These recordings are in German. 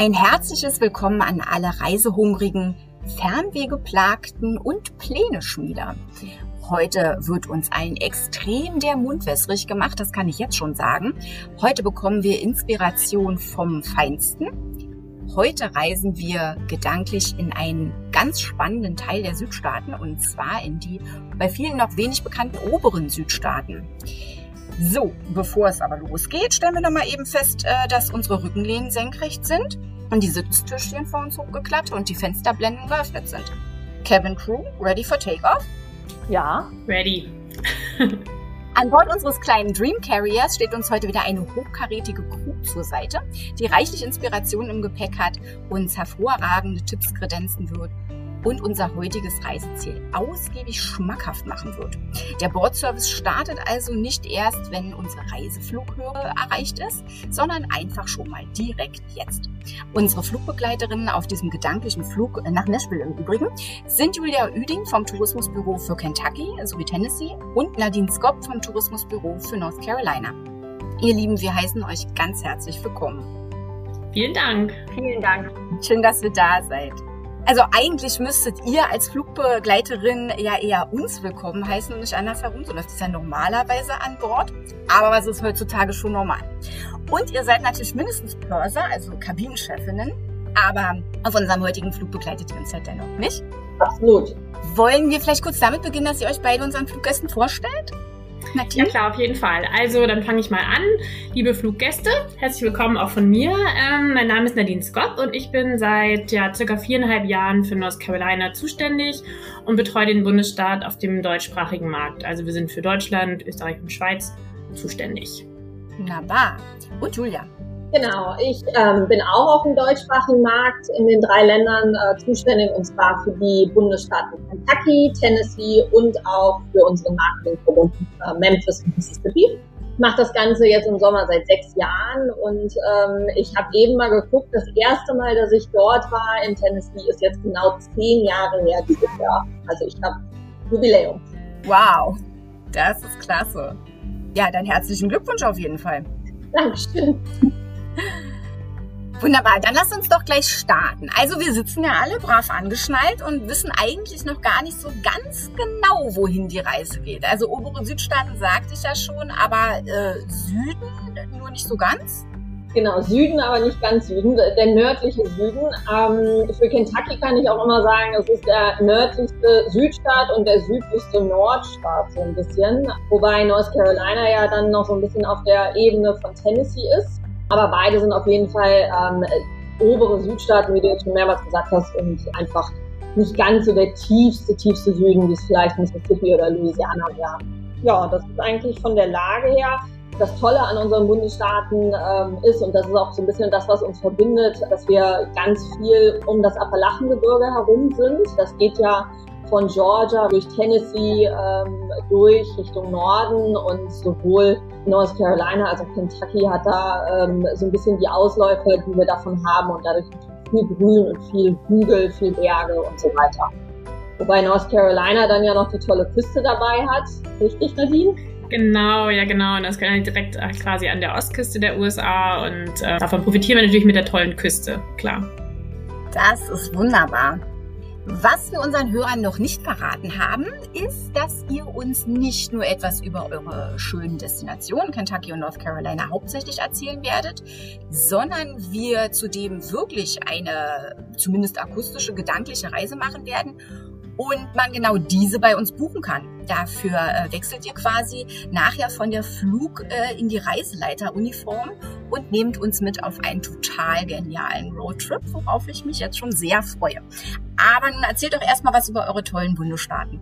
Ein herzliches Willkommen an alle Reisehungrigen, Fernwegeplagten und Pläneschmieder. Heute wird uns ein extrem der Mund wässrig gemacht, das kann ich jetzt schon sagen. Heute bekommen wir Inspiration vom Feinsten. Heute reisen wir gedanklich in einen ganz spannenden Teil der Südstaaten und zwar in die bei vielen noch wenig bekannten oberen Südstaaten. So, bevor es aber losgeht, stellen wir noch mal eben fest, äh, dass unsere Rückenlehnen senkrecht sind und die Sitztischchen vor uns hochgeklappt und die Fensterblenden geöffnet sind. Kevin Crew, ready for takeoff? Ja. Ready. An Bord unseres kleinen Dream Carriers steht uns heute wieder eine hochkarätige Crew zur Seite, die reichlich Inspiration im Gepäck hat, uns hervorragende Tipps kredenzen wird und unser heutiges Reiseziel ausgiebig schmackhaft machen wird. Der Bordservice startet also nicht erst, wenn unsere Reiseflughöhe erreicht ist, sondern einfach schon mal direkt jetzt. Unsere Flugbegleiterinnen auf diesem gedanklichen Flug nach Nashville im Übrigen sind Julia Üding vom Tourismusbüro für Kentucky sowie Tennessee und Nadine Skopp vom Tourismusbüro für North Carolina. Ihr Lieben, wir heißen euch ganz herzlich willkommen. Vielen Dank. Vielen Dank. Schön, dass ihr da seid. Also eigentlich müsstet ihr als Flugbegleiterin ja eher uns willkommen heißen und nicht andersherum. So läuft es ja normalerweise an Bord. Aber was ist heutzutage schon normal? Und ihr seid natürlich mindestens Purser, also Kabinenchefinnen. Aber auf unserem heutigen Flug begleitet ihr uns halt dennoch nicht. Absolut. Wollen wir vielleicht kurz damit beginnen, dass ihr euch beide unseren Fluggästen vorstellt? Ja klar, auf jeden Fall. Also dann fange ich mal an. Liebe Fluggäste, herzlich willkommen auch von mir. Ähm, mein Name ist Nadine Scott und ich bin seit ja, circa viereinhalb Jahren für North Carolina zuständig und betreue den Bundesstaat auf dem deutschsprachigen Markt. Also wir sind für Deutschland, Österreich und Schweiz zuständig. Wunderbar. Und Julia? Genau, ich ähm, bin auch auf dem deutschsprachigen Markt in den drei Ländern äh, zuständig und zwar für die Bundesstaaten Kentucky, Tennessee und auch für unseren Marketingverbund äh, Memphis und Mississippi. Ich mache das Ganze jetzt im Sommer seit sechs Jahren und ähm, ich habe eben mal geguckt, das erste Mal, dass ich dort war in Tennessee, ist jetzt genau zehn Jahre her dieses Jahr. Also ich habe Jubiläum. Wow, das ist klasse. Ja, dann herzlichen Glückwunsch auf jeden Fall. Dankeschön. Wunderbar, dann lass uns doch gleich starten. Also wir sitzen ja alle brav angeschnallt und wissen eigentlich noch gar nicht so ganz genau, wohin die Reise geht. Also obere Südstaaten sagte ich ja schon, aber äh, Süden nur nicht so ganz. Genau, Süden, aber nicht ganz Süden, der nördliche Süden. Ähm, für Kentucky kann ich auch immer sagen, es ist der nördlichste Südstaat und der südlichste Nordstaat so ein bisschen. Wobei North Carolina ja dann noch so ein bisschen auf der Ebene von Tennessee ist. Aber beide sind auf jeden Fall ähm, obere Südstaaten, wie du jetzt schon mehrmals gesagt hast, und einfach nicht ganz so der tiefste, tiefste Süden, wie es vielleicht Mississippi oder Louisiana wäre. Ja, das ist eigentlich von der Lage her das Tolle an unseren Bundesstaaten ähm, ist, und das ist auch so ein bisschen das, was uns verbindet, dass wir ganz viel um das Appalachengebirge herum sind. Das geht ja von Georgia durch Tennessee ähm, durch Richtung Norden und sowohl North Carolina als auch Kentucky hat da ähm, so ein bisschen die Ausläufer, die wir davon haben und dadurch viel Grün und viel Hügel, viel Berge und so weiter. Wobei North Carolina dann ja noch die tolle Küste dabei hat. Richtig, Nadine? Genau, ja genau. Und das kann direkt äh, quasi an der Ostküste der USA und äh, davon profitieren wir natürlich mit der tollen Küste, klar. Das ist wunderbar. Was wir unseren Hörern noch nicht verraten haben, ist, dass ihr uns nicht nur etwas über eure schönen Destinationen Kentucky und North Carolina hauptsächlich erzählen werdet, sondern wir zudem wirklich eine zumindest akustische, gedankliche Reise machen werden und man genau diese bei uns buchen kann. Dafür äh, wechselt ihr quasi nachher von der Flug äh, in die Reiseleiteruniform und nehmt uns mit auf einen total genialen Roadtrip, worauf ich mich jetzt schon sehr freue. Aber nun erzählt doch erstmal was über eure tollen Bundesstaaten.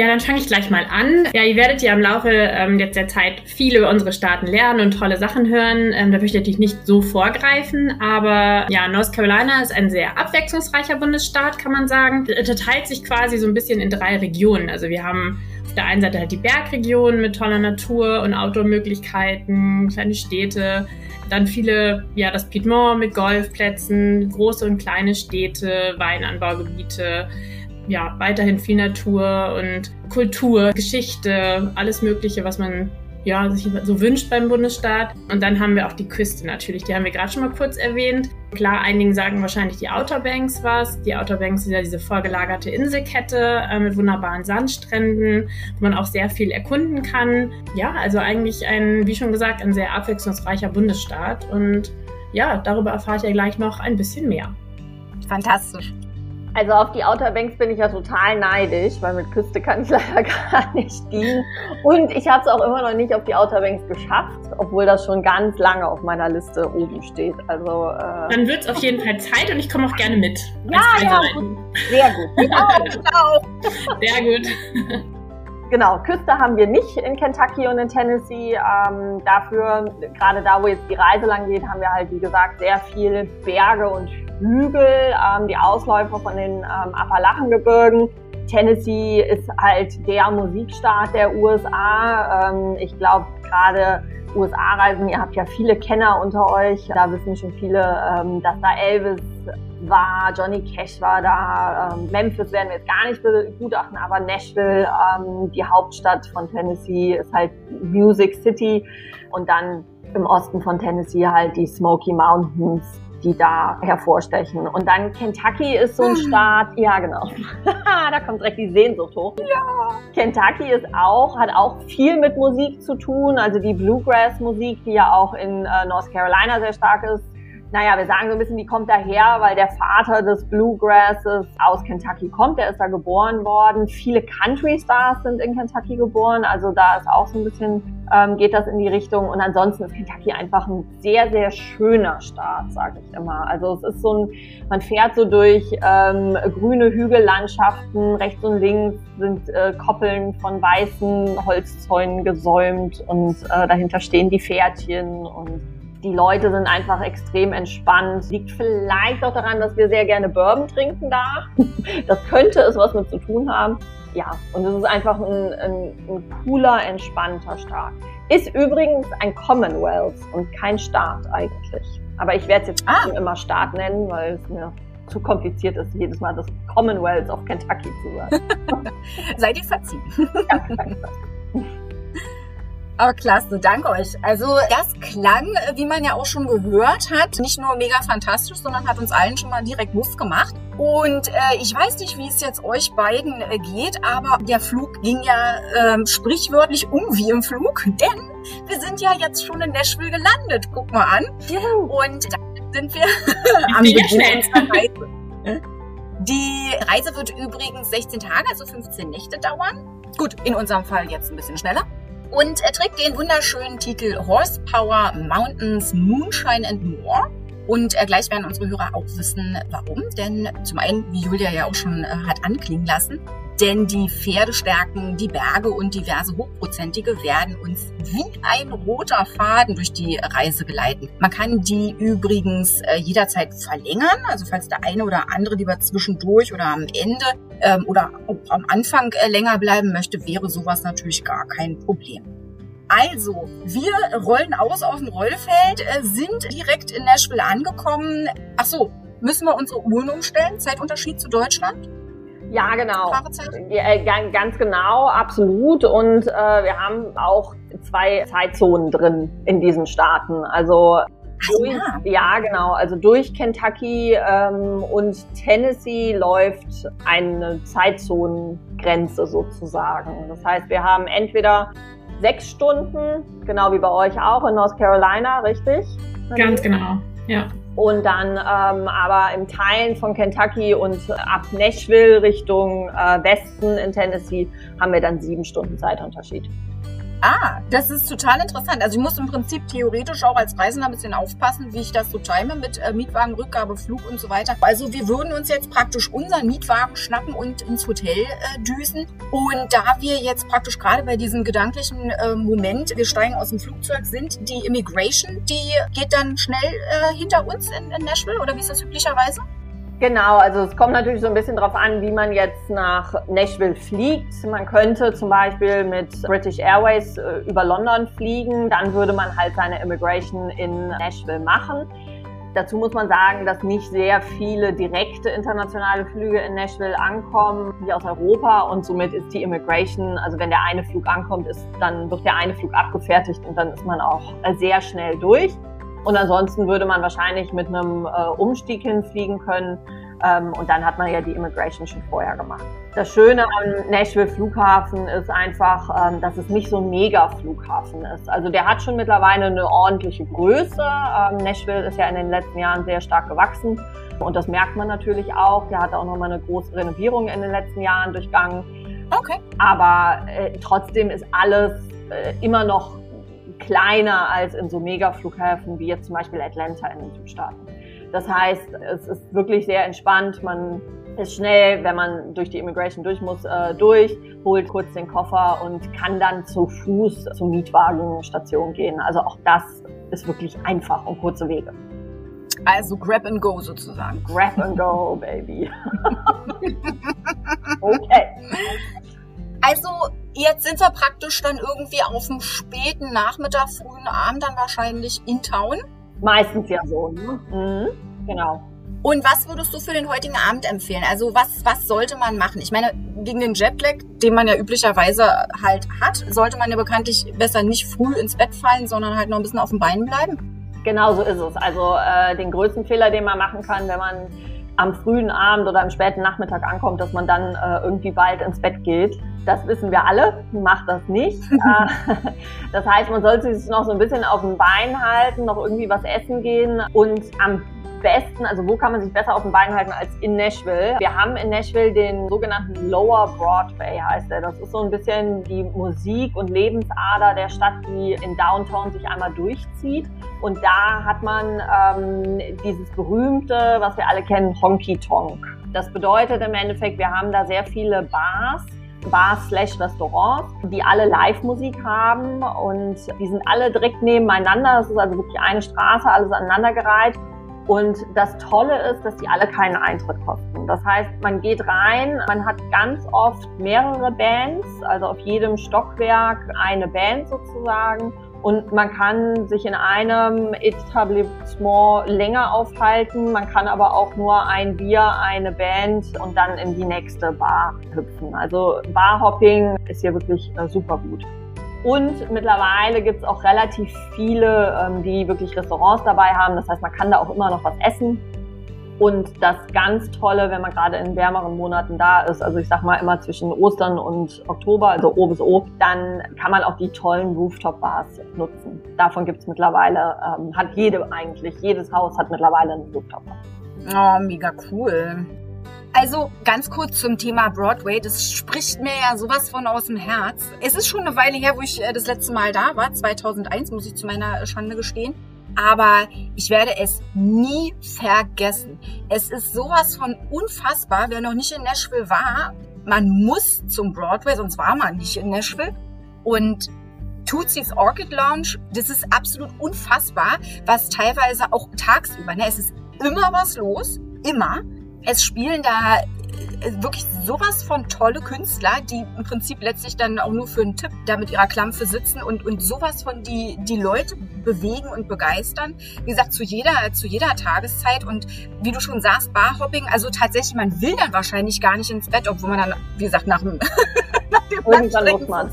Ja, dann fange ich gleich mal an. Ja, ihr werdet ja im Laufe ähm, jetzt der Zeit viel über unsere Staaten lernen und tolle Sachen hören. Ähm, da möchte ich natürlich nicht so vorgreifen, aber ja, North Carolina ist ein sehr abwechslungsreicher Bundesstaat, kann man sagen. Er teilt sich quasi so ein bisschen in drei Regionen. Also wir haben auf der einen Seite halt die Bergregion mit toller Natur und Outdoor-Möglichkeiten, kleine Städte, dann viele, ja, das Piedmont mit Golfplätzen, große und kleine Städte, Weinanbaugebiete ja, weiterhin viel Natur und Kultur, Geschichte, alles Mögliche, was man ja, sich so wünscht beim Bundesstaat. Und dann haben wir auch die Küste natürlich, die haben wir gerade schon mal kurz erwähnt. Klar, einigen sagen wahrscheinlich die Outer Banks was. Die Outer Banks sind ja diese vorgelagerte Inselkette äh, mit wunderbaren Sandstränden, wo man auch sehr viel erkunden kann. Ja, also eigentlich ein, wie schon gesagt, ein sehr abwechslungsreicher Bundesstaat. Und ja, darüber erfahrt ihr gleich noch ein bisschen mehr. Fantastisch. Also auf die Outer Banks bin ich ja total neidisch, weil mit Küste kann ich leider gar nicht dienen. Und ich habe es auch immer noch nicht auf die Outer Banks geschafft, obwohl das schon ganz lange auf meiner Liste oben steht. Also äh dann wird es auf jeden Fall Zeit und ich komme auch gerne mit. Ja, ja, gut. sehr gut. Genau. Sehr gut. Genau, Küste haben wir nicht in Kentucky und in Tennessee. Ähm, dafür, gerade da, wo jetzt die Reise lang geht, haben wir halt, wie gesagt, sehr viel Berge und Hügel, ähm, die Ausläufer von den ähm, Appalachengebirgen. Tennessee ist halt der Musikstaat der USA. Ähm, ich glaube, gerade USA-Reisen, ihr habt ja viele Kenner unter euch. Da wissen schon viele, ähm, dass da Elvis war, Johnny Cash war da, ähm, Memphis werden wir jetzt gar nicht begutachten, aber Nashville, ähm, die Hauptstadt von Tennessee, ist halt Music City und dann im Osten von Tennessee halt die Smoky Mountains, die da hervorstechen. Und dann Kentucky ist so ein hm. Staat, ja genau, da kommt direkt die Sehnsucht hoch. Ja. Kentucky ist auch, hat auch viel mit Musik zu tun, also die Bluegrass-Musik, die ja auch in äh, North Carolina sehr stark ist, naja, wir sagen so ein bisschen, wie kommt er her, weil der Vater des Bluegrasses aus Kentucky kommt, der ist da geboren worden. Viele Country Stars sind in Kentucky geboren, also da ist auch so ein bisschen, ähm, geht das in die Richtung. Und ansonsten ist Kentucky einfach ein sehr, sehr schöner Staat, sage ich immer. Also es ist so ein, man fährt so durch ähm, grüne Hügellandschaften, rechts und links sind äh, Koppeln von weißen Holzzäunen gesäumt und äh, dahinter stehen die Pferdchen und die Leute sind einfach extrem entspannt. Liegt vielleicht auch daran, dass wir sehr gerne Bourbon trinken da. Das könnte es was mit zu tun haben. Ja, und es ist einfach ein, ein, ein cooler, entspannter Staat. Ist übrigens ein Commonwealth und kein Staat eigentlich. Aber ich werde es jetzt ah. immer Staat nennen, weil es mir zu kompliziert ist, jedes Mal das Commonwealth of Kentucky zu sagen. Seid ihr verziehen. Ja, aber klasse, danke euch. Also das klang, wie man ja auch schon gehört hat, nicht nur mega fantastisch, sondern hat uns allen schon mal direkt Lust gemacht. Und äh, ich weiß nicht, wie es jetzt euch beiden äh, geht, aber der Flug ging ja äh, sprichwörtlich um wie im Flug, denn wir sind ja jetzt schon in Nashville gelandet. Guck mal an. Juhu. Und da sind wir am Reise. Die Reise wird übrigens 16 Tage, also 15 Nächte dauern. Gut, in unserem Fall jetzt ein bisschen schneller und er trägt den wunderschönen Titel Horsepower Mountains Moonshine and More. Und äh, gleich werden unsere Hörer auch wissen, warum. Denn zum einen, wie Julia ja auch schon äh, hat anklingen lassen, denn die Pferdestärken, die Berge und diverse Hochprozentige werden uns wie ein roter Faden durch die Reise geleiten. Man kann die übrigens äh, jederzeit verlängern, also falls der eine oder andere lieber zwischendurch oder am Ende ähm, oder am Anfang äh, länger bleiben möchte, wäre sowas natürlich gar kein Problem. Also, wir rollen aus auf dem Rollfeld, äh, sind direkt in Nashville angekommen. Ach so, müssen wir unsere Uhren umstellen? Zeitunterschied zu Deutschland? Ja, genau. Ja, äh, ganz genau, absolut. Und äh, wir haben auch zwei Zeitzonen drin in diesen Staaten. Also durch, ja. ja. genau. Also durch Kentucky ähm, und Tennessee läuft eine Zeitzonengrenze sozusagen. Das heißt, wir haben entweder sechs Stunden, genau wie bei euch auch in North Carolina, richtig? Ganz genau, ja. Und dann ähm, aber im Teilen von Kentucky und ab Nashville Richtung äh, Westen in Tennessee haben wir dann sieben Stunden Zeitunterschied. Ah, das ist total interessant. Also ich muss im Prinzip theoretisch auch als Reisender ein bisschen aufpassen, wie ich das so time mit äh, Mietwagen, Rückgabe, Flug und so weiter. Also wir würden uns jetzt praktisch unseren Mietwagen schnappen und ins Hotel äh, düsen. Und da wir jetzt praktisch gerade bei diesem gedanklichen äh, Moment, wir steigen aus dem Flugzeug sind, die Immigration, die geht dann schnell äh, hinter uns in, in Nashville oder wie ist das üblicherweise? Genau, also es kommt natürlich so ein bisschen darauf an, wie man jetzt nach Nashville fliegt. Man könnte zum Beispiel mit British Airways äh, über London fliegen, dann würde man halt seine Immigration in Nashville machen. Dazu muss man sagen, dass nicht sehr viele direkte internationale Flüge in Nashville ankommen, wie aus Europa. Und somit ist die Immigration, also wenn der eine Flug ankommt, ist, dann wird der eine Flug abgefertigt und dann ist man auch sehr schnell durch. Und ansonsten würde man wahrscheinlich mit einem äh, Umstieg hinfliegen können. Ähm, und dann hat man ja die Immigration schon vorher gemacht. Das Schöne am Nashville Flughafen ist einfach, ähm, dass es nicht so ein Mega-Flughafen ist. Also der hat schon mittlerweile eine ordentliche Größe. Ähm, Nashville ist ja in den letzten Jahren sehr stark gewachsen. Und das merkt man natürlich auch. Der hat auch nochmal eine große Renovierung in den letzten Jahren durchgangen. Okay. Aber äh, trotzdem ist alles äh, immer noch kleiner als in so Megaflughäfen wie jetzt zum Beispiel Atlanta in den Südstaaten. Das heißt, es ist wirklich sehr entspannt. Man ist schnell, wenn man durch die Immigration durch muss, äh, durch, holt kurz den Koffer und kann dann zu Fuß zur Mietwagenstation gehen. Also auch das ist wirklich einfach und kurze Wege. Also Grab and Go sozusagen. Grab and Go, Baby. okay. Also jetzt sind wir praktisch dann irgendwie auf dem späten Nachmittag, frühen Abend dann wahrscheinlich in Town. Meistens ja so, ne? Mhm, genau. Und was würdest du für den heutigen Abend empfehlen? Also was, was sollte man machen? Ich meine, gegen den Jetlag, den man ja üblicherweise halt hat, sollte man ja bekanntlich besser nicht früh ins Bett fallen, sondern halt noch ein bisschen auf den Beinen bleiben. Genau so ist es. Also äh, den größten Fehler, den man machen kann, wenn man am frühen Abend oder am späten Nachmittag ankommt, dass man dann äh, irgendwie bald ins Bett geht. Das wissen wir alle, macht das nicht. Äh, das heißt, man sollte sich noch so ein bisschen auf dem Bein halten, noch irgendwie was essen gehen und am besten, also wo kann man sich besser auf den Beinen halten als in Nashville? Wir haben in Nashville den sogenannten Lower Broadway, heißt er. Das ist so ein bisschen die Musik- und Lebensader der Stadt, die in Downtown sich einmal durchzieht. Und da hat man ähm, dieses berühmte, was wir alle kennen, Honky Tonk. Das bedeutet im Endeffekt, wir haben da sehr viele Bars, Bars slash Restaurants, die alle Live-Musik haben und die sind alle direkt nebeneinander. Das ist also wirklich eine Straße, alles aneinandergereiht. Und das Tolle ist, dass die alle keinen Eintritt kosten. Das heißt, man geht rein, man hat ganz oft mehrere Bands, also auf jedem Stockwerk eine Band sozusagen. Und man kann sich in einem Etablissement länger aufhalten. Man kann aber auch nur ein Bier, eine Band und dann in die nächste Bar hüpfen. Also Barhopping ist hier wirklich äh, super gut. Und mittlerweile gibt es auch relativ viele, ähm, die wirklich Restaurants dabei haben. Das heißt, man kann da auch immer noch was essen. Und das ganz Tolle, wenn man gerade in wärmeren Monaten da ist, also ich sag mal immer zwischen Ostern und Oktober, also O bis O, dann kann man auch die tollen Rooftop-Bars nutzen. Davon gibt es mittlerweile, ähm, hat jede eigentlich, jedes Haus hat mittlerweile einen Rooftop-Bar. Oh, mega cool. Also ganz kurz zum Thema Broadway. Das spricht mir ja sowas von aus dem Herz. Es ist schon eine Weile her, wo ich äh, das letzte Mal da war. 2001, muss ich zu meiner Schande gestehen. Aber ich werde es nie vergessen. Es ist sowas von unfassbar. Wer noch nicht in Nashville war, man muss zum Broadway, sonst war man nicht in Nashville. Und Tootsie's Orchid Lounge, das ist absolut unfassbar, was teilweise auch tagsüber, ne, es ist immer was los, immer. Es spielen da äh, wirklich sowas von tolle Künstler, die im Prinzip letztlich dann auch nur für einen Tipp da mit ihrer Klampfe sitzen und, und sowas von die, die Leute bewegen und begeistern. Wie gesagt, zu jeder, zu jeder Tageszeit und wie du schon sagst, Barhopping, also tatsächlich, man will dann wahrscheinlich gar nicht ins Bett, obwohl man dann, wie gesagt, nach dem, nach dem Irgendwann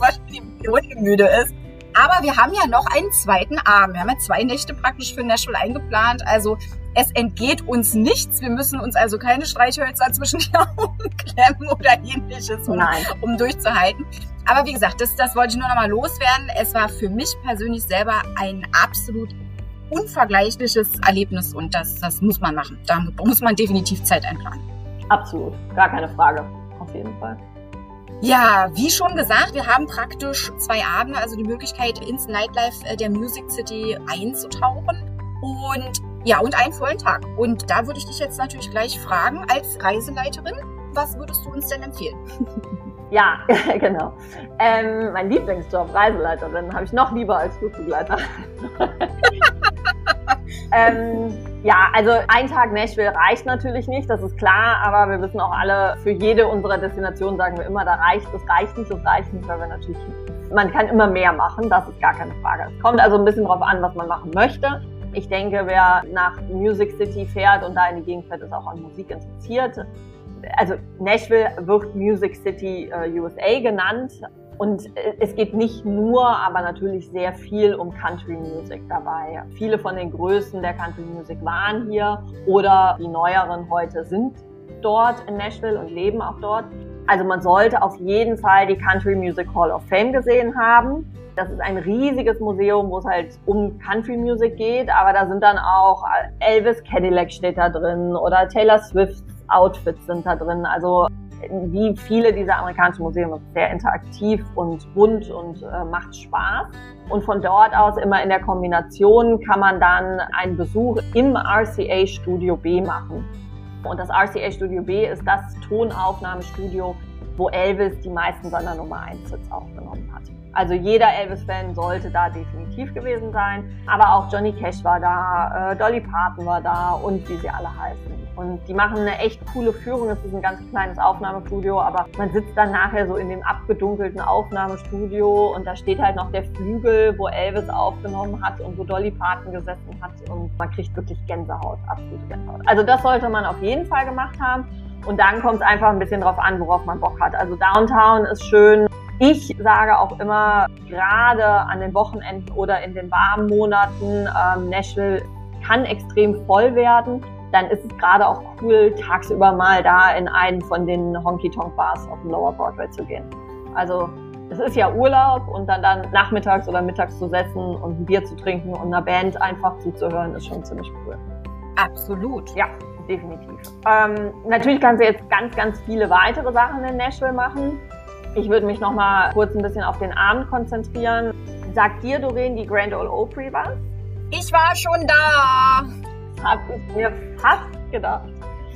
müde ist. Aber wir haben ja noch einen zweiten Abend. Wir haben ja zwei Nächte praktisch für Nashville eingeplant. Also es entgeht uns nichts. Wir müssen uns also keine Streichhölzer zwischen die Augen klemmen oder ähnliches, um, um durchzuhalten. Aber wie gesagt, das, das wollte ich nur noch mal loswerden. Es war für mich persönlich selber ein absolut unvergleichliches Erlebnis und das, das muss man machen. Da muss man definitiv Zeit einplanen. Absolut, gar keine Frage. Auf jeden Fall. Ja, wie schon gesagt, wir haben praktisch zwei Abende, also die Möglichkeit, ins Nightlife äh, der Music City einzutauchen. Und ja, und einen vollen Tag. Und da würde ich dich jetzt natürlich gleich fragen, als Reiseleiterin, was würdest du uns denn empfehlen? Ja, genau. Ähm, mein Lieblingsjob, Reiseleiterin, habe ich noch lieber als Flugbegleiter. ähm, ja, also ein Tag Nashville reicht natürlich nicht, das ist klar, aber wir wissen auch alle, für jede unserer Destinationen sagen wir immer, da reicht, das reicht nicht, das reicht nicht, weil wir natürlich, man kann immer mehr machen, das ist gar keine Frage. Es kommt also ein bisschen drauf an, was man machen möchte. Ich denke, wer nach Music City fährt und da in die Gegend fährt, ist auch an Musik interessiert. Also Nashville wird Music City äh, USA genannt. Und äh, es geht nicht nur, aber natürlich sehr viel um Country Music dabei. Viele von den Größen der Country Music waren hier oder die neueren heute sind dort in Nashville und leben auch dort. Also man sollte auf jeden Fall die Country Music Hall of Fame gesehen haben. Das ist ein riesiges Museum, wo es halt um Country Music geht, aber da sind dann auch Elvis Cadillac steht da drin oder Taylor Swift's Outfits sind da drin. Also wie viele dieser amerikanischen Museen sehr interaktiv und bunt und äh, macht Spaß. Und von dort aus immer in der Kombination kann man dann einen Besuch im RCA Studio B machen. Und das RCA Studio B ist das Tonaufnahmestudio, wo Elvis die meisten seiner Nummer 1 Hits aufgenommen hat. Also jeder Elvis-Fan sollte da definitiv gewesen sein. Aber auch Johnny Cash war da, äh, Dolly Parton war da und wie sie alle heißen. Und die machen eine echt coole Führung. Es ist ein ganz kleines Aufnahmestudio, aber man sitzt dann nachher so in dem abgedunkelten Aufnahmestudio und da steht halt noch der Flügel, wo Elvis aufgenommen hat und wo Dolly Parton gesessen hat und man kriegt wirklich Gänsehaut, absolute Gänsehaut. Also das sollte man auf jeden Fall gemacht haben. Und dann kommt es einfach ein bisschen drauf an, worauf man Bock hat. Also Downtown ist schön. Ich sage auch immer, gerade an den Wochenenden oder in den warmen Monaten, ähm, Nashville kann extrem voll werden dann ist es gerade auch cool, tagsüber mal da in einen von den Honky-Tonk-Bars auf dem Lower Broadway zu gehen. Also es ist ja Urlaub und dann, dann nachmittags oder mittags zu setzen und ein Bier zu trinken und einer Band einfach zuzuhören, ist schon ziemlich cool. Absolut. Ja, definitiv. Ähm, natürlich kannst du jetzt ganz, ganz viele weitere Sachen in Nashville machen. Ich würde mich noch mal kurz ein bisschen auf den Abend konzentrieren. Sagt dir, Doreen, die Grand Ole Opry was? Ich war schon da. Hab ich mir fast gedacht.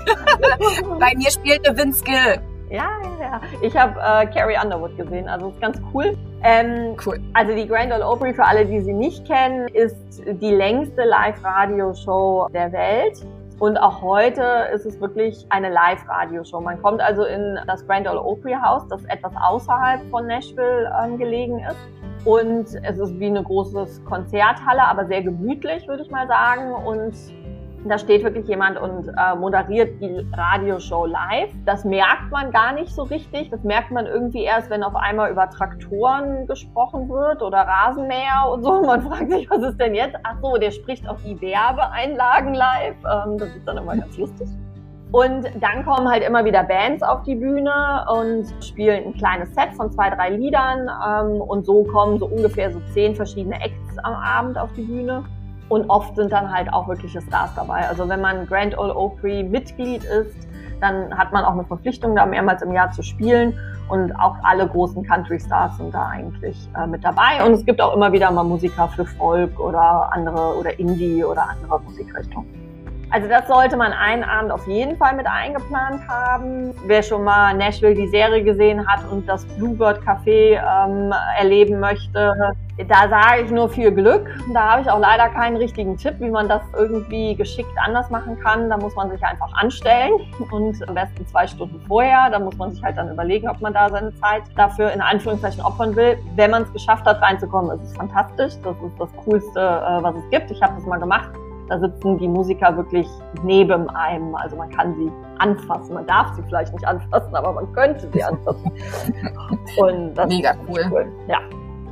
Bei mir spielte Vince Gill. Ja, ja, ja. Ich habe äh, Carrie Underwood gesehen, also ist ganz cool. Ähm, cool. Also die Grand Ole Opry, für alle, die sie nicht kennen, ist die längste Live-Radio-Show der Welt. Und auch heute ist es wirklich eine Live-Radio-Show. Man kommt also in das Grand Ole Opry House, das etwas außerhalb von Nashville ähm, gelegen ist. Und es ist wie eine große Konzerthalle, aber sehr gemütlich, würde ich mal sagen. Und da steht wirklich jemand und äh, moderiert die Radioshow live. Das merkt man gar nicht so richtig. Das merkt man irgendwie erst, wenn auf einmal über Traktoren gesprochen wird oder Rasenmäher und so. Man fragt sich, was ist denn jetzt? Ach so, der spricht auch die Werbeeinlagen live. Ähm, das ist dann immer ganz lustig. Und dann kommen halt immer wieder Bands auf die Bühne und spielen ein kleines Set von zwei, drei Liedern. Ähm, und so kommen so ungefähr so zehn verschiedene Acts am Abend auf die Bühne. Und oft sind dann halt auch wirkliche Stars dabei. Also wenn man Grand Ole Opry Mitglied ist, dann hat man auch eine Verpflichtung, da mehrmals im Jahr zu spielen. Und auch alle großen Country Stars sind da eigentlich äh, mit dabei. Und es gibt auch immer wieder mal Musiker für Folk oder andere oder Indie oder andere Musikrichtungen. Also das sollte man einen Abend auf jeden Fall mit eingeplant haben. Wer schon mal Nashville die Serie gesehen hat und das Bluebird Café ähm, erleben möchte, da sage ich nur viel Glück. Da habe ich auch leider keinen richtigen Tipp, wie man das irgendwie geschickt anders machen kann. Da muss man sich einfach anstellen und am besten zwei Stunden vorher. Da muss man sich halt dann überlegen, ob man da seine Zeit dafür in Anführungszeichen opfern will. Wenn man es geschafft hat, reinzukommen, ist es fantastisch. Das ist das Coolste, äh, was es gibt. Ich habe das mal gemacht. Da sitzen die Musiker wirklich neben einem. Also man kann sie anfassen. Man darf sie vielleicht nicht anfassen, aber man könnte sie anfassen. Und das Mega cool. cool. Ja.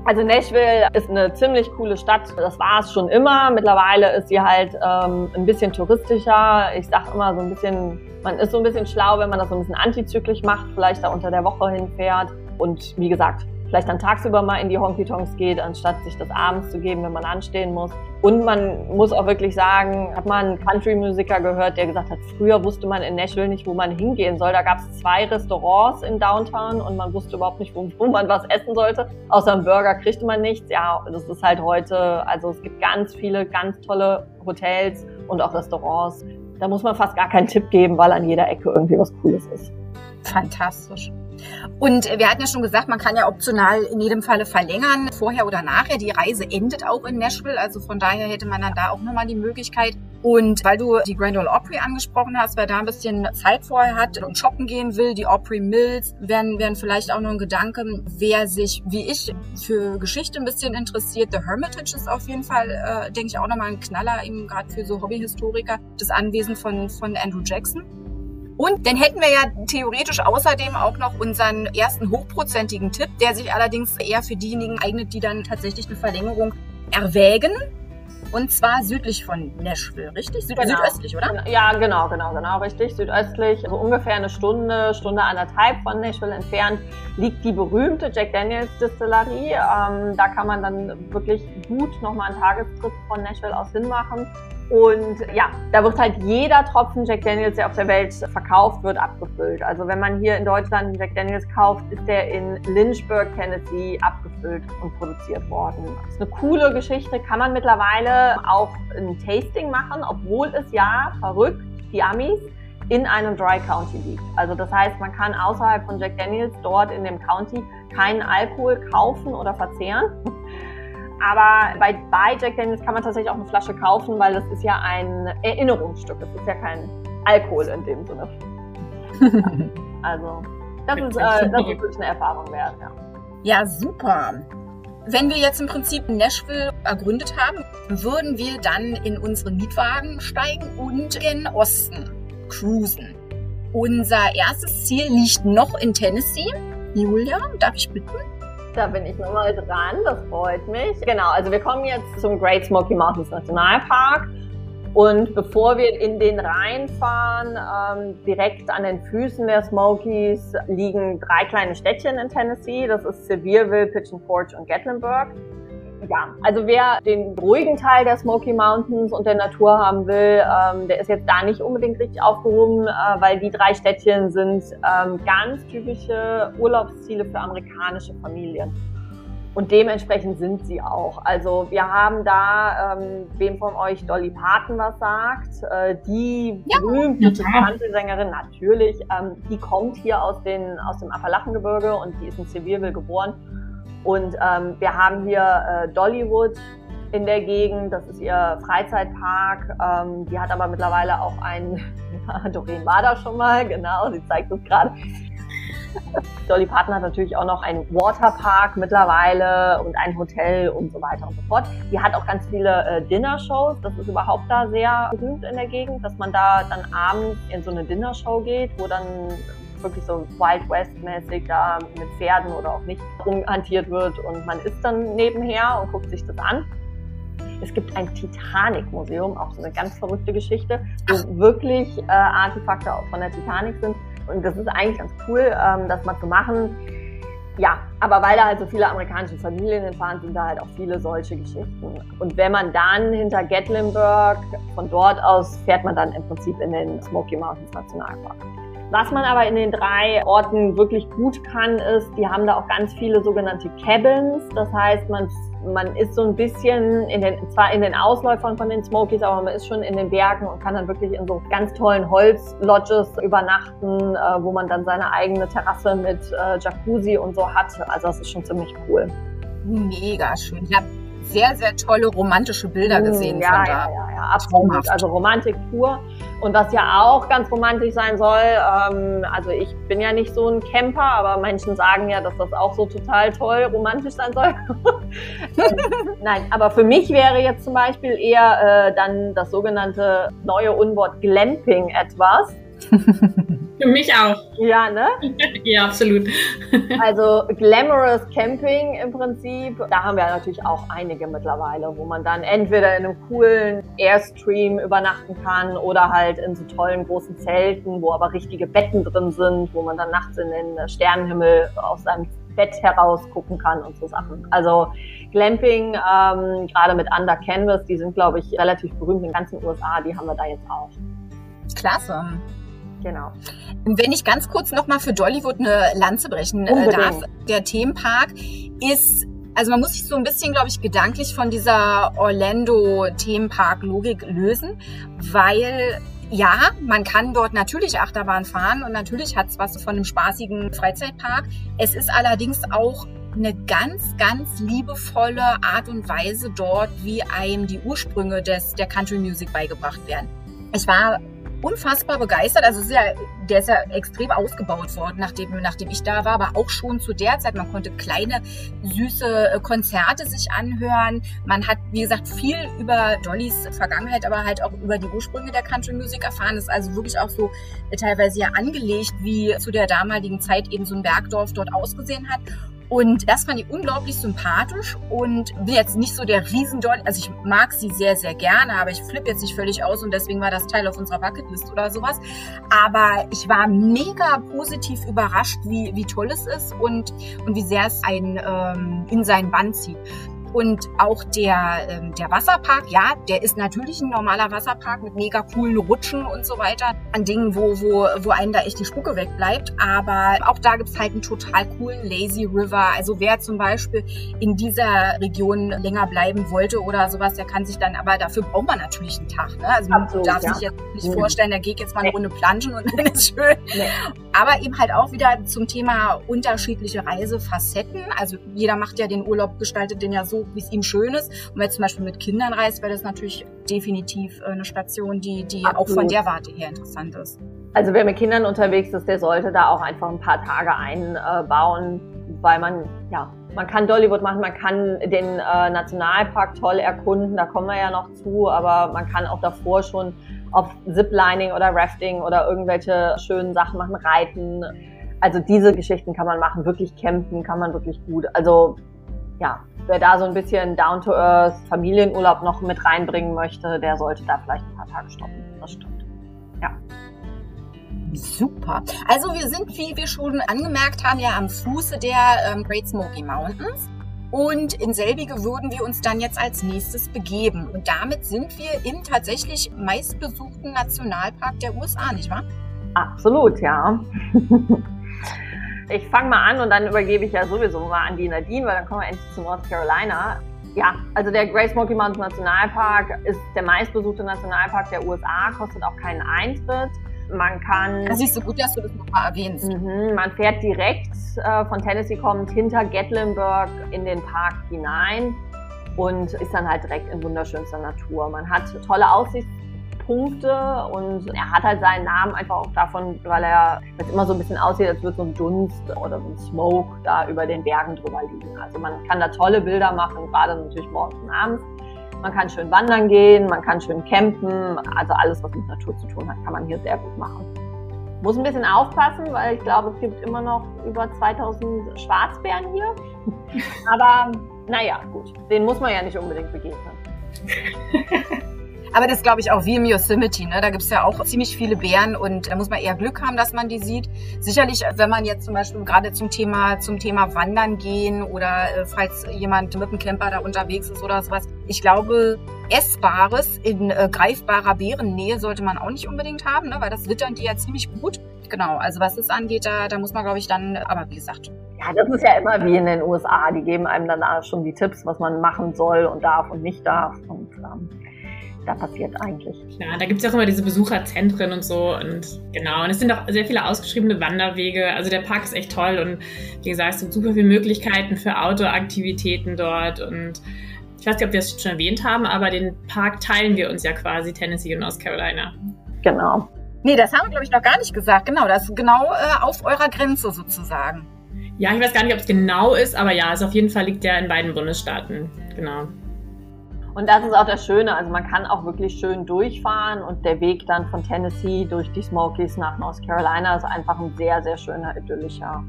Also Nashville ist eine ziemlich coole Stadt. Das war es schon immer. Mittlerweile ist sie halt ähm, ein bisschen touristischer. Ich sag immer so ein bisschen, man ist so ein bisschen schlau, wenn man das so ein bisschen antizyklisch macht, vielleicht da unter der Woche hinfährt. Und wie gesagt, vielleicht dann tagsüber mal in die Honky-Tonks geht, anstatt sich das abends zu geben, wenn man anstehen muss. Und man muss auch wirklich sagen, hat man einen Country-Musiker gehört, der gesagt hat, früher wusste man in Nashville nicht, wo man hingehen soll. Da gab es zwei Restaurants in Downtown und man wusste überhaupt nicht, wo, wo man was essen sollte. Außer einem Burger kriegte man nichts. Ja, das ist halt heute, also es gibt ganz viele, ganz tolle Hotels und auch Restaurants. Da muss man fast gar keinen Tipp geben, weil an jeder Ecke irgendwie was Cooles ist. Fantastisch. Und wir hatten ja schon gesagt, man kann ja optional in jedem Falle verlängern, vorher oder nachher. Die Reise endet auch in Nashville, also von daher hätte man dann da auch nochmal die Möglichkeit, Und weil du die Grand Ole Opry angesprochen hast, wer da ein bisschen Zeit vorher hat und shoppen gehen will, die Opry Mills wären, wären vielleicht auch noch ein Gedanke. Wer sich, wie ich, für Geschichte ein bisschen interessiert, The Hermitage ist auf jeden Fall, äh, denke ich, auch nochmal ein Knaller, eben gerade für so Hobbyhistoriker, das Anwesen von, von Andrew Jackson. Und dann hätten wir ja theoretisch außerdem auch noch unseren ersten hochprozentigen Tipp, der sich allerdings eher für diejenigen eignet, die dann tatsächlich eine Verlängerung erwägen. Und zwar südlich von Nashville, richtig? Süd Genau. Südöstlich, oder? Ja, genau, genau, genau, richtig. Südöstlich, so ungefähr eine Stunde, Stunde anderthalb von Nashville entfernt, liegt die berühmte Jack Daniels Distillerie. Ähm, da kann man dann wirklich gut nochmal einen Tagestrip von Nashville aus hinmachen. Und ja, da wird halt jeder Tropfen Jack Daniels, der auf der Welt verkauft wird, abgefüllt. Also wenn man hier in Deutschland einen Jack Daniels kauft, ist der in Lynchburg, Tennessee abgefüllt und produziert worden. Das ist eine coole Geschichte, kann man mittlerweile auch ein Tasting machen, obwohl es ja verrückt, die Amis, in einem Dry County liegt. Also das heißt, man kann außerhalb von Jack Daniels dort in dem County keinen Alkohol kaufen oder verzehren. Aber bei, bei Jack Daniels kann man tatsächlich auch eine Flasche kaufen, weil das ist ja ein Erinnerungsstück. Das ist ja kein Alkohol in dem Sinne. Also, das ist, äh, das ist wirklich eine Erfahrung wert, ja. Ja, super. Wenn wir jetzt im Prinzip Nashville ergründet haben, würden wir dann in unsere Mietwagen steigen und gen Osten cruisen. Unser erstes Ziel liegt noch in Tennessee. Julia, darf ich bitten? Da bin ich nochmal dran, das freut mich. Genau, also wir kommen jetzt zum Great Smoky Mountains Nationalpark. Und bevor wir in den reinfahren, ähm, direkt an den Füßen der Smokies liegen drei kleine Städtchen in Tennessee. Das ist Sevierville, Pigeon Forge und Gatlinburg. Ja, also wer den ruhigen Teil der Smoky Mountains und der Natur haben will, ähm, der ist jetzt da nicht unbedingt richtig aufgehoben, äh, weil die drei Städtchen sind ähm, ganz typische Urlaubsziele für amerikanische Familien. Und dementsprechend sind sie auch. Also wir haben da, ähm, wem von euch Dolly Parton was sagt, äh, die Ja. berühmte. Country-Sängerin, natürlich, ähm, die kommt hier aus, den, aus dem Appalachengebirge und die ist in Sevierville geboren. Und ähm, wir haben hier äh, Dollywood in der Gegend, das ist ihr Freizeitpark. Ähm, die hat aber mittlerweile auch einen, Doreen war da schon mal, genau, sie zeigt es gerade. Dolly Parton hat natürlich auch noch einen Waterpark mittlerweile und ein Hotel und so weiter und so fort. Die hat auch ganz viele äh, Dinnershows. Das ist überhaupt da sehr berühmt in der Gegend, dass man da dann abends in so eine Dinnershow geht, wo dann wirklich so Wild West-mäßig da mit Pferden oder auch nicht rumhantiert wird und man isst dann nebenher und guckt sich das an. Es gibt ein Titanic-Museum, auch so eine ganz verrückte Geschichte, wo wirklich äh, Artefakte auch von der Titanic sind. Und das ist eigentlich ganz cool, ähm, das mal zu machen. Ja, aber weil da halt so viele amerikanische Familien hinfahren, sind da halt auch viele solche Geschichten. Und wenn man dann hinter Gatlinburg, von dort aus fährt man dann im Prinzip in den Smoky Mountains Nationalpark. Was man aber in den drei Orten wirklich gut kann, ist, die haben da auch ganz viele sogenannte Cabins. Das heißt, man, man ist so ein bisschen in den, zwar in den Ausläufern von den Smokies, aber man ist schon in den Bergen und kann dann wirklich in so ganz tollen Holzlodges übernachten, äh, wo man dann seine eigene Terrasse mit äh, Jacuzzi und so hat. Also das ist schon ziemlich cool. Mega schön. Ich sehr, sehr tolle romantische Bilder gesehen Mm, ja, von da. ja, ja, ja, absolut. Traumhaft. Also Romantik pur. Und was ja auch ganz romantisch sein soll, ähm, also ich bin ja nicht so ein Camper, aber Menschen sagen ja, dass das auch so total toll romantisch sein soll. Nein, aber für mich wäre jetzt zum Beispiel eher äh, dann das sogenannte neue Unwort Glamping etwas. Für mich auch. Ja, ne? ja, absolut. Also Glamorous Camping im Prinzip. Da haben wir natürlich auch einige mittlerweile, wo man dann entweder in einem coolen Airstream übernachten kann oder halt in so tollen großen Zelten, wo aber richtige Betten drin sind, wo man dann nachts in den Sternenhimmel aus seinem Bett heraus gucken kann und so Sachen. Also Glamping, ähm, gerade mit Under Canvas, die sind, glaube ich, relativ berühmt in den ganzen USA, die haben wir da jetzt auch. Klasse. Genau. Wenn ich ganz kurz nochmal für Dollywood eine Lanze brechen äh, Unbedingt. darf, der Themenpark ist, also man muss sich so ein bisschen, glaube ich, gedanklich von dieser Orlando-Themenpark-Logik lösen, weil ja, man kann dort natürlich Achterbahn fahren und natürlich hat es was von einem spaßigen Freizeitpark. Es ist allerdings auch eine ganz, ganz liebevolle Art und Weise dort, wie einem die Ursprünge des, der Country Music beigebracht werden. Ich war unfassbar begeistert. Also ist ja, der ist ja extrem ausgebaut worden, nachdem, nachdem ich da war, aber auch schon zu der Zeit. Man konnte kleine, süße äh, Konzerte sich anhören. Man hat, wie gesagt, viel über Dollys Vergangenheit, aber halt auch über die Ursprünge der Country Music erfahren. Das ist also wirklich auch so äh, teilweise ja angelegt, wie zu der damaligen Zeit eben so ein Bergdorf dort ausgesehen hat. Und das fand ich unglaublich sympathisch und bin jetzt nicht so der Riesendoll. Also ich mag sie sehr, sehr gerne, aber ich flippe jetzt nicht völlig aus und deswegen war das Teil auf unserer Bucketlist oder sowas. Aber ich war mega positiv überrascht, wie, wie toll es ist und, und wie sehr es einen ähm, in seinen Bann zieht. Und auch der, ähm, der Wasserpark, ja, der ist natürlich ein normaler Wasserpark mit mega coolen Rutschen und so weiter. An Dingen, wo, wo, wo einem da echt die Spucke wegbleibt. Aber auch da gibt's halt einen total coolen Lazy River. Also wer zum Beispiel in dieser Region länger bleiben wollte oder sowas, der kann sich dann, aber dafür braucht man natürlich einen Tag. Ne? Also man Absolut, darf ja. sich jetzt nicht mhm. vorstellen, da geht jetzt mal eine Runde planschen und dann ist schön. Nee. Aber eben halt auch wieder zum Thema unterschiedliche Reisefacetten. Also jeder macht ja den Urlaub, gestaltet den ja so, wie es ihm schön ist. Und wenn er zum Beispiel mit Kindern reist, wäre das natürlich definitiv äh, eine Station, die, die auch von der Warte her interessant ist. Also wer mit Kindern unterwegs ist, der sollte da auch einfach ein paar Tage einbauen, weil man, ja, man kann Dollywood machen, man kann den äh, Nationalpark toll erkunden, da kommen wir ja noch zu, aber man kann auch davor schon auf Ziplining oder Rafting oder irgendwelche schönen Sachen machen, reiten. Also diese Geschichten kann man machen, wirklich campen kann man wirklich gut. Also ja, wer da so ein bisschen Down-to-Earth Familienurlaub noch mit reinbringen möchte, der sollte da vielleicht ein paar Tage stoppen. Das stimmt. Ja. Super. Also wir sind, wie wir schon angemerkt haben, ja am Fuße der ähm, Great Smoky Mountains. Und in selbige würden wir uns dann jetzt als nächstes begeben. Und damit sind wir im tatsächlich meistbesuchten Nationalpark der USA, nicht wahr? Absolut, ja. Ich fange mal an und dann übergebe ich ja sowieso mal an die Nadine, weil dann kommen wir endlich zu North Carolina. Ja, also der Great Smoky Mountains Nationalpark ist der meistbesuchte Nationalpark der USA, kostet auch keinen Eintritt. Man kann. Das ist so gut, dass du das nochmal erwähnst. Mhm, man fährt direkt äh, von Tennessee kommend hinter Gatlinburg in den Park hinein und ist dann halt direkt in wunderschönster Natur. Man hat tolle Aussichts Punkte und er hat halt seinen Namen einfach auch davon, weil er es immer so ein bisschen aussieht, als würde so ein Dunst oder so ein Smoke da über den Bergen drüber liegen. Also man kann da tolle Bilder machen, gerade natürlich morgens und abends. Man kann schön wandern gehen, man kann schön campen, also alles, was mit Natur zu tun hat, kann man hier sehr gut machen. Muss ein bisschen aufpassen, weil ich glaube, es gibt immer noch über 2000 Schwarzbären hier. Aber naja, gut, denen muss man ja nicht unbedingt begegnen. Aber das glaube ich auch wie im Yosemite. Ne? Da gibt es ja auch ziemlich viele Bären und da muss man eher Glück haben, dass man die sieht. Sicherlich, wenn man jetzt zum Beispiel gerade zum Thema, zum Thema Wandern gehen oder äh, falls jemand mit dem Camper da unterwegs ist oder sowas. Ich glaube, Essbares in äh, greifbarer Bärennähe sollte man auch nicht unbedingt haben, ne? weil das wittern die ja ziemlich gut. Genau, also was das angeht, da, da muss man, glaube ich, dann, aber wie gesagt. Ja, das ist ja immer wie in den USA. Die geben einem dann schon die Tipps, was man machen soll und darf und nicht darf. Und ähm, da passiert eigentlich. Ja, da gibt es ja auch immer diese Besucherzentren und so und genau. Und es sind auch sehr viele ausgeschriebene Wanderwege. Also der Park ist echt toll und wie gesagt, es gibt super viele Möglichkeiten für Outdoor-Aktivitäten dort und ich weiß nicht, ob wir es schon erwähnt haben, aber den Park teilen wir uns ja quasi, Tennessee und North Carolina. Genau. Nee, das haben wir, glaube ich, noch gar nicht gesagt. Genau, das ist genau äh, auf eurer Grenze sozusagen. Ja, ich weiß gar nicht, ob es genau ist, aber ja, es auf jeden Fall liegt ja in beiden Bundesstaaten. Genau. Und das ist auch das Schöne. Also man kann auch wirklich schön durchfahren und der Weg dann von Tennessee durch die Smokies nach North Carolina ist einfach ein sehr, sehr schöner, idyllischer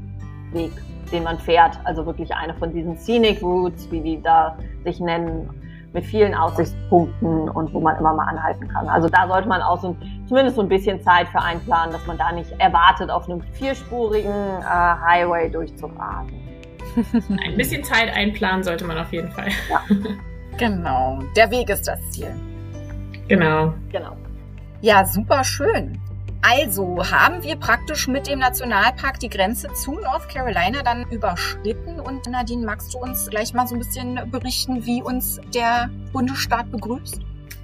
Weg, den man fährt. Also wirklich eine von diesen Scenic Routes, wie die da sich nennen, mit vielen Aussichtspunkten und wo man immer mal anhalten kann. Also da sollte man auch so, zumindest so ein bisschen Zeit für einplanen, dass man da nicht erwartet, auf einem vierspurigen äh, Highway durchzufahren. Ein bisschen Zeit einplanen sollte man auf jeden Fall. Ja. Genau, der Weg ist das Ziel. Genau. Genau. Ja, super schön. Also haben wir praktisch mit dem Nationalpark die Grenze zu North Carolina dann überschritten. Und Nadine, magst du uns gleich mal so ein bisschen berichten, wie uns der Bundesstaat begrüßt?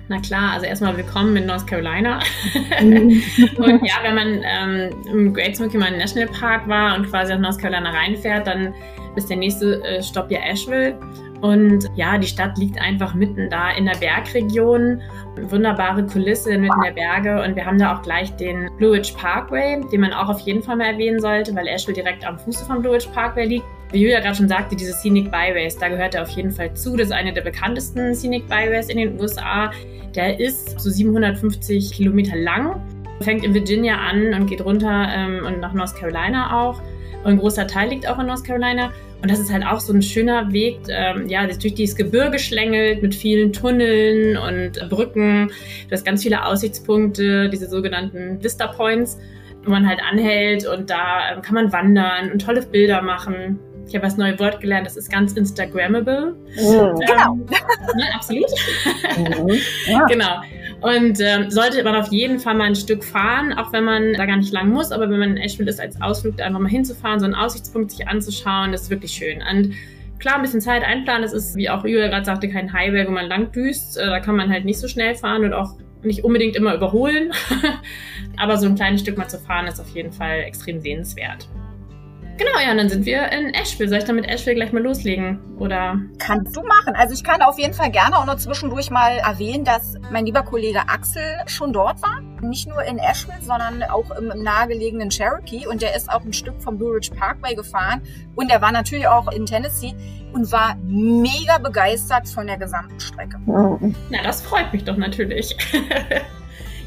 Na klar, also erstmal willkommen in North Carolina. und ja, wenn man ähm, im Great Smoky Mountain National Park war und quasi nach North Carolina reinfährt, dann ist der nächste äh, Stopp ja Asheville. Und ja, die Stadt liegt einfach mitten da in der Bergregion. Wunderbare Kulisse mitten der Berge. Und wir haben da auch gleich den Blue Ridge Parkway, den man auch auf jeden Fall mal erwähnen sollte, weil Asheville direkt am Fuße vom Blue Ridge Parkway liegt. Wie Julia gerade schon sagte, diese Scenic Byways, da gehört er auf jeden Fall zu. Das ist eine der bekanntesten Scenic Byways in den USA. Der ist so 750 Kilometer lang, fängt in Virginia an und geht runter ähm, und nach North Carolina auch. Und ein großer Teil liegt auch in North Carolina. Und das ist halt auch so ein schöner Weg, ähm, ja, durch dieses Gebirge schlängelt mit vielen Tunneln und Brücken. Du hast ganz viele Aussichtspunkte, diese sogenannten Vista Points, wo man halt anhält und da ähm, kann man wandern und tolle Bilder machen. Ich habe das neue Wort gelernt, das ist ganz Instagrammable. Mhm. Genau. Ähm, ne, absolut. Mhm. Ja. genau. Und ähm, sollte man auf jeden Fall mal ein Stück fahren, auch wenn man da gar nicht lang muss, aber wenn man in Asheville ist, als Ausflug da einfach mal hinzufahren, so einen Aussichtspunkt sich anzuschauen, das ist wirklich schön. Und klar, ein bisschen Zeit einplanen, das ist, wie auch Julia gerade sagte, kein Highway, wo man lang düst. Äh, da kann man halt nicht so schnell fahren und auch nicht unbedingt immer überholen. aber so ein kleines Stück mal zu fahren, ist auf jeden Fall extrem sehenswert. Genau, ja, und dann sind wir in Asheville. Soll ich dann mit Asheville gleich mal loslegen? Oder? Kannst du machen. Also ich kann auf jeden Fall gerne auch noch zwischendurch mal erwähnen, dass mein lieber Kollege Axel schon dort war. Nicht nur in Asheville, sondern auch im, im nahegelegenen Cherokee. Und der ist auch ein Stück vom Blue Ridge Parkway gefahren. Und er war natürlich auch in Tennessee und war mega begeistert von der gesamten Strecke. Na, das freut mich doch natürlich.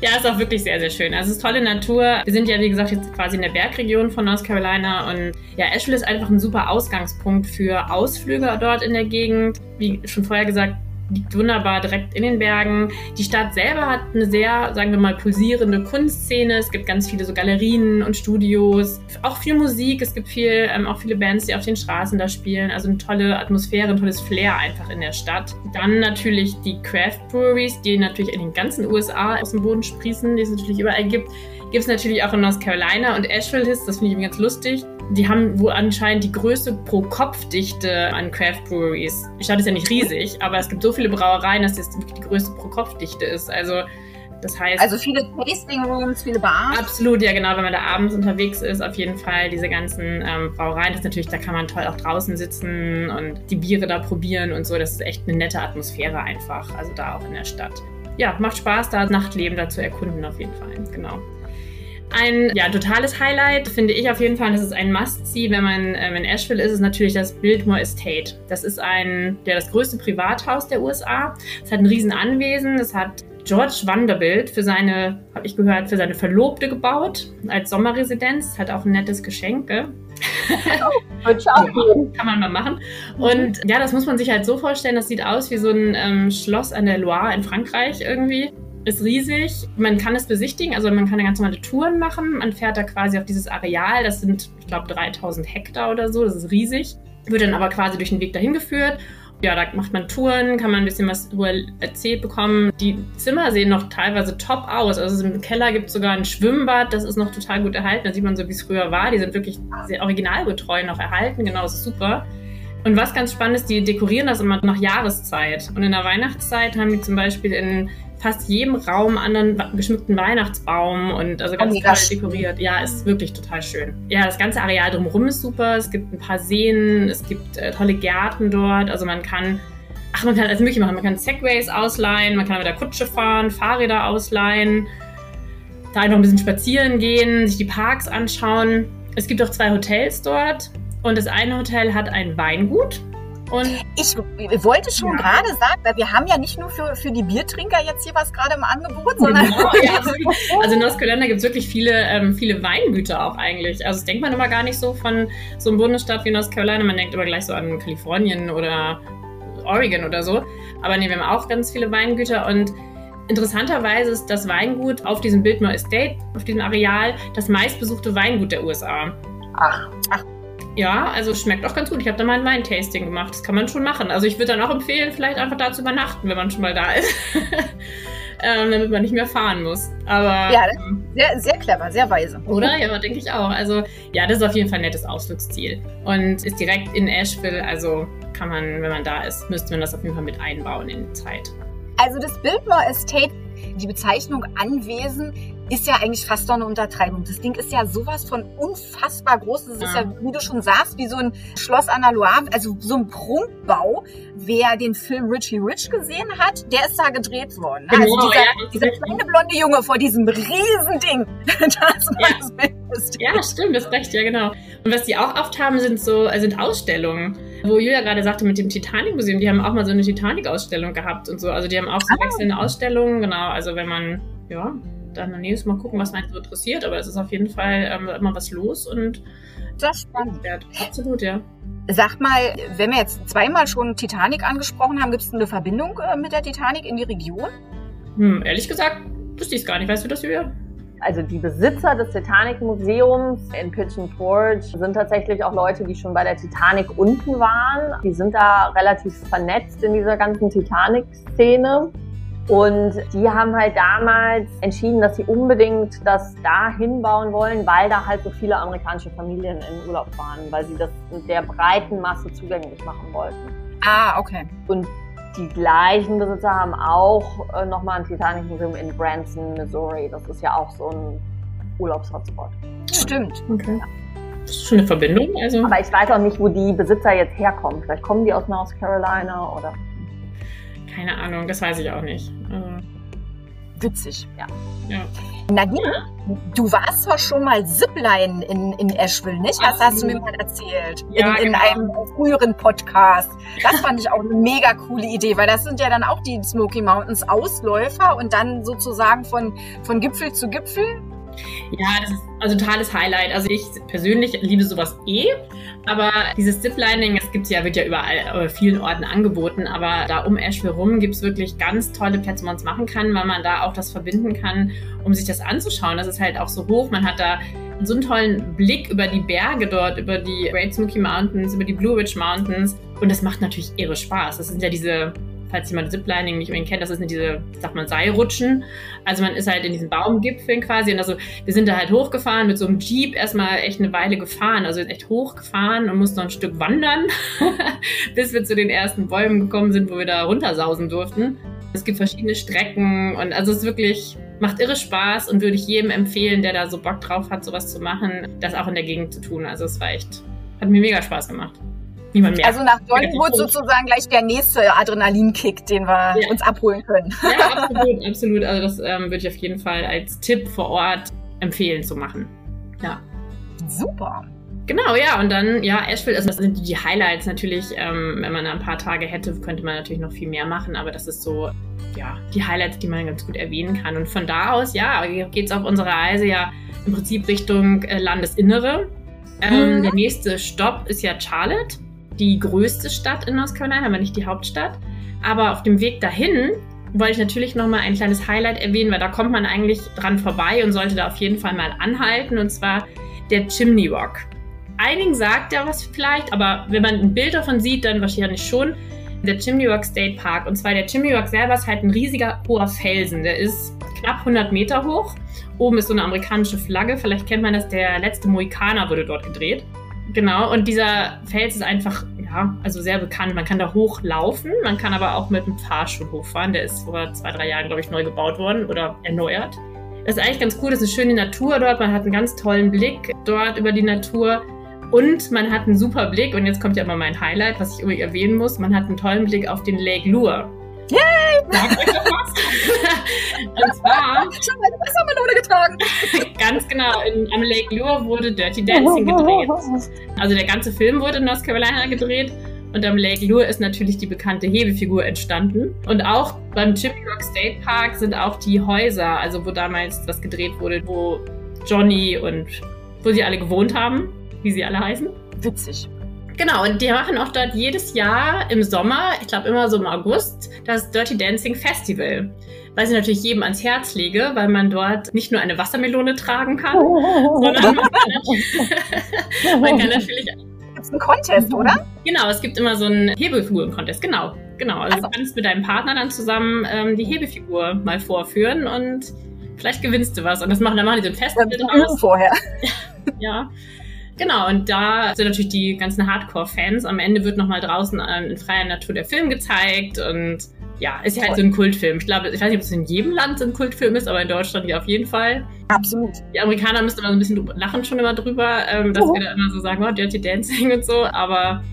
Ja, ist auch wirklich sehr, sehr schön. Also es ist tolle Natur. Wir sind ja, wie gesagt, jetzt quasi in der Bergregion von North Carolina und ja, Asheville ist einfach ein super Ausgangspunkt für Ausflüge dort in der Gegend. Wie schon vorher gesagt, liegt wunderbar direkt in den Bergen. Die Stadt selber hat eine sehr, sagen wir mal, pulsierende Kunstszene. Es gibt ganz viele so Galerien und Studios, auch viel Musik. Es gibt viel, ähm, auch viele Bands, die auf den Straßen da spielen. Also eine tolle Atmosphäre, ein tolles Flair einfach in der Stadt. Dann natürlich die Craft Breweries, die natürlich in den ganzen USA aus dem Boden sprießen, die es natürlich überall gibt. Gibt es natürlich auch in North Carolina und Asheville ist, das finde ich ganz lustig die haben wohl anscheinend die größte Pro-Kopf-Dichte an Craft Breweries. Die Stadt ist ja nicht riesig, aber es gibt so viele Brauereien, dass das wirklich die größte Pro-Kopf-Dichte ist. Also das heißt. Also viele Tasting Rooms, viele Bars. Absolut, ja genau, wenn man da abends unterwegs ist, auf jeden Fall diese ganzen ähm, Brauereien. Das ist natürlich, da kann man toll auch draußen sitzen und die Biere da probieren und so. Das ist echt eine nette Atmosphäre einfach. Also da auch in der Stadt. Ja, macht Spaß, da Nachtleben da zu erkunden auf jeden Fall. Genau. Ein ja, totales Highlight finde ich auf jeden Fall, das ist ein Must-See, wenn man ähm, in Asheville ist, ist natürlich das Biltmore Estate. Das ist ein, ja, das größte Privathaus der USA. Es hat ein riesen Anwesen, es hat George Vanderbilt für seine, habe ich gehört, für seine Verlobte gebaut als Sommerresidenz. Hat auch ein nettes Geschenk. Oh, kann man mal machen. Und ja, das muss man sich halt so vorstellen, das sieht aus wie so ein ähm, Schloss an der Loire in Frankreich irgendwie ist riesig. Man kann es besichtigen, also man kann eine ganz normale Touren machen. Man fährt da quasi auf dieses Areal. Das sind, ich glaube, 3000 Hektar oder so. Das ist riesig. Wird dann aber quasi durch den Weg dahin geführt. Ja, da macht man Touren, kann man ein bisschen was erzählt bekommen. Die Zimmer sehen noch teilweise top aus. Also im Keller gibt es sogar ein Schwimmbad, das ist noch total gut erhalten. Da sieht man so, wie es früher war. Die sind wirklich sehr originalgetreu noch erhalten. Genau, das ist super. Und was ganz spannend ist, die dekorieren das immer nach Jahreszeit. Und in der Weihnachtszeit haben die zum Beispiel in fast jedem Raum anderen geschmückten Weihnachtsbaum und also ganz oh, toll dekoriert. Ja, ist wirklich total schön. Ja, das ganze Areal drumherum ist super. Es gibt ein paar Seen, es gibt äh, tolle Gärten dort. Also man kann, ach, man kann alles mögliche machen. Man kann Segways ausleihen, man kann mit der Kutsche fahren, Fahrräder ausleihen, da einfach ein bisschen spazieren gehen, sich die Parks anschauen. Es gibt auch zwei Hotels dort und das eine Hotel hat ein Weingut und ich wollte schon ja. gerade sagen, weil wir haben ja nicht nur für, für die Biertrinker jetzt hier was gerade im Angebot, sondern. Genau, ja, also, also in North Carolina gibt es wirklich viele, ähm, viele Weingüter auch eigentlich. Also das denkt man immer gar nicht so von so einem Bundesstaat wie North Carolina. Man denkt immer gleich so an Kalifornien oder Oregon oder so. Aber nee, wir haben auch ganz viele Weingüter und Interessanterweise ist das Weingut auf diesem Biltmore Estate, auf diesem Areal, das meistbesuchte Weingut der USA. Ach, ach ja, also schmeckt auch ganz gut. Ich habe da mal ein Weintasting gemacht. Das kann man schon machen. Also ich würde dann auch empfehlen, vielleicht einfach da zu übernachten, wenn man schon mal da ist. ähm, damit man nicht mehr fahren muss. Aber ja, sehr, sehr clever, sehr weise. Oder? Ja, denke ich auch. Also ja, das ist auf jeden Fall ein nettes Ausflugsziel und ist direkt in Asheville. Also kann man, wenn man da ist, müsste man das auf jeden Fall mit einbauen in die Zeit. Also das Biltmore Estate, die Bezeichnung Anwesen ist ja eigentlich fast noch eine Untertreibung. Das Ding ist ja sowas von unfassbar groß. Das ist ja, wie du schon sagst, wie so ein Schloss an der Loire, also so ein Prunkbau. Wer den Film Richie Rich gesehen hat, der ist da gedreht worden. Genau, also dieser, ja, dieser kleine blonde Junge vor diesem Riesending. Das Ja. Ja, stimmt, das ist recht, ja genau. Und was die auch oft haben, sind so äh, sind Ausstellungen. Wo Julia gerade sagte mit dem Titanic-Museum, die haben auch mal so eine Titanic-Ausstellung gehabt und so. Also die haben auch so Ah. wechselnde Ausstellungen, genau. Also wenn man, ja, dann nächstes Mal gucken, was man so interessiert. Aber es ist auf jeden Fall ähm, immer was los und Das ist spannend. wert. Absolut, ja. Sag mal, wenn wir jetzt zweimal schon Titanic angesprochen haben, gibt es eine Verbindung äh, mit der Titanic in die Region? Hm, ehrlich gesagt, wusste ich es gar nicht. Weißt du das, Julia? Also die Besitzer des Titanic-Museums in Pigeon Forge sind tatsächlich auch Leute, die schon bei der Titanic unten waren. Die sind da relativ vernetzt in dieser ganzen Titanic-Szene. Und die haben halt damals entschieden, dass sie unbedingt das da hinbauen wollen, weil da halt so viele amerikanische Familien in Urlaub waren, weil sie das der breiten Masse zugänglich machen wollten. Ah, okay. Und die gleichen Besitzer haben auch äh, nochmal ein Titanic-Museum in Branson, Missouri. Das ist ja auch so ein Urlaubshotspot. Stimmt. Okay. Das ist schon eine Verbindung, also. Aber ich weiß auch nicht, wo die Besitzer jetzt herkommen. Vielleicht kommen die aus North Carolina oder. Keine Ahnung, das weiß ich auch nicht. Also, Witzig. Ja. Ja. Nadine, du warst zwar schon mal Zipline in, in Asheville, nicht? Das hast du mir mal erzählt. Ja, in, in genau. einem früheren Podcast. Das fand ich auch eine mega coole Idee, weil das sind ja dann auch die Smoky Mountains Ausläufer und dann sozusagen von, von Gipfel zu Gipfel. Ja, das ist also totales Highlight. Also ich persönlich liebe sowas eh, aber dieses Ziplining, es gibt ja, wird ja überall, äh, vielen Orten angeboten, aber da um Asheville rum gibt's wirklich ganz tolle Plätze, wo man es machen kann, weil man da auch das verbinden kann, um sich das anzuschauen. Das ist halt auch so hoch, man hat da so einen tollen Blick über die Berge dort, über die Great Smoky Mountains, über die Blue Ridge Mountains und das macht natürlich irre Spaß. Das sind ja diese falls jemand Ziplining nicht unbedingt kennt, das sind diese, sagt man, Seilrutschen. Also man ist halt in diesen Baumgipfeln quasi und also wir sind da halt hochgefahren mit so einem Jeep erstmal echt eine Weile gefahren, also echt hochgefahren und mussten noch ein Stück wandern, bis wir zu den ersten Bäumen gekommen sind, wo wir da runtersausen durften. Es gibt verschiedene Strecken und also es ist wirklich, macht irre Spaß und würde ich jedem empfehlen, der da so Bock drauf hat, sowas zu machen, das auch in der Gegend zu tun. Also es war echt, hat mir mega Spaß gemacht. Wie man merkt. Also nach Dollywood sozusagen gleich der nächste Adrenalinkick, den wir Ja. uns abholen können. Ja, absolut, absolut. Also das ähm, würde ich auf jeden Fall als Tipp vor Ort empfehlen zu machen. Ja. Super. Genau, ja, und dann, ja, Asheville, also das sind die Highlights natürlich. Ähm, wenn man ein paar Tage hätte, könnte man natürlich noch viel mehr machen, aber das ist so, ja, die Highlights, die man ganz gut erwähnen kann. Und von da aus, ja, geht's auf unserer Reise ja im Prinzip Richtung äh, Landesinnere. Ähm, Mhm. Der nächste Stopp ist ja Charlotte, die größte Stadt in North Carolina, aber nicht die Hauptstadt. Aber auf dem Weg dahin wollte ich natürlich nochmal ein kleines Highlight erwähnen, weil da kommt man eigentlich dran vorbei und sollte da auf jeden Fall mal anhalten, und zwar der Chimney Rock. Einigen sagt er was vielleicht, aber wenn man ein Bild davon sieht, dann wahrscheinlich schon. Der Chimney Rock State Park. Und zwar der Chimney Rock selber ist halt ein riesiger hoher Felsen. Der ist knapp 100 Meter hoch. Oben ist so eine amerikanische Flagge. Vielleicht kennt man das. Der letzte Mohikaner wurde dort gedreht. Genau. Und dieser Fels ist einfach, ja, also sehr bekannt. Man kann da hochlaufen. Man kann aber auch mit einem Fahrstuhl hochfahren. Der ist vor zwei, drei Jahren, glaube ich, neu gebaut worden oder erneuert. Das ist eigentlich ganz cool. Das ist eine schöne Natur dort. Man hat einen ganz tollen Blick dort über die Natur. Und man hat einen super Blick, und jetzt kommt ja mal mein Highlight, was ich irgendwie erwähnen muss. Man hat einen tollen Blick auf den Lake Lure. Yay! Sagt euch das was? und zwar, Schon mal eine Wassermelone getragen. ganz genau, in, am Lake Lure wurde Dirty Dancing gedreht. Also der ganze Film wurde in North Carolina gedreht. Und am Lake Lure ist natürlich die bekannte Hebefigur entstanden. Und auch beim Chimney Rock State Park sind auch die Häuser, also wo damals was gedreht wurde, wo Johnny und wo sie alle gewohnt haben, wie sie alle heißen. Witzig. Genau, und die machen auch dort jedes Jahr im Sommer, ich glaube immer so im August, das Dirty Dancing Festival. Was ich natürlich jedem ans Herz lege, weil man dort nicht nur eine Wassermelone tragen kann, sondern man kann, natürlich- man kann natürlich Gibt's einen Contest, oder? Genau, es gibt immer so einen Hebelfiguren-Contest. Genau, genau. Also Ach so. du kannst mit deinem Partner dann zusammen ähm, die Hebefigur mal vorführen und vielleicht gewinnst du was. Und das machen dann machen die so ein Festival bisschen draus. vorher. Ja. Genau, und da sind natürlich die ganzen Hardcore-Fans. Am Ende wird nochmal draußen ähm, in freier Natur der Film gezeigt und ja, ist ja halt so ein Kultfilm. Ich glaube, ich weiß nicht, ob es in jedem Land so ein Kultfilm ist, aber in Deutschland ja auf jeden Fall. Absolut. Die Amerikaner müssten immer so ein bisschen lachen schon immer drüber, ähm, dass oh. wir da immer so sagen, oh, Dirty Dancing und so, aber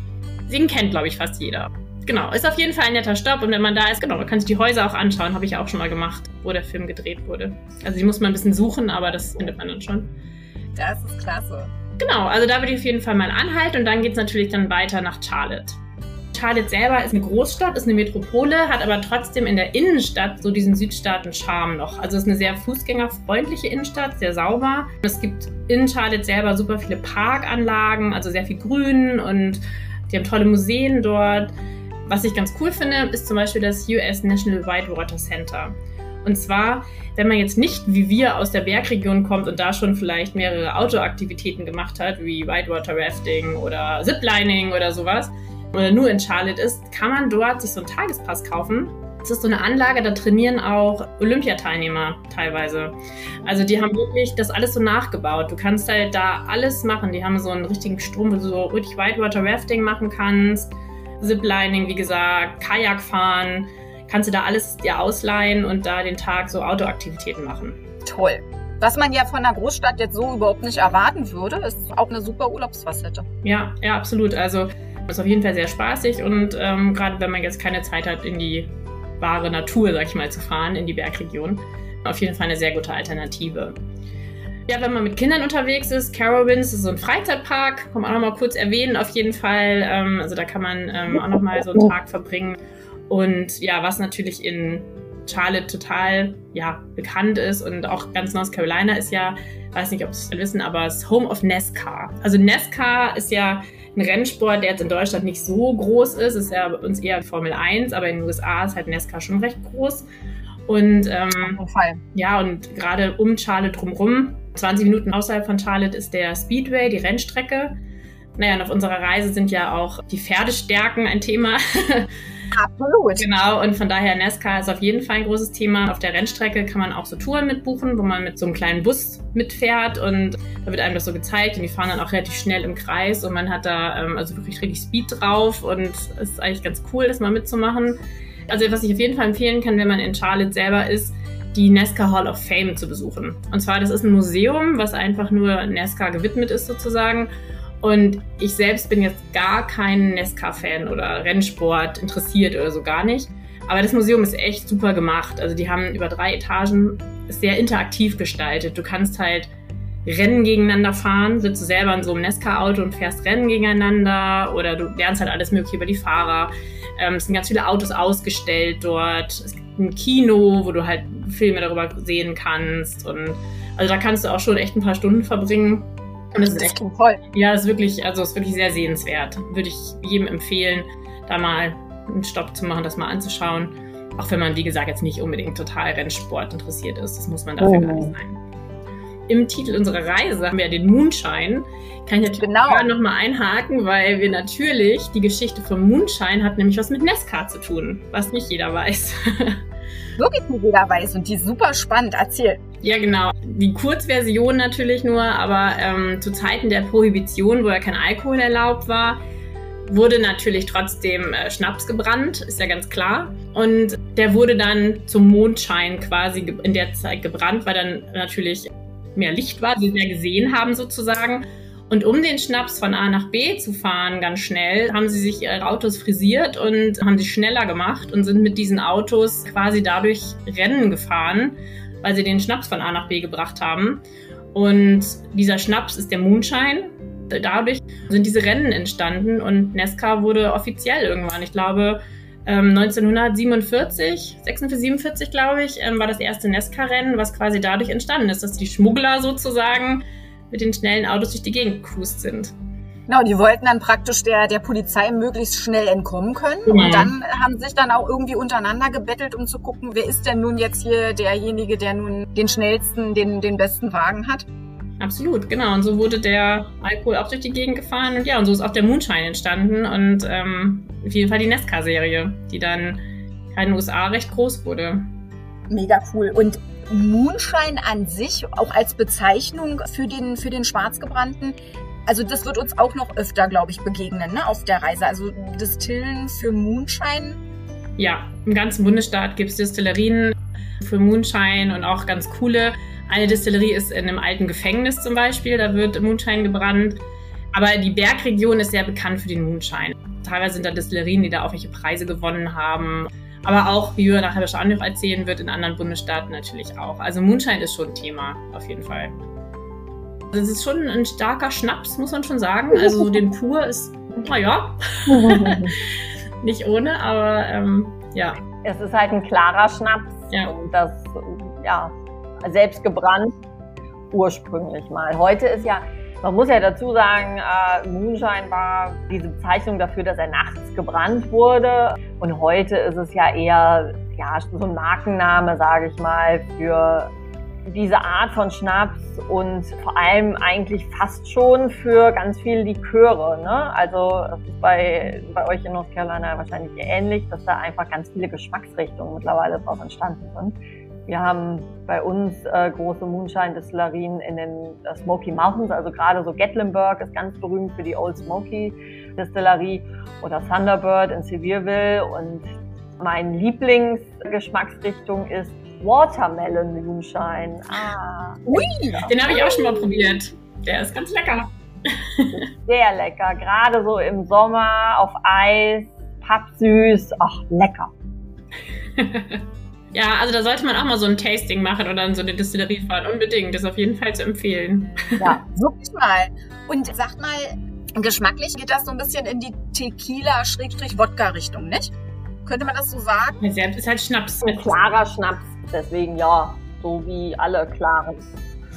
den kennt, glaube ich, fast jeder. Genau, ist auf jeden Fall ein netter Stopp und wenn man da ist, genau, man kann sich die Häuser auch anschauen, habe ich auch schon mal gemacht, wo der Film gedreht wurde. Also die muss man ein bisschen suchen, aber das findet man dann schon. Das ist klasse. Genau, also da würde ich auf jeden Fall mal anhalten und dann geht es natürlich dann weiter nach Charlotte. Charlotte selber ist eine Großstadt, ist eine Metropole, hat aber trotzdem in der Innenstadt so diesen Südstaaten-Charme noch. Also es ist eine sehr fußgängerfreundliche Innenstadt, sehr sauber. Es gibt in Charlotte selber super viele Parkanlagen, also sehr viel Grün und die haben tolle Museen dort. Was ich ganz cool finde, ist zum Beispiel das US National Whitewater Center. Und zwar, wenn man jetzt nicht wie wir aus der Bergregion kommt und da schon vielleicht mehrere Outdoor-Aktivitäten gemacht hat, wie Whitewater Rafting oder Ziplining oder sowas, oder nur in Charlotte ist, kann man dort sich so einen Tagespass kaufen. Das ist so eine Anlage, da trainieren auch Olympiateilnehmer teilweise. Also die haben wirklich das alles so nachgebaut. Du kannst halt da alles machen. Die haben so einen richtigen Strom, wo du so richtig Whitewater Rafting machen kannst, Ziplining, wie gesagt, Kajak fahren. Kannst du da alles dir ausleihen und da den Tag so Outdoor-Aktivitäten machen. Toll. Was man ja von einer Großstadt jetzt so überhaupt nicht erwarten würde, ist auch eine super Urlaubsfacette. Ja, ja, absolut. Also ist auf jeden Fall sehr spaßig und ähm, gerade wenn man jetzt keine Zeit hat, in die wahre Natur, sag ich mal, zu fahren, in die Bergregion, auf jeden Fall eine sehr gute Alternative. Ja, wenn man mit Kindern unterwegs ist, Carowinds ist so ein Freizeitpark, kann man auch noch mal kurz erwähnen, auf jeden Fall. Ähm, also da kann man ähm, auch noch mal so einen Tag verbringen. Und ja, was natürlich in Charlotte total ja, bekannt ist und auch ganz North Carolina ist ja, weiß nicht, ob Sie es wissen, aber das Home of NASCAR. Also NASCAR ist ja ein Rennsport, der jetzt in Deutschland nicht so groß ist, ist ja bei uns eher Formel 1, aber in den USA ist halt NASCAR schon recht groß. Und ähm, ja, und gerade um Charlotte drumherum, 20 Minuten außerhalb von Charlotte ist der Speedway, die Rennstrecke. Naja, und auf unserer Reise sind ja auch die Pferdestärken ein Thema. Absolut. Genau, und von daher NASCAR ist auf jeden Fall ein großes Thema. Auf der Rennstrecke kann man auch so Touren mitbuchen, wo man mit so einem kleinen Bus mitfährt und da wird einem das so gezeigt und die fahren dann auch relativ schnell im Kreis und man hat da ähm, also wirklich richtig Speed drauf und es ist eigentlich ganz cool, das mal mitzumachen. Also was ich auf jeden Fall empfehlen kann, wenn man in Charlotte selber ist, die NASCAR Hall of Fame zu besuchen. Und zwar, das ist ein Museum, was einfach nur NASCAR gewidmet ist sozusagen. Und ich selbst bin jetzt gar kein Nesca-Fan oder Rennsport interessiert oder so gar nicht. Aber das Museum ist echt super gemacht. Also die haben über drei Etagen sehr interaktiv gestaltet. Du kannst halt Rennen gegeneinander fahren, sitzt du selber in so einem Nesca-Auto und fährst Rennen gegeneinander oder du lernst halt alles Mögliche über die Fahrer. Ähm, es sind ganz viele Autos ausgestellt dort. Es gibt ein Kino, wo du halt Filme darüber sehen kannst. Und also da kannst du auch schon echt ein paar Stunden verbringen. Und es ist echt toll. Ja, es ist wirklich, also es ist wirklich sehr sehenswert. Würde ich jedem empfehlen, da mal einen Stopp zu machen, das mal anzuschauen. Auch wenn man, wie gesagt, jetzt nicht unbedingt total Rennsport interessiert ist. Das muss man dafür oh. gar nicht sein. Im Titel unserer Reise haben wir ja den Moonshine. Kann ich natürlich genau. nochmal einhaken, weil wir natürlich, die Geschichte vom Moonshine hat nämlich was mit Nesca zu tun, was nicht jeder weiß. Wirklich nicht jeder weiß und die ist super spannend. Erzähl. Ja, genau. Die Kurzversion natürlich nur, aber ähm, zu Zeiten der Prohibition, wo ja kein Alkohol erlaubt war, wurde natürlich trotzdem äh, Schnaps gebrannt, ist ja ganz klar. Und der wurde dann zum Mondschein quasi in der Zeit gebrannt, weil dann natürlich mehr Licht war, die mehr gesehen haben sozusagen. Und um den Schnaps von A nach B zu fahren, ganz schnell, haben sie sich ihre Autos frisiert und haben sie schneller gemacht und sind mit diesen Autos quasi dadurch Rennen gefahren weil sie den Schnaps von A nach B gebracht haben. Und dieser Schnaps ist der Moonshine. Dadurch sind diese Rennen entstanden und Nesca wurde offiziell irgendwann, ich glaube, 1947, 46, 47 glaube ich, ähm, war das erste Nesca-Rennen, was quasi dadurch entstanden ist, dass die Schmuggler sozusagen mit den schnellen Autos durch die Gegend gecruised sind. Genau, die wollten dann praktisch der, der Polizei möglichst schnell entkommen können. Mhm. Und dann haben sich dann auch irgendwie untereinander gebettelt, um zu gucken, wer ist denn nun jetzt hier derjenige, der nun den schnellsten, den, den besten Wagen hat. Absolut, genau. Und so wurde der Alkohol auch durch die Gegend gefahren. Und ja, und so ist auch der Moonshine entstanden. Und ähm, auf jeden Fall die Nesca-Serie, die dann in den USA recht groß wurde. Mega cool. Und Moonshine an sich, auch als Bezeichnung für den, für den Schwarzgebrannten, also das wird uns auch noch öfter, glaube ich, begegnen ne, auf der Reise. Also Distillen für Moonshine Ja, im ganzen Bundesstaat gibt es Distillerien für Moonshine und auch ganz coole. Eine Distillerie ist in einem alten Gefängnis zum Beispiel, da wird Moonshine gebrannt. Aber die Bergregion ist sehr bekannt für den Moonshine. Teilweise sind da Distillerien, die da auch welche Preise gewonnen haben. Aber auch, wie wir nachher noch erzählen wird, in anderen Bundesstaaten natürlich auch. Also Moonshine ist schon ein Thema, auf jeden Fall. Das ist schon ein starker Schnaps, muss man schon sagen. Also so den pur ist, naja, nicht ohne, aber ähm, ja. Es ist halt ein klarer Schnaps ja. und das, ja, selbst gebrannt ursprünglich mal. Heute ist ja, man muss ja dazu sagen, äh, Moonshine war diese Bezeichnung dafür, dass er nachts gebrannt wurde. Und heute ist es ja eher ja, so ein Markenname, sage ich mal, für diese Art von Schnaps und vor allem eigentlich fast schon für ganz viele Liköre. Ne? Also das ist bei, bei euch in North Carolina wahrscheinlich ähnlich, dass da einfach ganz viele Geschmacksrichtungen mittlerweile draus entstanden sind. Wir haben bei uns äh, große Moonshine-Distillerien in den äh, Smoky Mountains, also gerade so Gatlinburg ist ganz berühmt für die Old Smoky Distillerie oder Thunderbird in Sevierville und meine Lieblingsgeschmacksrichtung ist Watermelon Moonshine. Ah. Ui, den habe ich auch schon mal probiert. Der ist ganz lecker. Sehr lecker, gerade so im Sommer auf Eis, pappsüß, ach lecker. Ja, also da sollte man auch mal so ein Tasting machen oder in so eine Distillerie fahren. Unbedingt, das ist auf jeden Fall zu empfehlen. Ja, wirklich mal. Und sagt mal, geschmacklich geht das so ein bisschen in die Tequila-Wodka-Richtung, nicht? Könnte man das so sagen? Ja, selbst ist halt Schnaps. Ein klarer Schnaps, deswegen ja, so wie alle klaren.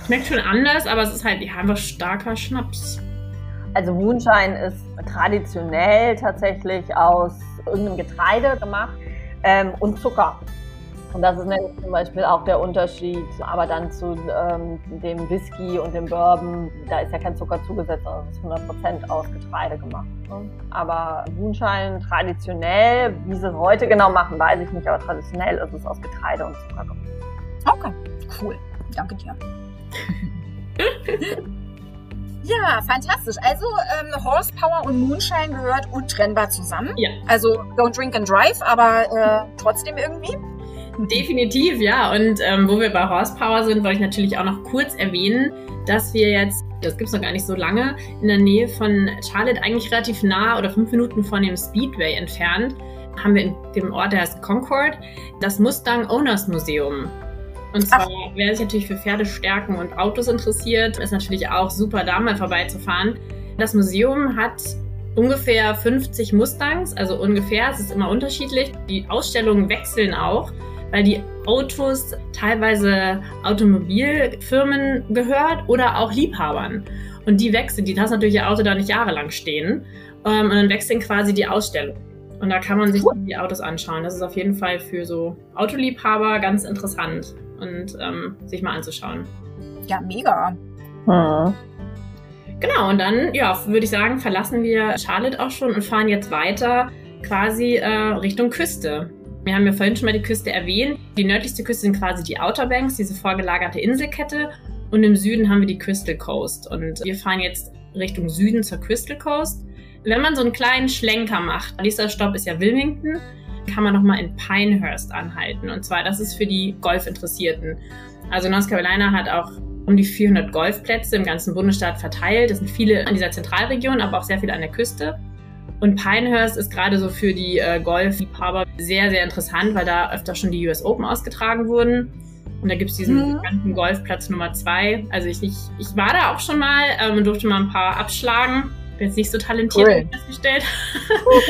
Schmeckt schon anders, aber es ist halt ja, einfach starker Schnaps. Also Moonshine ist traditionell tatsächlich aus irgendeinem Getreide gemacht ähm, und Zucker. Und das ist nämlich zum Beispiel auch der Unterschied, aber dann zu ähm, dem Whisky und dem Bourbon, da ist ja kein Zucker zugesetzt, sondern es ist 100% aus Getreide gemacht. Ne? Aber Moonshine traditionell, wie sie es heute genau machen, weiß ich nicht, aber traditionell ist es aus Getreide und Zucker gemacht. Okay, cool. Danke dir. Ja, fantastisch. Also ähm, Horsepower und Moonshine gehört untrennbar zusammen. Ja. Also don't drink and drive, aber äh, trotzdem irgendwie. Definitiv, ja. Und ähm, wo wir bei Horsepower sind, wollte ich natürlich auch noch kurz erwähnen, dass wir jetzt, das gibt es noch gar nicht so lange, in der Nähe von Charlotte, eigentlich relativ nah oder fünf Minuten von dem Speedway entfernt, haben wir in dem Ort, der heißt Concord, das Mustang Owners Museum. Und zwar, Ach. wer sich natürlich für Pferdestärken und Autos interessiert, ist natürlich auch super, da mal vorbeizufahren. Das Museum hat ungefähr 50 Mustangs, also ungefähr, es ist immer unterschiedlich. Die Ausstellungen wechseln auch weil die Autos teilweise Automobilfirmen gehört oder auch Liebhabern. Und die wechseln, die lassen natürlich ihr Auto da nicht jahrelang stehen. Ähm, und dann wechseln quasi die Ausstellung. Und da kann man sich die Autos anschauen. Das ist auf jeden Fall für so Autoliebhaber ganz interessant und ähm, sich mal anzuschauen. Ja, mega. Hm. Genau, und dann, ja, würde ich sagen, verlassen wir Charlotte auch schon und fahren jetzt weiter quasi äh, Richtung Küste. Wir haben ja vorhin schon mal die Küste erwähnt. Die nördlichste Küste sind quasi die Outer Banks, diese vorgelagerte Inselkette. Und im Süden haben wir die Crystal Coast. Und wir fahren jetzt Richtung Süden zur Crystal Coast. Wenn man so einen kleinen Schlenker macht, nächster Stopp ist ja Wilmington, kann man nochmal in Pinehurst anhalten. Und zwar, das ist für die Golfinteressierten. Also North Carolina hat auch um die 400 Golfplätze im ganzen Bundesstaat verteilt. Das sind viele in dieser Zentralregion, aber auch sehr viele an der Küste. Und Pinehurst ist gerade so für die äh, Golfliebhaber sehr, sehr interessant, weil da öfter schon die US Open ausgetragen wurden. Und da gibt es diesen mhm. bekannten Golfplatz Nummer zwei. Also ich, ich, ich war da auch schon mal ähm, und durfte mal ein paar abschlagen bin jetzt nicht so talentiert, cool. festgestellt.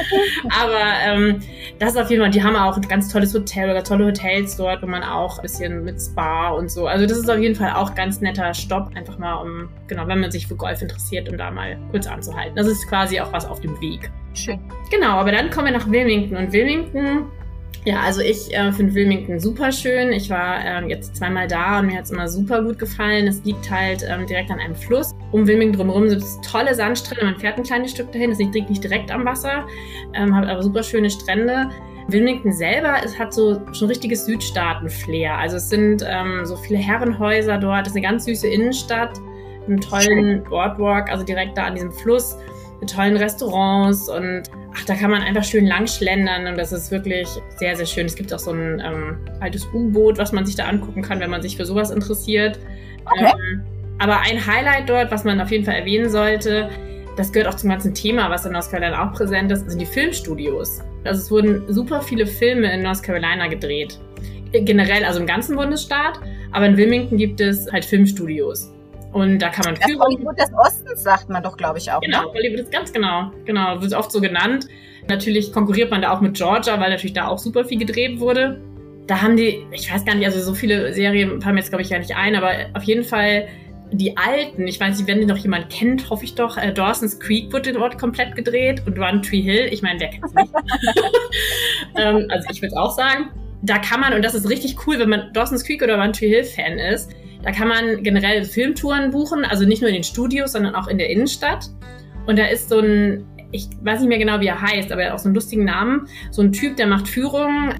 Aber ähm, das ist auf jeden Fall, die haben auch ein ganz tolles Hotel oder tolle Hotels dort, wo man auch ein bisschen mit Spa und so. Also das ist auf jeden Fall auch ganz netter Stopp, einfach mal um, genau, wenn man sich für Golf interessiert, um da mal kurz anzuhalten. Das ist quasi auch was auf dem Weg. Schön. Genau, aber dann kommen wir nach Wilmington und Wilmington ja, also ich äh, finde Wilmington super schön. Ich war äh, jetzt zweimal da und mir hat es immer super gut gefallen. Es liegt halt ähm, direkt an einem Fluss. Um Wilmington drumherum sind es tolle Sandstrände. Man fährt ein kleines Stück dahin. Es liegt nicht direkt am Wasser, ähm, hat aber super schöne Strände. Wilmington selber, es hat so schon richtiges Südstaaten-Flair. Also es sind ähm, so viele Herrenhäuser dort. Es ist eine ganz süße Innenstadt, einen tollen Boardwalk, also direkt da an diesem Fluss, mit tollen Restaurants und ach, da kann man einfach schön lang schlendern und das ist wirklich sehr, sehr schön. Es gibt auch so ein ähm, altes U-Boot, was man sich da angucken kann, wenn man sich für sowas interessiert. Okay. Ähm, aber ein Highlight dort, was man auf jeden Fall erwähnen sollte, das gehört auch zum ganzen Thema, was in North Carolina auch präsent ist, sind die Filmstudios. Also es wurden super viele Filme in North Carolina gedreht. Generell, also im ganzen Bundesstaat, aber in Wilmington gibt es halt Filmstudios. Und da kann man das Führung. Hollywood des Ostens sagt man doch, glaube ich, auch. Genau, ne? Hollywood ist ganz genau. Genau, wird oft so genannt. Natürlich konkurriert man da auch mit Georgia, weil natürlich da auch super viel gedreht wurde. Da haben die, ich weiß gar nicht, also so viele Serien fallen mir jetzt, glaube ich, ja nicht ein, aber auf jeden Fall die alten, ich weiß nicht, wenn die noch jemand kennt, hoffe ich doch, äh, Dawson's Creek wurde dort komplett gedreht und One Tree Hill, ich meine, wer kennt's nicht? ähm, also ich würde auch sagen, da kann man, und das ist richtig cool, wenn man Dawson's Creek oder One Tree Hill Fan ist, da kann man generell Filmtouren buchen, also nicht nur in den Studios, sondern auch in der Innenstadt. Und da ist so ein, ich weiß nicht mehr genau, wie er heißt, aber er hat auch so einen lustigen Namen, so ein Typ, der macht Führungen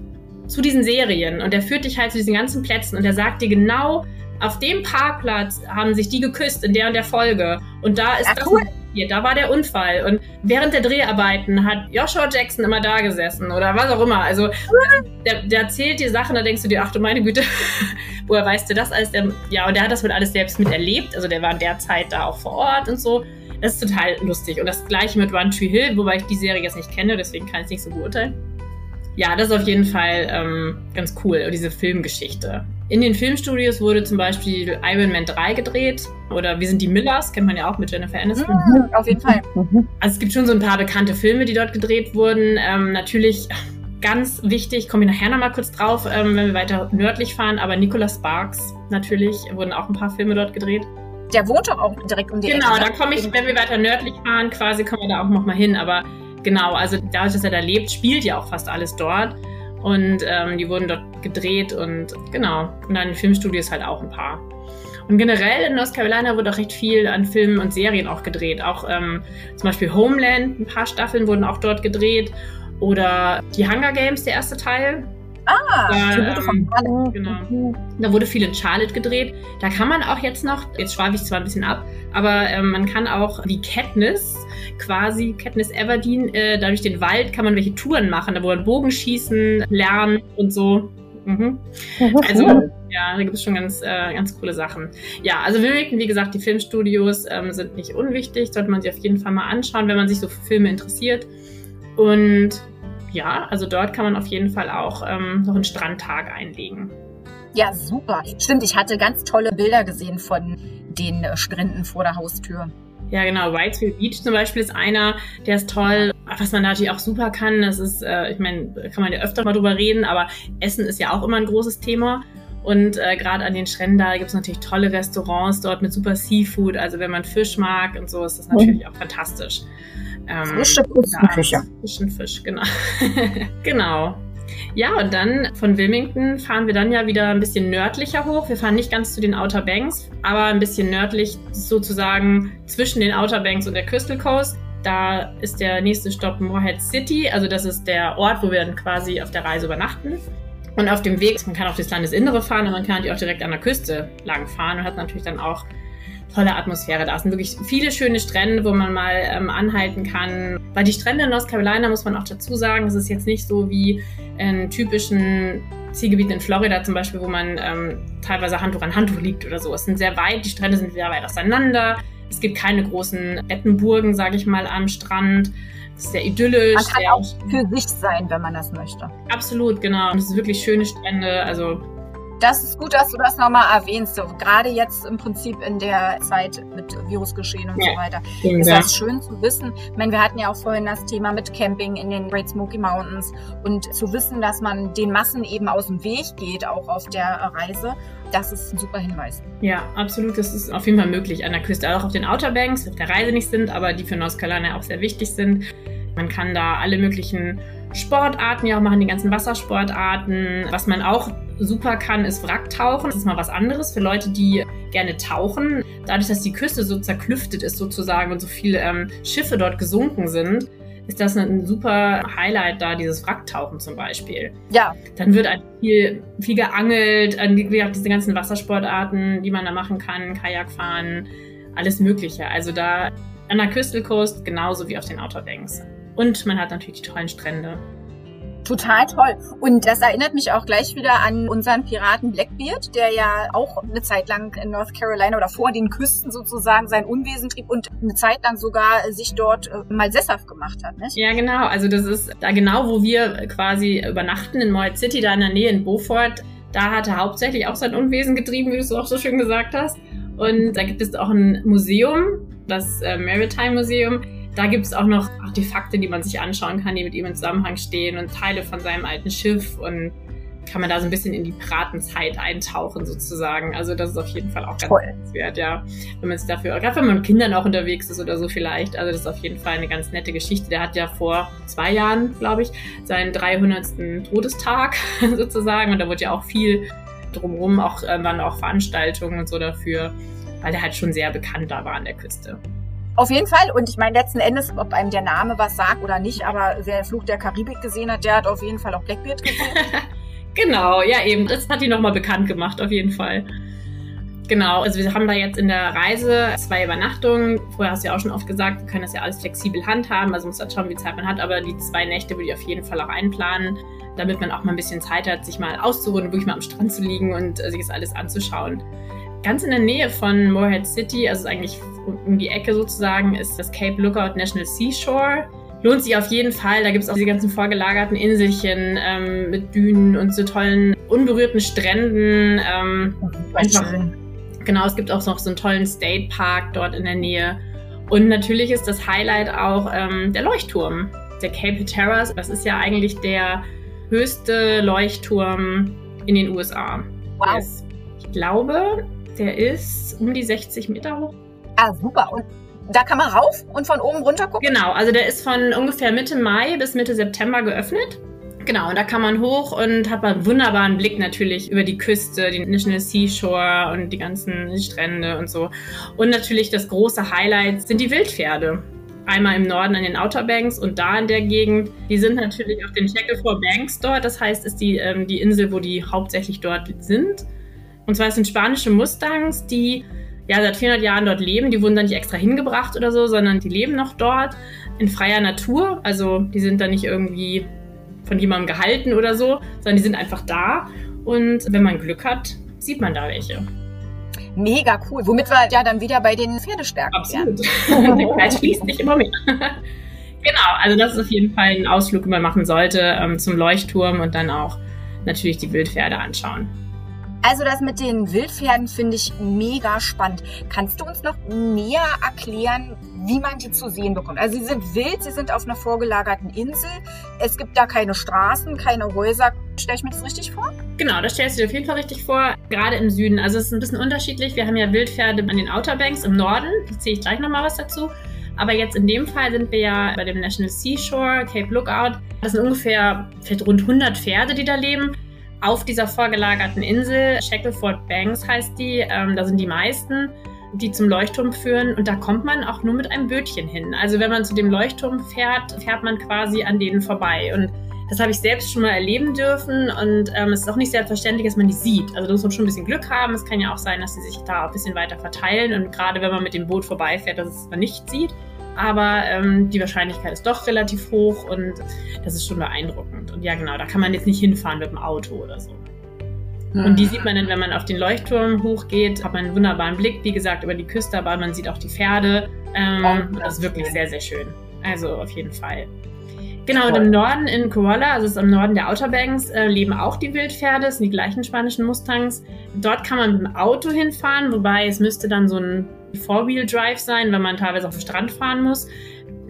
zu diesen Serien und der führt dich halt zu diesen ganzen Plätzen und der sagt dir genau, auf dem Parkplatz haben sich die geküsst in der und der Folge und da ist Ach, das cool. Passiert, da war der Unfall und während der Dreharbeiten hat Joshua Jackson immer da gesessen oder was auch immer. Also der, der erzählt dir Sachen, da denkst du dir, ach du meine Güte, woher weißt du das alles? Ja, und der hat das wohl alles selbst miterlebt. Also der war in der Zeit da auch vor Ort und so. Das ist total lustig. Und das gleiche mit One Tree Hill, wobei ich die Serie jetzt nicht kenne, deswegen kann ich es nicht so beurteilen. Ja, das ist auf jeden Fall ähm, ganz cool, diese Filmgeschichte. In den Filmstudios wurde zum Beispiel Iron Man 3 gedreht oder Wir sind die Millers, kennt man ja auch mit Jennifer Aniston. Mhm, auf jeden Fall. Also es gibt schon so ein paar bekannte Filme, die dort gedreht wurden. Ähm, natürlich ganz wichtig, komme ich nachher nochmal kurz drauf, ähm, wenn wir weiter nördlich fahren, aber Nicholas Sparks natürlich, wurden auch ein paar Filme dort gedreht. Der wohnt doch auch direkt um die Genau, Ecke. da komme ich, wenn wir weiter nördlich fahren, quasi kommen wir da auch nochmal hin. Aber genau, also dadurch, dass er da lebt, spielt ja auch fast alles dort. Und ähm, die wurden dort gedreht und genau. Und dann Filmstudios halt auch ein paar. Und generell in North Carolina wurde auch recht viel an Filmen und Serien auch gedreht. Auch ähm, zum Beispiel Homeland, ein paar Staffeln wurden auch dort gedreht. Oder die Hunger Games, der erste Teil. Ah, da, ähm, von Charlotte. Genau. Da wurde viel in Charlotte gedreht. Da kann man auch jetzt noch, jetzt schweife ich zwar ein bisschen ab, aber ähm, man kann auch wie Katniss, quasi Katniss Everdeen, äh, dadurch den Wald kann man welche Touren machen, da wo man Bogenschießen lernen und so. Mhm. Also, ja, da gibt es schon ganz, äh, ganz coole Sachen. Ja, also Wilmington, wie gesagt, die Filmstudios ähm, sind nicht unwichtig, sollte man sich auf jeden Fall mal anschauen, wenn man sich so für Filme interessiert. Und ja, also dort kann man auf jeden Fall auch ähm, noch einen Strandtag einlegen. Ja, super. Stimmt, ich hatte ganz tolle Bilder gesehen von den äh, Stränden vor der Haustür. Ja, genau. Whitesville Beach zum Beispiel ist einer, der ist toll. Was man natürlich auch super kann, das ist, äh, ich meine, kann man ja öfter mal drüber reden, aber Essen ist ja auch immer ein großes Thema. Und äh, gerade an den Stränden da gibt es natürlich tolle Restaurants dort mit super Seafood. Also wenn man Fisch mag und so, ist das natürlich auch fantastisch. Ähm, Frische Küstenküche. Frischen Fisch, genau. genau. Ja, und dann von Wilmington fahren wir dann ja wieder ein bisschen nördlicher hoch. Wir fahren nicht ganz zu den Outer Banks, aber ein bisschen nördlich sozusagen zwischen den Outer Banks und der Crystal Coast. Da ist der nächste Stopp Morehead City, also das ist der Ort, wo wir dann quasi auf der Reise übernachten. Und auf dem Weg, man kann auch das Landesinnere fahren, aber man kann natürlich auch direkt an der Küste lang fahren und hat natürlich dann auch tolle Atmosphäre da. Es sind wirklich viele schöne Strände, wo man mal ähm, anhalten kann. Weil die Strände in North Carolina, muss man auch dazu sagen, es ist jetzt nicht so wie in typischen Zielgebieten in Florida zum Beispiel, wo man ähm, teilweise Handtuch an Handtuch liegt oder so. Es sind sehr weit, die Strände sind sehr weit auseinander. Es gibt keine großen Bettenburgen, sage ich mal, am Strand. Es ist sehr idyllisch. Man kann auch für sich sein, wenn man das möchte. Absolut, genau. Und es sind wirklich schöne Strände. Also das ist gut, dass du das nochmal erwähnst. So, gerade jetzt im Prinzip in der Zeit mit Virusgeschehen und ja. so weiter. Ja. Ist das schön zu wissen. Ich meine, wir hatten ja auch vorhin das Thema mit Camping in den Great Smoky Mountains und zu wissen, dass man den Massen eben aus dem Weg geht, auch auf der Reise. Das ist ein super Hinweis. Ja, absolut. Das ist auf jeden Fall möglich an der Küste, auch auf den Outer Banks, die auf der Reise nicht sind, aber die für North Carolina auch sehr wichtig sind. Man kann da alle möglichen Sportarten ja auch machen, die ganzen Wassersportarten. Was man auch super kann, ist Wracktauchen. Das ist mal was anderes für Leute, die gerne tauchen. Dadurch, dass die Küste so zerklüftet ist sozusagen und so viele ähm, Schiffe dort gesunken sind, ist das ein super Highlight da, dieses Wracktauchen zum Beispiel. Ja. Dann wird ein viel, viel geangelt, wie gesagt, diese ganzen Wassersportarten, die man da machen kann, Kajakfahren, alles Mögliche. Also da an der Coast genauso wie auf den Outer Banks. Und man hat natürlich die tollen Strände. Total toll. Und das erinnert mich auch gleich wieder an unseren Piraten Blackbeard, der ja auch eine Zeit lang in North Carolina oder vor den Küsten sozusagen sein Unwesen trieb und eine Zeit lang sogar sich dort äh, mal sesshaft gemacht hat, nicht? Ja, genau. Also das ist da genau, wo wir quasi übernachten in Moed City, da in der Nähe in Beaufort. Da hat er hauptsächlich auch sein Unwesen getrieben, wie du es auch so schön gesagt hast. Und da gibt es auch ein Museum, das äh, Maritime Museum da gibt es auch noch Artefakte, die man sich anschauen kann, die mit ihm in Zusammenhang stehen und Teile von seinem alten Schiff und kann man da so ein bisschen in die Piratenzeit eintauchen sozusagen. Also das ist auf jeden Fall auch ganz Toll. wert, ja. Wenn man es dafür, gerade wenn man mit Kindern auch unterwegs ist oder so vielleicht. Also das ist auf jeden Fall eine ganz nette Geschichte. Der hat ja vor zwei Jahren, glaube ich, seinen 300. Todestag sozusagen und da wurde ja auch viel drumherum, auch äh, waren auch Veranstaltungen und so dafür, weil der halt schon sehr bekannt da war an der Küste. Auf jeden Fall. Und ich meine, letzten Endes, ob einem der Name was sagt oder nicht, aber wer Fluch der Karibik gesehen hat, der hat auf jeden Fall auch Blackbeard gesehen. genau, ja eben. Das hat ihn nochmal bekannt gemacht, auf jeden Fall. Genau, also wir haben da jetzt in der Reise zwei Übernachtungen. Vorher hast du ja auch schon oft gesagt, wir können das ja alles flexibel handhaben, also muss halt schauen, wie Zeit man hat, aber die zwei Nächte würde ich auf jeden Fall auch einplanen, damit man auch mal ein bisschen Zeit hat, sich mal auszuruhen, wirklich mal am Strand zu liegen und äh, sich das alles anzuschauen. Ganz in der Nähe von Morehead City, also eigentlich um die Ecke sozusagen, ist das Cape Lookout National Seashore. Lohnt sich auf jeden Fall. Da gibt es auch diese ganzen vorgelagerten Inselchen ähm, mit Dünen und so tollen unberührten Stränden. Ähm, einfach, genau, es gibt auch noch so einen tollen State Park dort in der Nähe. Und natürlich ist das Highlight auch ähm, der Leuchtturm, der Cape Hatteras. Das ist ja eigentlich der höchste Leuchtturm in den USA. Wow. Ich glaube, der ist um die 60 Meter hoch. Ah, super. Und da kann man rauf und von oben runter gucken? Genau, also der ist von ungefähr Mitte Mai bis Mitte September geöffnet. Genau, und da kann man hoch und hat einen wunderbaren Blick natürlich über die Küste, die National Seashore und die ganzen Strände und so. Und natürlich das große Highlight sind die Wildpferde. Einmal im Norden an den Outer Banks und da in der Gegend. Die sind natürlich auf den Shackleford Banks dort. Das heißt, ist die, ähm, die Insel, wo die hauptsächlich dort sind. Und zwar sind spanische Mustangs, die ja seit 400 Jahren dort leben. Die wurden dann nicht extra hingebracht oder so, sondern die leben noch dort in freier Natur. Also die sind dann nicht irgendwie von jemandem gehalten oder so, sondern die sind einfach da. Und wenn man Glück hat, sieht man da welche. Mega cool. Womit wir ja dann wieder bei den Pferdestärken Absolut. Der Kreis schließt sich immer mehr. genau, also das ist auf jeden Fall ein Ausflug, den man machen sollte ähm, zum Leuchtturm und dann auch natürlich die Wildpferde anschauen. Also das mit den Wildpferden finde ich mega spannend. Kannst du uns noch näher erklären, wie man die zu sehen bekommt? Also sie sind wild, sie sind auf einer vorgelagerten Insel. Es gibt da keine Straßen, keine Häuser. Stelle ich mir das richtig vor? Genau, das stellst du dir auf jeden Fall richtig vor. Gerade im Süden. Also es ist ein bisschen unterschiedlich. Wir haben ja Wildpferde an den Outer Banks im Norden. Da zähle ich gleich nochmal was dazu. Aber jetzt in dem Fall sind wir ja bei dem National Seashore, Cape Lookout. Das sind ungefähr vielleicht rund 100 Pferde, die da leben auf dieser vorgelagerten Insel. Shackleford Banks heißt die. Ähm, da sind die meisten, die zum Leuchtturm führen. Und da kommt man auch nur mit einem Bötchen hin. Also wenn man zu dem Leuchtturm fährt, fährt man quasi an denen vorbei. Und das habe ich selbst schon mal erleben dürfen. Und ähm, es ist auch nicht selbstverständlich, dass man die sieht. Also da muss man schon ein bisschen Glück haben. Es kann ja auch sein, dass sie sich da ein bisschen weiter verteilen. Und gerade wenn man mit dem Boot vorbeifährt, dass es man nicht sieht aber ähm, die Wahrscheinlichkeit ist doch relativ hoch und das ist schon beeindruckend. Und ja, genau, da kann man jetzt nicht hinfahren mit dem Auto oder so. Mhm. Und die sieht man dann, wenn man auf den Leuchtturm hochgeht, hat man einen wunderbaren Blick, wie gesagt, über die Küste, aber man sieht auch die Pferde. Ähm, oh, das ist wirklich sehr, sehr schön. Also auf jeden Fall. Genau, und im Norden in Koala, also ist im Norden der Outer Banks, äh, leben auch die Wildpferde, das sind die gleichen spanischen Mustangs. Dort kann man mit dem Auto hinfahren, wobei es müsste dann so ein Four-Wheel-Drive sein, wenn man teilweise auf den Strand fahren muss.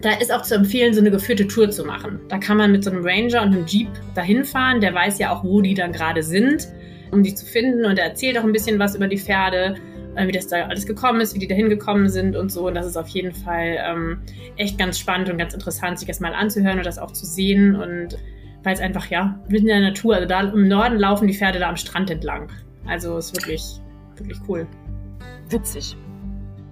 Da ist auch zu empfehlen, so eine geführte Tour zu machen. Da kann man mit so einem Ranger und einem Jeep dahin fahren. Der weiß ja auch, wo die dann gerade sind, um die zu finden. Und er erzählt auch ein bisschen was über die Pferde, äh, wie das da alles gekommen ist, wie die da hingekommen sind und so. Und das ist auf jeden Fall ähm, echt ganz spannend und ganz interessant, sich das mal anzuhören und das auch zu sehen. Und weil es einfach, ja, mitten in der Natur, also da im Norden laufen die Pferde da am Strand entlang. Also ist wirklich, wirklich cool. Witzig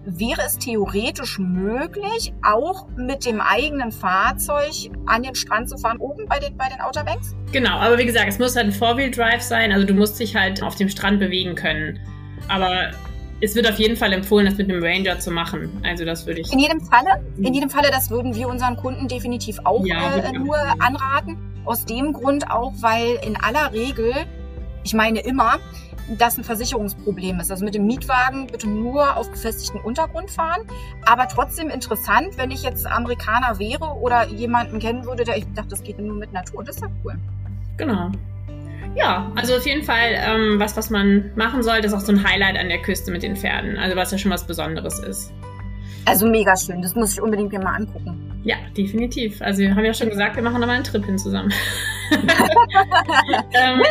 wäre es theoretisch möglich, auch mit dem eigenen Fahrzeug an den Strand zu fahren, oben bei den, bei den Outer Banks? Genau, aber wie gesagt, es muss halt ein Four-Wheel-Drive sein, also du musst dich halt auf dem Strand bewegen können. Aber es wird auf jeden Fall empfohlen, das mit einem Ranger zu machen. Also das würde ich. In jedem Falle, in jedem Falle, das würden wir unseren Kunden definitiv auch Ja, äh, wir nur anraten. Aus dem Grund auch, weil in aller Regel, ich meine immer, das ein Versicherungsproblem ist. Also mit dem Mietwagen bitte nur auf befestigten Untergrund fahren. Aber trotzdem interessant, wenn ich jetzt Amerikaner wäre oder jemanden kennen würde, der ich dachte, das geht nur mit Natur. Das ist ja cool. Genau. Ja, also auf jeden Fall ähm, was, was man machen sollte, ist auch so ein Highlight an der Küste mit den Pferden. Also was ja schon was Besonderes ist. Also mega schön. Das muss ich unbedingt mir mal angucken. Ja, definitiv. Also wir haben ja schon gesagt, wir machen nochmal einen Trip hin zusammen. ähm,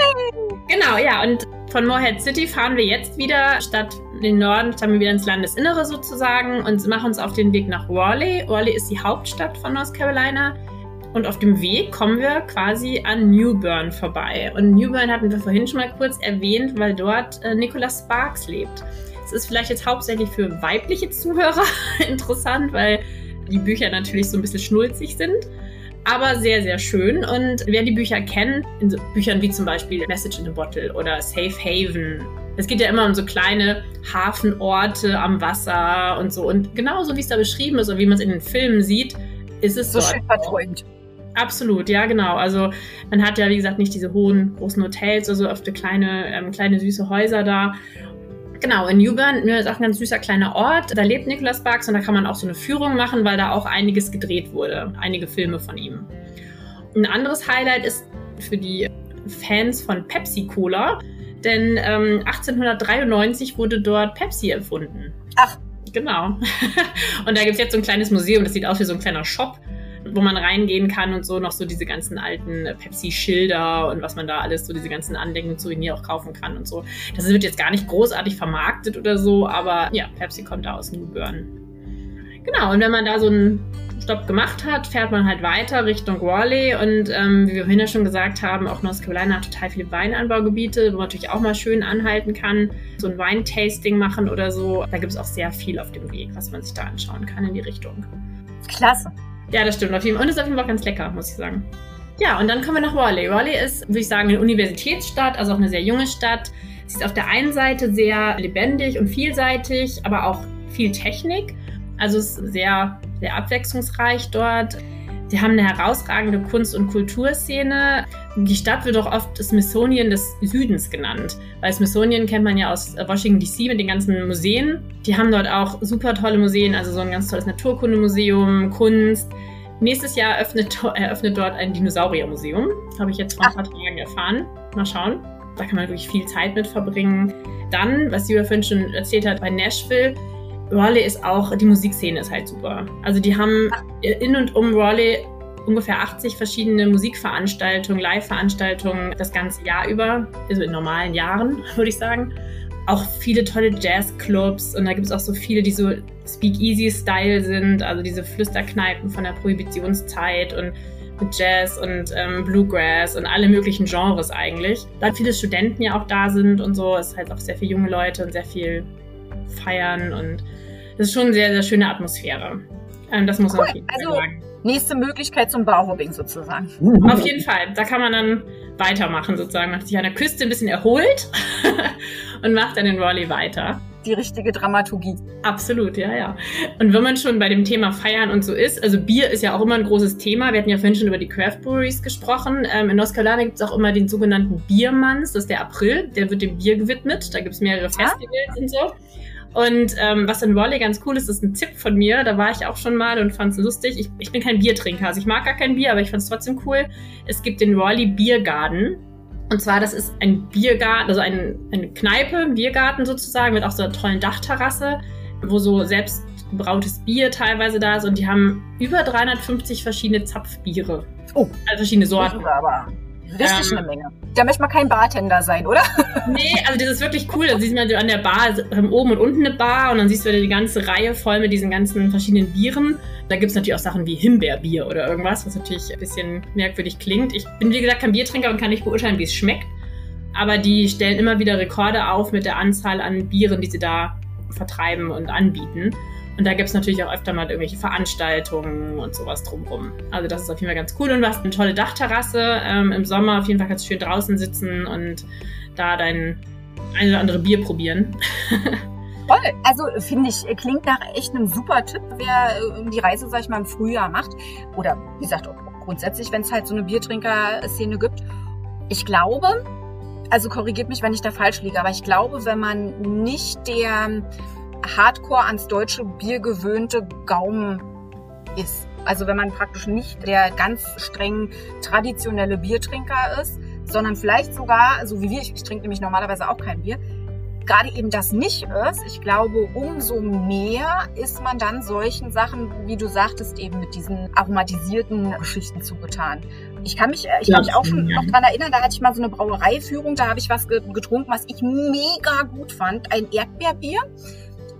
genau, ja. Und von Morehead City fahren wir jetzt wieder statt in den Norden, fahren wir wieder ins Landesinnere sozusagen und machen uns auf den Weg nach Raleigh. Raleigh ist die Hauptstadt von North Carolina. Und auf dem Weg kommen wir quasi an New Bern vorbei. Und New Bern hatten wir vorhin schon mal kurz erwähnt, weil dort äh, Nicholas Sparks lebt. Es ist vielleicht jetzt hauptsächlich für weibliche Zuhörer interessant, weil die Bücher natürlich so ein bisschen schnulzig sind. Aber sehr, sehr schön. Und wer die Bücher kennt, in so Büchern wie zum Beispiel Message in a Bottle oder Safe Haven, es geht ja immer um so kleine Hafenorte am Wasser und so. Und genauso wie es da beschrieben ist und wie man es in den Filmen sieht, ist es So schön verträumt. Absolut, ja, genau. Also man hat ja, wie gesagt, nicht diese hohen, großen Hotels, also oft kleine, ähm, kleine süße Häuser da. Genau, in New Bern ne, ist auch ein ganz süßer kleiner Ort. Da lebt Nicholas Sparks und da kann man auch so eine Führung machen, weil da auch einiges gedreht wurde. Einige Filme von ihm. Ein anderes Highlight ist für die Fans von Pepsi Cola, denn ähm, 1893 wurde dort Pepsi erfunden. Ach. Genau. und da gibt es jetzt so ein kleines Museum, das sieht aus wie so ein kleiner Shop wo man reingehen kann und so noch so diese ganzen alten Pepsi-Schilder und was man da alles, so diese ganzen Andenken und Souvenir auch kaufen kann und so. Das wird jetzt gar nicht großartig vermarktet oder so, aber ja, Pepsi kommt da aus New Bern. Genau, und wenn man da so einen Stopp gemacht hat, fährt man halt weiter Richtung Raleigh und ähm, wie wir vorhin ja schon gesagt haben, auch North Carolina hat total viele Weinanbaugebiete, wo man natürlich auch mal schön anhalten kann, so ein Weintasting machen oder so. Da gibt es auch sehr viel auf dem Weg, was man sich da anschauen kann in die Richtung. Klasse. Ja, das stimmt auf jeden Fall. Und ist auf jeden Fall ganz lecker, muss ich sagen. Ja, und dann kommen wir nach Raleigh. Raleigh ist, würde ich sagen, eine Universitätsstadt, also auch eine sehr junge Stadt. Sie ist auf der einen Seite sehr lebendig und vielseitig, aber auch viel Technik. Also es ist sehr, sehr abwechslungsreich dort. Sie haben eine herausragende Kunst- und Kulturszene. Die Stadt wird auch oft Smithsonian des Südens genannt, weil Smithsonian kennt man ja aus Washington DC mit den ganzen Museen. Die haben dort auch super tolle Museen, also so ein ganz tolles Naturkundemuseum, Kunst. Nächstes Jahr eröffnet, eröffnet dort ein Dinosauriermuseum. Habe ich jetzt vor ein paar Tagen erfahren. Mal schauen. Da kann man wirklich viel Zeit mit verbringen. Dann, was Julia vorhin schon erzählt hat, bei Nashville, Raleigh ist auch, die Musikszene ist halt super. Also die haben in und um Raleigh ungefähr 80 verschiedene Musikveranstaltungen, Live-Veranstaltungen das ganze Jahr über, also in normalen Jahren, würde ich sagen. Auch viele tolle Jazzclubs und da gibt es auch so viele, die so Speakeasy-Style sind, also diese Flüsterkneipen von der Prohibitionszeit und mit Jazz und ähm, Bluegrass und alle möglichen Genres eigentlich. Da viele Studenten ja auch da sind und so, es ist halt auch sehr viele junge Leute und sehr viel feiern und das ist schon eine sehr, sehr schöne Atmosphäre. Ähm, das muss man Cool. auf jeden Fall Also- sagen. Nächste Möglichkeit zum Bauhopping sozusagen. Auf jeden Fall. Da kann man dann weitermachen sozusagen. Man hat sich an der Küste ein bisschen erholt und macht dann in Raleigh weiter. Die richtige Dramaturgie. Absolut, ja, ja. Und wenn man schon bei dem Thema Feiern und so ist, also Bier ist ja auch immer ein großes Thema. Wir hatten ja vorhin schon über die Craft Breweries gesprochen. Ähm, in North Carolina gibt es auch immer den sogenannten Biermanns, das ist der April, der wird dem Bier gewidmet. Da gibt es mehrere Festivals und so. Und ähm, was in Raleigh ganz cool ist, ist ein Tipp von mir. Da war ich auch schon mal und fand es lustig. Ich, ich bin kein Biertrinker, also ich mag gar kein Bier, aber ich fand es trotzdem cool. Es gibt den Raleigh Biergarten. Und zwar, das ist ein Biergarten, also ein, eine Kneipe, ein Biergarten sozusagen, mit auch so einer tollen Dachterrasse, wo so selbst gebrautes Bier teilweise da ist. Und die haben über 350 verschiedene Zapfbiere. Oh. Also verschiedene Sorten. Aber richtig Ähm, eine Menge. Da möchte man kein Bartender sein, oder? Nee, also das ist wirklich cool. Da siehst man an der Bar ähm, oben und unten eine Bar und dann siehst du die ganze Reihe voll mit diesen ganzen verschiedenen Bieren. Da gibt es natürlich auch Sachen wie Himbeerbier oder irgendwas, was natürlich ein bisschen merkwürdig klingt. Ich bin, wie gesagt, kein Biertrinker und kann nicht beurteilen, wie es schmeckt. Aber die stellen immer wieder Rekorde auf mit der Anzahl an Bieren, die sie da vertreiben und anbieten. Und da gibt es natürlich auch öfter mal irgendwelche Veranstaltungen und sowas drumrum. Also das ist auf jeden Fall ganz cool. Und hast eine tolle Dachterrasse. Ähm, Im Sommer auf jeden Fall kannst du schön draußen sitzen und da dein ein oder andere Bier probieren. Toll. Also finde ich, klingt nach echt einem super Tipp, wer äh, die Reise, sag ich mal, im Frühjahr macht. Oder wie gesagt, grundsätzlich, wenn es halt so eine Biertrinker-Szene gibt. Ich glaube, also korrigiert mich, wenn ich da falsch liege, aber ich glaube, wenn man nicht der Hardcore ans deutsche Bier gewöhnte Gaumen ist, also wenn man praktisch nicht der ganz streng traditionelle Biertrinker ist, sondern vielleicht sogar, so wie wir, ich, ich trinke nämlich normalerweise auch kein Bier, gerade eben das nicht ist, ich glaube, umso mehr ist man dann solchen Sachen, wie du sagtest, eben mit diesen aromatisierten Geschichten zugetan. Ich kann mich, ich kann mich auch schon noch dran erinnern, da hatte ich mal so eine Brauereiführung, da habe ich was getrunken, was ich mega gut fand, ein Erdbeerbier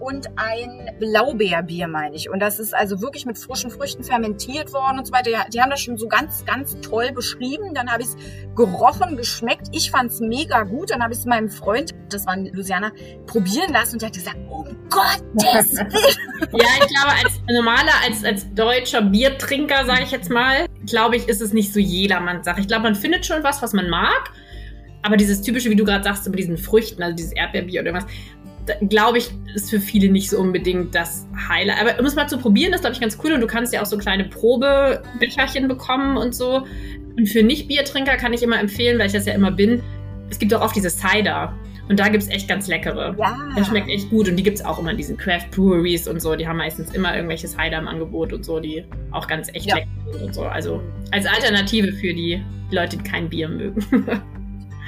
und ein Blaubeerbier, meine ich. Und das ist also wirklich mit frischen Früchten fermentiert worden und so weiter. Die haben das schon so ganz, ganz toll beschrieben. Dann habe ich es gerochen, geschmeckt. Ich fand es mega gut. Dann habe ich es meinem Freund, das war in Louisiana, probieren lassen und der hat gesagt, oh Gottes Willen. ja, ich glaube, als normaler, als, als deutscher Biertrinker, sage ich jetzt mal, glaube ich, ist es nicht so jedermanns Sache. Ich glaube, man findet schon was, was man mag. Aber dieses typische, wie du gerade sagst, über diesen Früchten, also dieses Erdbeerbier oder irgendwas, glaube ich, ist für viele nicht so unbedingt das Highlight. Aber um es mal zu probieren, ist, glaube ich, ganz cool. Und du kannst ja auch so kleine Probebecherchen bekommen und so. Und für Nicht-Biertrinker kann ich immer empfehlen, weil ich das ja immer bin, es gibt auch oft diese Cider. Und da gibt es echt ganz leckere. Ja. Das schmeckt echt gut. Und die gibt es auch immer in diesen Craft Breweries und so. Die haben meistens immer irgendwelche Cider im Angebot und so, die auch ganz echt ja. lecker sind und so. Also als Alternative für die Leute, die kein Bier mögen.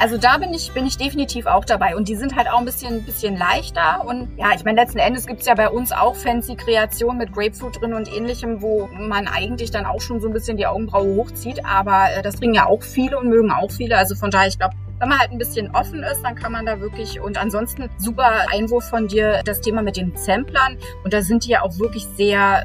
Also da bin ich, bin ich definitiv auch dabei. Und die sind halt auch ein bisschen, bisschen leichter. Und ja, ich meine, letzten Endes gibt's ja bei uns auch fancy Kreationen mit Grapefruit drin und ähnlichem, wo man eigentlich dann auch schon so ein bisschen die Augenbraue hochzieht. Aber äh, das bringen ja auch viele und mögen auch viele. Also von daher, ich glaube, wenn man halt ein bisschen offen ist, dann kann man da wirklich und ansonsten super Einwurf von dir, das Thema mit den Samplern. Und da sind die ja auch wirklich sehr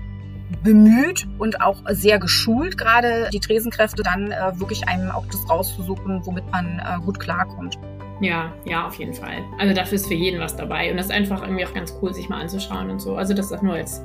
bemüht und auch sehr geschult, gerade die Tresenkräfte dann äh, wirklich einem auch das rauszusuchen, womit man äh, gut klarkommt. Ja, ja, auf jeden Fall. Also dafür ist für jeden was dabei und das ist einfach irgendwie auch ganz cool, sich mal anzuschauen und so. Also das ist auch nur als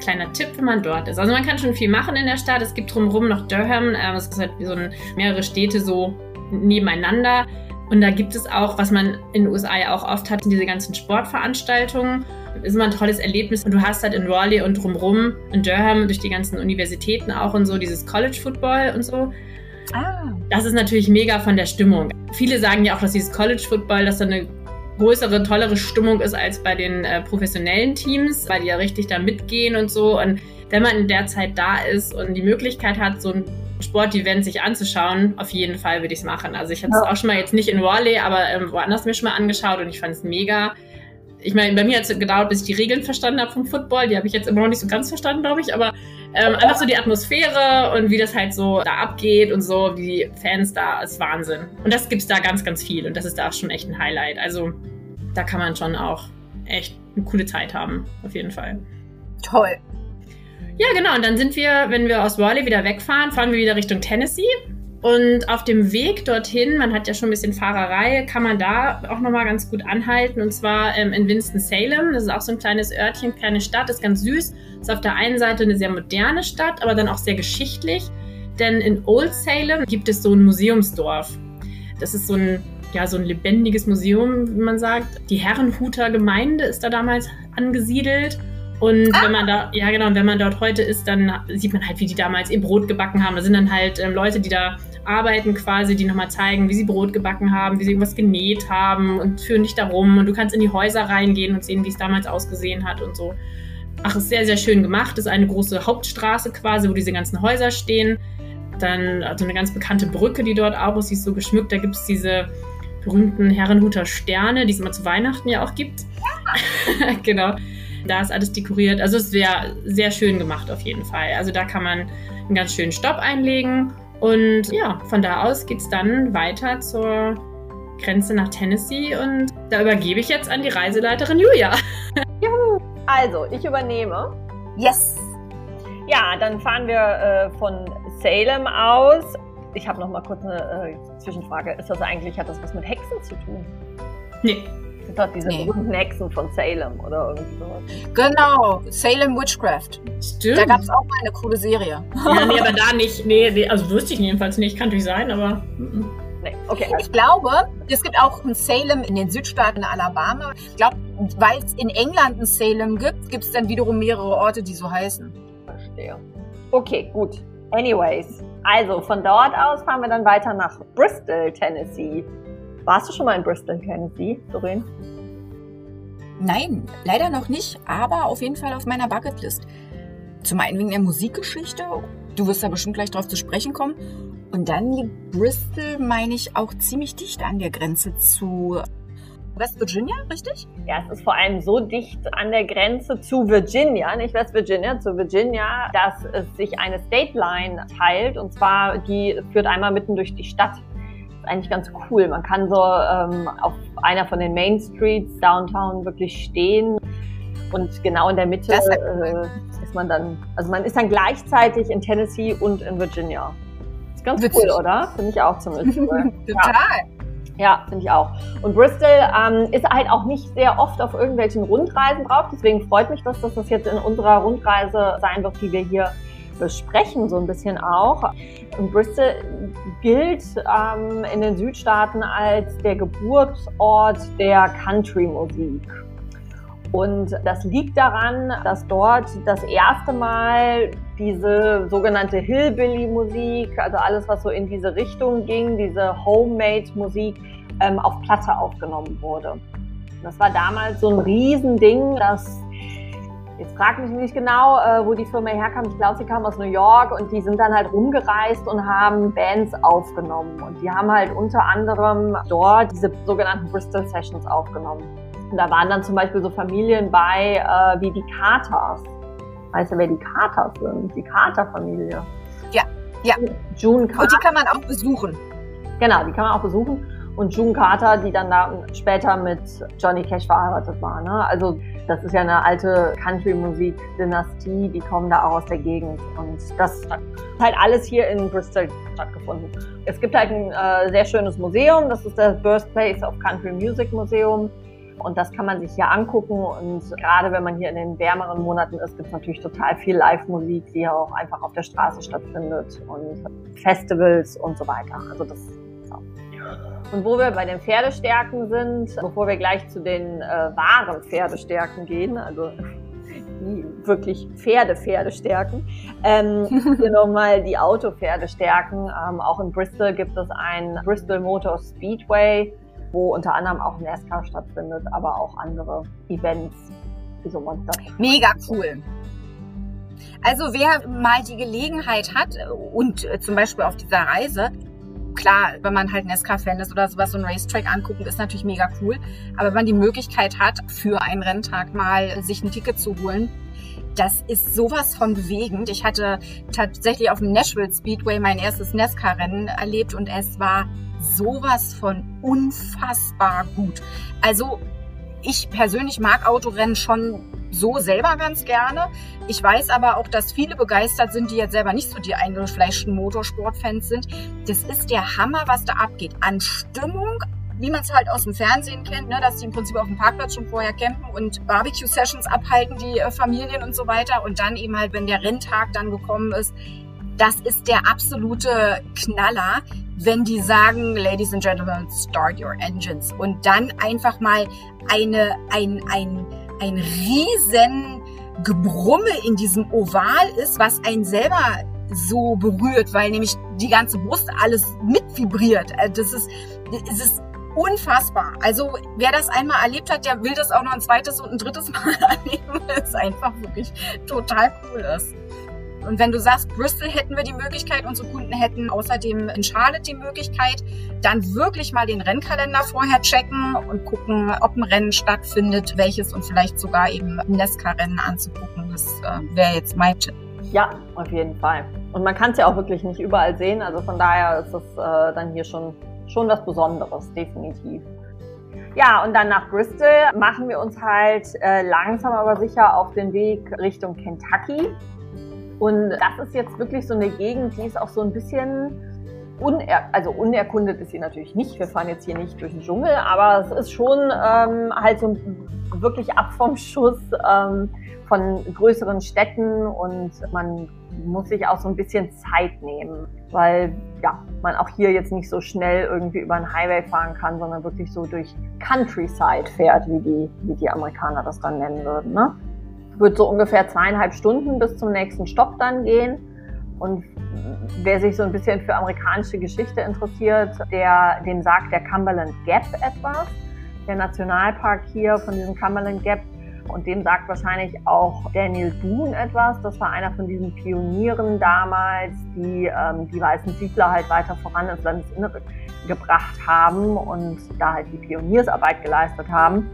kleiner Tipp, wenn man dort ist. Also man kann schon viel machen in der Stadt. Es gibt drumherum noch Durham. Äh, es ist halt wie so ein, mehrere Städte so nebeneinander. Und da gibt es auch, was man in den USA ja auch oft hat, diese ganzen Sportveranstaltungen ist immer ein tolles Erlebnis. Und du hast halt in Raleigh und drumherum, in Durham, durch die ganzen Universitäten auch und so, dieses College Football und so. Ah. Das ist natürlich mega von der Stimmung. Viele sagen ja auch, dass dieses College Football, dass da eine größere, tollere Stimmung ist als bei den äh, professionellen Teams, weil die ja richtig da mitgehen und so. Und wenn man in der Zeit da ist und die Möglichkeit hat, so ein Sportevent sich anzuschauen, auf jeden Fall würde ich es machen. Also ich habe es ja. auch schon mal jetzt nicht in Raleigh, aber ähm, woanders mir schon mal angeschaut und ich fand es mega ich meine, bei mir hat es gedauert, bis ich die Regeln verstanden habe vom Football. Die habe ich jetzt immer noch nicht so ganz verstanden, glaube ich. Aber ähm, einfach so die Atmosphäre und wie das halt so da abgeht und so, wie die Fans da, ist Wahnsinn. Und das gibt es da ganz, ganz viel. Und das ist da schon echt ein Highlight. Also da kann man schon auch echt eine coole Zeit haben, auf jeden Fall. Toll. Ja, genau. Und dann sind wir, wenn wir aus Raleigh wieder wegfahren, fahren wir wieder Richtung Tennessee. Und auf dem Weg dorthin, man hat ja schon ein bisschen Fahrerei, kann man da auch nochmal ganz gut anhalten. Und zwar ähm, in Winston-Salem. Das ist auch so ein kleines Örtchen, kleine Stadt, ist ganz süß. Ist auf der einen Seite eine sehr moderne Stadt, aber dann auch sehr geschichtlich. Denn in Old Salem gibt es so ein Museumsdorf. Das ist so ein, ja, so ein lebendiges Museum, wie man sagt. Die Herrenhuter Gemeinde ist da damals angesiedelt. Und ah. wenn man da, ja genau, wenn man dort heute ist, dann sieht man halt, wie die damals ihr Brot gebacken haben. Da sind dann halt ähm, Leute, die da arbeiten quasi, die nochmal zeigen, wie sie Brot gebacken haben, wie sie irgendwas genäht haben und führen dich da rum. Und du kannst in die Häuser reingehen und sehen, wie es damals ausgesehen hat und so. Ach, ist sehr, sehr schön gemacht. Ist eine große Hauptstraße quasi, wo diese ganzen Häuser stehen. Dann also eine ganz bekannte Brücke, die dort auch ist, die ist so geschmückt. Da gibt es diese berühmten Herrenhuter Sterne, die es immer zu Weihnachten ja auch gibt. Ja. genau. Da ist alles dekoriert. Also es wäre sehr schön gemacht auf jeden Fall. Also da kann man einen ganz schönen Stopp einlegen. Und ja, von da aus geht es dann weiter zur Grenze nach Tennessee. Und da übergebe ich jetzt an die Reiseleiterin Julia. Juhu. Also, ich übernehme. Yes. Ja, dann fahren wir äh, von Salem aus. Ich habe noch mal kurz eine äh, Zwischenfrage. Ist das eigentlich, hat das was mit Hexen zu tun? Nee doch diese nee. berühmten Hexen von Salem oder irgendwie sowas. Genau, Salem Witchcraft. Stimmt. Da gab es auch mal eine coole Serie. Ja, nee, aber da nicht. Nee, nee, also wüsste ich jedenfalls nicht. Kann natürlich sein, aber. Nee, okay. Ich glaube, es gibt auch ein Salem in den Südstaaten Alabama. Ich glaube, weil es in England ein Salem gibt, gibt es dann wiederum mehrere Orte, die so heißen. Verstehe. Okay, gut. Anyways, also von dort aus fahren wir dann weiter nach Bristol, Tennessee. Warst du schon mal in Bristol, Tennessee, Doreen? Nein, leider noch nicht, aber auf jeden Fall auf meiner Bucketlist. Zum einen wegen der Musikgeschichte. Du wirst da bestimmt gleich drauf zu sprechen kommen. Und dann liegt Bristol, meine ich, auch ziemlich dicht an der Grenze zu West Virginia, richtig? Ja, es ist vor allem so dicht an der Grenze zu Virginia, nicht West Virginia, zu Virginia, dass es sich eine State Line teilt. Und zwar, die führt einmal mitten durch die Stadt. Ist eigentlich ganz cool. Man kann so ähm, auf einer von den Main Streets downtown wirklich stehen. Und genau in der Mitte äh, ist man dann, also man ist dann gleichzeitig in Tennessee und in Virginia. Ist ganz Witzig. cool, oder? Finde ich auch zumindest. Total. Ja. Ja, finde ich auch. Und Bristol ähm, ist halt auch nicht sehr oft auf irgendwelchen Rundreisen drauf. Deswegen freut mich das, dass das jetzt in unserer Rundreise sein wird, die wir hier besprechen, so ein bisschen auch. Und Bristol gilt ähm, in den Südstaaten als der Geburtsort der Country-Musik. Und das liegt daran, dass dort das erste Mal diese sogenannte Hillbilly-Musik, also alles, was so in diese Richtung ging, diese Homemade-Musik, ähm, auf Platte aufgenommen wurde. Das war damals so ein Riesending, das Jetzt frag mich nicht genau, äh, wo die Firma herkam. Ich glaube, sie kam aus New York und die sind dann halt rumgereist und haben Bands aufgenommen. Und die haben halt unter anderem dort diese sogenannten Bristol Sessions aufgenommen. Und da waren dann zum Beispiel so Familien bei, äh, wie die Carters. Weißt du, wer die Carters sind? Die Carter-Familie. Ja, ja. June Carter. Und die kann man auch besuchen. Genau, die kann man auch besuchen. Und June Carter, die dann da später mit Johnny Cash verheiratet war. Ne? Also das ist ja eine alte Country-Musik-Dynastie, die kommen da auch aus der Gegend. Und das hat halt alles hier in Bristol stattgefunden. Es gibt halt ein äh, sehr schönes Museum, das ist das Birthplace of Country Music Museum. Und das kann man sich hier angucken. Und gerade wenn man hier in den wärmeren Monaten ist, gibt es natürlich total viel Live-Musik, die auch einfach auf der Straße stattfindet und Festivals und so weiter. Also das. Und wo wir bei den Pferdestärken sind, bevor wir gleich zu den äh, wahren Pferdestärken gehen, also die wirklich Pferde-Pferdestärken, ähm, hier nochmal die Auto-Pferdestärken. Ähm, auch in Bristol gibt es ein Bristol Motor Speedway wo unter anderem auch NASCAR stattfindet, aber auch andere Events, wie so Monster. Mega cool. Also wer mal die Gelegenheit hat und äh, zum Beispiel auf dieser Reise, klar, wenn man halt NASCAR-Fan ist oder sowas, so ein Racetrack angucken, ist natürlich mega cool. Aber wenn man die Möglichkeit hat, für einen Renntag mal sich ein Ticket zu holen, das ist sowas von bewegend. Ich hatte tatsächlich auf dem Nashville Speedway mein erstes NASCAR-Rennen erlebt und es war sowas von unfassbar gut. Also ich persönlich mag Autorennen schon so selber ganz gerne. Ich weiß aber auch, dass viele begeistert sind, die jetzt selber nicht so die eingefleischten Motorsportfans sind. Das ist der Hammer, was da abgeht. An Stimmung, wie man es halt aus dem Fernsehen kennt, ne, dass die im Prinzip auf dem Parkplatz schon vorher campen und Barbecue-Sessions abhalten, die äh, Familien und so weiter. Und dann eben halt, wenn der Renntag dann gekommen ist, das ist der absolute Knaller, wenn die sagen, Ladies and Gentlemen, start your engines. Und dann einfach mal eine, ein, ein, ein riesen Gebrumme in diesem Oval ist, was einen selber so berührt, weil nämlich die ganze Brust alles mit vibriert. Äh, das ist, es ist unfassbar. Also wer das einmal erlebt hat, der will das auch noch ein zweites und ein drittes Mal erleben, weil es einfach wirklich total cool ist. Und wenn du sagst, Bristol hätten wir die Möglichkeit, unsere Kunden hätten außerdem in Charlotte die Möglichkeit, dann wirklich mal den Rennkalender vorher checken und gucken, ob ein Rennen stattfindet, welches und vielleicht sogar eben Nesca-Rennen anzugucken. Das äh, wäre jetzt mein Tipp. Ja, auf jeden Fall. Und man kann es ja auch wirklich nicht überall sehen. Also von daher ist es äh, dann hier schon, schon was Besonderes, definitiv. Ja, und dann nach Bristol machen wir uns halt äh, langsam aber sicher auf den Weg Richtung Kentucky. Und das ist jetzt wirklich so eine Gegend, die ist auch so ein bisschen uner also unerkundet ist sie natürlich nicht. Wir fahren jetzt hier nicht durch den Dschungel, aber es ist schon ähm, halt so wirklich ab vom Schuss ähm, von größeren Städten und man muss sich auch so ein bisschen Zeit nehmen, weil ja, man auch hier jetzt nicht so schnell irgendwie über einen Highway fahren kann, sondern wirklich so durch Countryside fährt, wie die, wie die Amerikaner das dann nennen würden. Ne? Wird so ungefähr zweieinhalb Stunden bis zum nächsten Stopp dann gehen. Und wer sich so ein bisschen für amerikanische Geschichte interessiert, der, dem sagt der Cumberland Gap etwas. Der Nationalpark hier von diesem Cumberland Gap und dem sagt wahrscheinlich auch Daniel Boone etwas. Das war einer von diesen Pionieren damals, die ähm, die weißen Siedler halt weiter voran ins Landesinnere gebracht haben und da halt die Pioniersarbeit geleistet haben.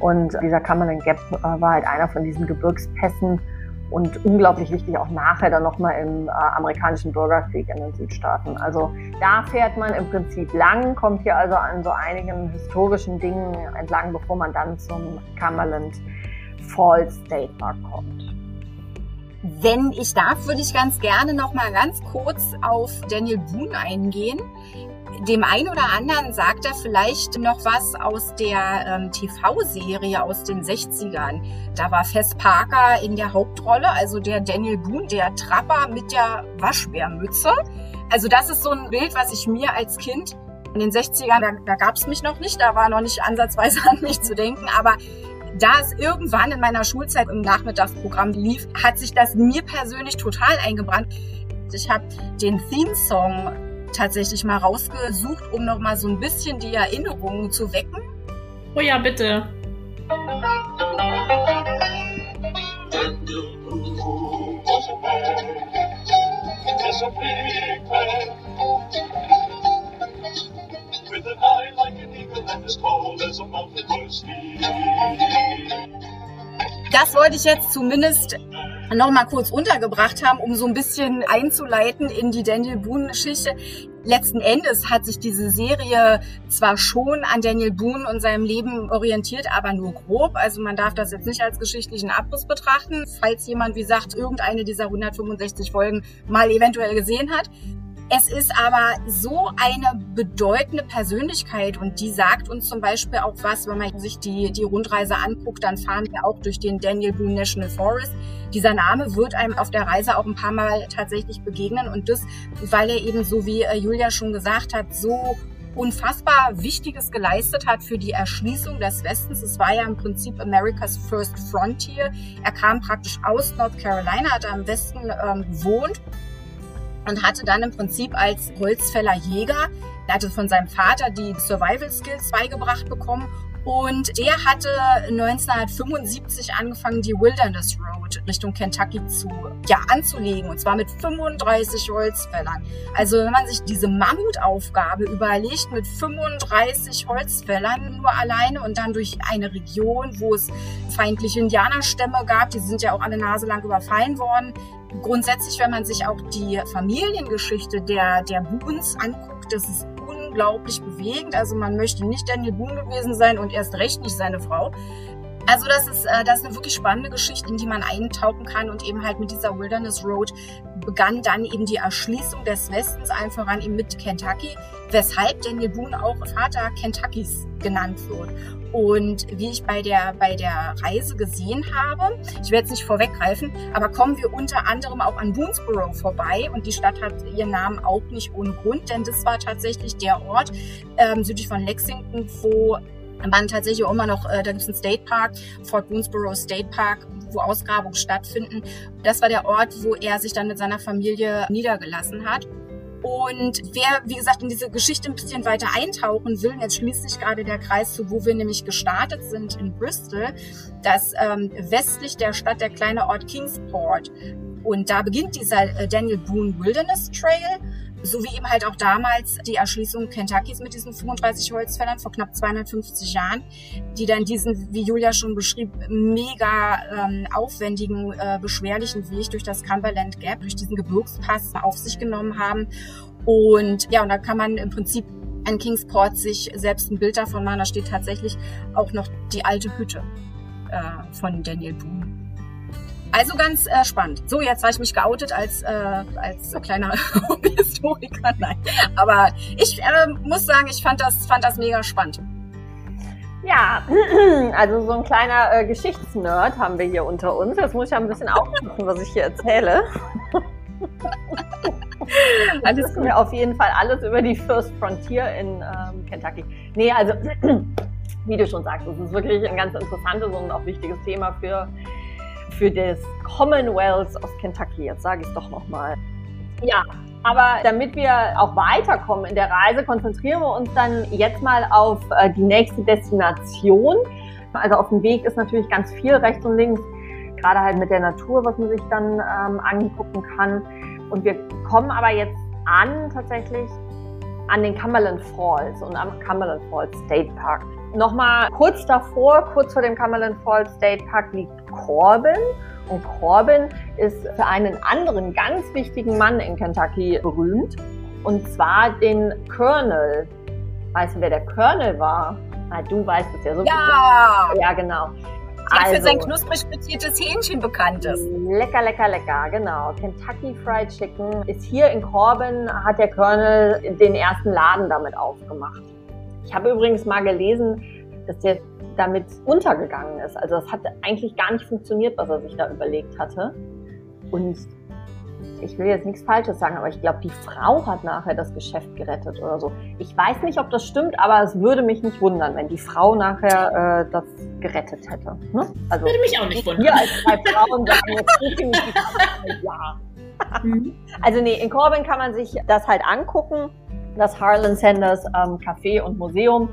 Und dieser Cumberland Gap äh, war halt einer von diesen Gebirgspässen und unglaublich wichtig auch nachher dann nochmal im äh, amerikanischen Bürgerkrieg in den Südstaaten. Also da fährt man im Prinzip lang, kommt hier also an so einigen historischen Dingen entlang, bevor man dann zum Cumberland Falls State Park kommt. Wenn ich darf, würde ich ganz gerne noch mal ganz kurz auf Daniel Boone eingehen. Dem einen oder anderen sagt er vielleicht noch was aus der ähm, TV-Serie aus den 60ern. Da war Fess Parker in der Hauptrolle, also der Daniel Boone, der Trapper mit der Waschbärmütze. Also das ist so ein Bild, was ich mir als Kind in den 60ern, da, da gab es mich noch nicht, da war noch nicht ansatzweise an mich zu denken, aber da es irgendwann in meiner Schulzeit im Nachmittagsprogramm lief, hat sich das mir persönlich total eingebrannt. Ich habe den Theme-Song tatsächlich mal rausgesucht, um noch mal so ein bisschen die Erinnerungen zu wecken. Oh ja, bitte. With an eye like an eagle and as tall as a mountain das wollte ich jetzt zumindest noch mal kurz untergebracht haben, um so ein bisschen einzuleiten in die Daniel Boone-Geschichte. Letzten Endes hat sich diese Serie zwar schon an Daniel Boone und seinem Leben orientiert, aber nur grob. Also man darf das jetzt nicht als geschichtlichen Abriss betrachten. Falls jemand, wie gesagt, irgendeine dieser 165 Folgen mal eventuell gesehen hat. Es ist aber so eine bedeutende Persönlichkeit und die sagt uns zum Beispiel auch was, wenn man sich die, die Rundreise anguckt, dann fahren wir auch durch den Daniel Boone National Forest. Dieser Name wird einem auf der Reise auch ein paar Mal tatsächlich begegnen und das, weil er eben so wie äh, Julia schon gesagt hat, so unfassbar Wichtiges geleistet hat für die Erschließung des Westens. Es war ja im Prinzip America's First Frontier. Er kam praktisch aus North Carolina, hat am Westen ähm, gewohnt und hatte dann im Prinzip als Holzfäller Jäger, er hatte von seinem Vater die Survival Skills beigebracht bekommen und der hatte 1975 angefangen, die Wilderness Road Richtung Kentucky zu, ja, anzulegen. Und zwar mit 35 Holzfällern. Also wenn man sich diese Mammutaufgabe überlegt, mit 35 Holzfällern nur alleine und dann durch eine Region, wo es feindliche Indianerstämme gab, die sind ja auch alle naselang überfallen worden. Grundsätzlich, wenn man sich auch die Familiengeschichte der, der Boons anguckt, das ist unglaublich bewegend. Also man möchte nicht Daniel Boone gewesen sein und erst recht nicht seine Frau. Also das ist, äh, das ist eine wirklich spannende Geschichte, in die man eintauchen kann und eben halt mit dieser Wilderness Road begann dann eben die Erschließung des Westens, allen voran eben mit Kentucky, weshalb Daniel Boone auch Vater Kentuckys genannt wird. Und wie ich bei der, bei der Reise gesehen habe, ich werde jetzt nicht vorweggreifen, aber kommen wir unter anderem auch an Boonesboro vorbei und die Stadt hat ihren Namen auch nicht ohne Grund, denn das war tatsächlich der Ort ähm, südlich von Lexington, wo man tatsächlich auch immer noch, äh, da gibt es einen State Park, Fort Boonesboro State Park, wo Ausgrabungen stattfinden. Das war der Ort, wo er sich dann mit seiner Familie niedergelassen hat. Und wer, wie gesagt, in diese Geschichte ein bisschen weiter eintauchen will, jetzt schließt sich gerade der Kreis zu, wo wir nämlich gestartet sind in Bristol, das ähm, westlich der Stadt der kleine Ort Kingsport. Und da beginnt dieser äh, Daniel Boone Wilderness Trail so wie eben halt auch damals die Erschließung Kentuckys mit diesen 35 Holzfällern vor knapp 250 Jahren, die dann diesen, wie Julia schon beschrieb, mega ähm, aufwendigen, äh, beschwerlichen Weg durch das Cumberland Gap, durch diesen Gebirgspass auf sich genommen haben. Und ja, und da kann man im Prinzip an Kingsport sich selbst ein Bild davon machen. Da steht tatsächlich auch noch die alte Hütte äh, von Daniel Boone. Also ganz äh, spannend. So, jetzt habe ich mich geoutet als, äh, als kleiner Historiker. Nein. Aber ich äh, muss sagen, ich fand das, fand das mega spannend. Ja, also so ein kleiner äh, Geschichtsnerd haben wir hier unter uns. Jetzt muss ich ja ein bisschen aufpassen, was ich hier erzähle. alles gut. Auf jeden Fall alles über die First Frontier in ähm, Kentucky. Nee, also wie du schon sagst, es ist wirklich ein ganz interessantes und auch wichtiges Thema für, für das Commonwealth aus Kentucky. Jetzt sage ich es doch nochmal. Ja, aber damit wir auch weiterkommen in der Reise, konzentrieren wir uns dann jetzt mal auf äh, die nächste Destination. Also auf dem Weg ist natürlich ganz viel rechts und links, gerade halt mit der Natur, was man sich dann ähm, angucken kann. Und wir kommen aber jetzt an tatsächlich an den Cumberland Falls und am Cumberland Falls State Park. Nochmal kurz davor, kurz vor dem Cumberland Falls State Park liegt Corbin. Und Corbin ist für einen anderen ganz wichtigen Mann in Kentucky berühmt. Und zwar den Colonel. Weißt du, wer der Colonel war? Na, du weißt es ja so. Ja! Ja, genau. Der also, für sein knusprig frittiertes Hähnchen bekannt ist. Lecker, lecker, lecker, genau. Kentucky Fried Chicken ist hier in Corbin, hat der Colonel den ersten Laden damit aufgemacht. Ich habe übrigens mal gelesen, dass der damit untergegangen ist. Also es hat eigentlich gar nicht funktioniert, was er sich da überlegt hatte. Und ich will jetzt nichts Falsches sagen, aber ich glaube, die Frau hat nachher das Geschäft gerettet oder so. Ich weiß nicht, ob das stimmt, aber es würde mich nicht wundern, wenn die Frau nachher äh, das gerettet hätte. Ne? Also, würde mich auch nicht wundern. Wir als drei Frauen sagen jetzt definitiv ja. Mhm. Also nee, in Corbin kann man sich das halt angucken, das Harlan Sanders ähm, Café und Museum.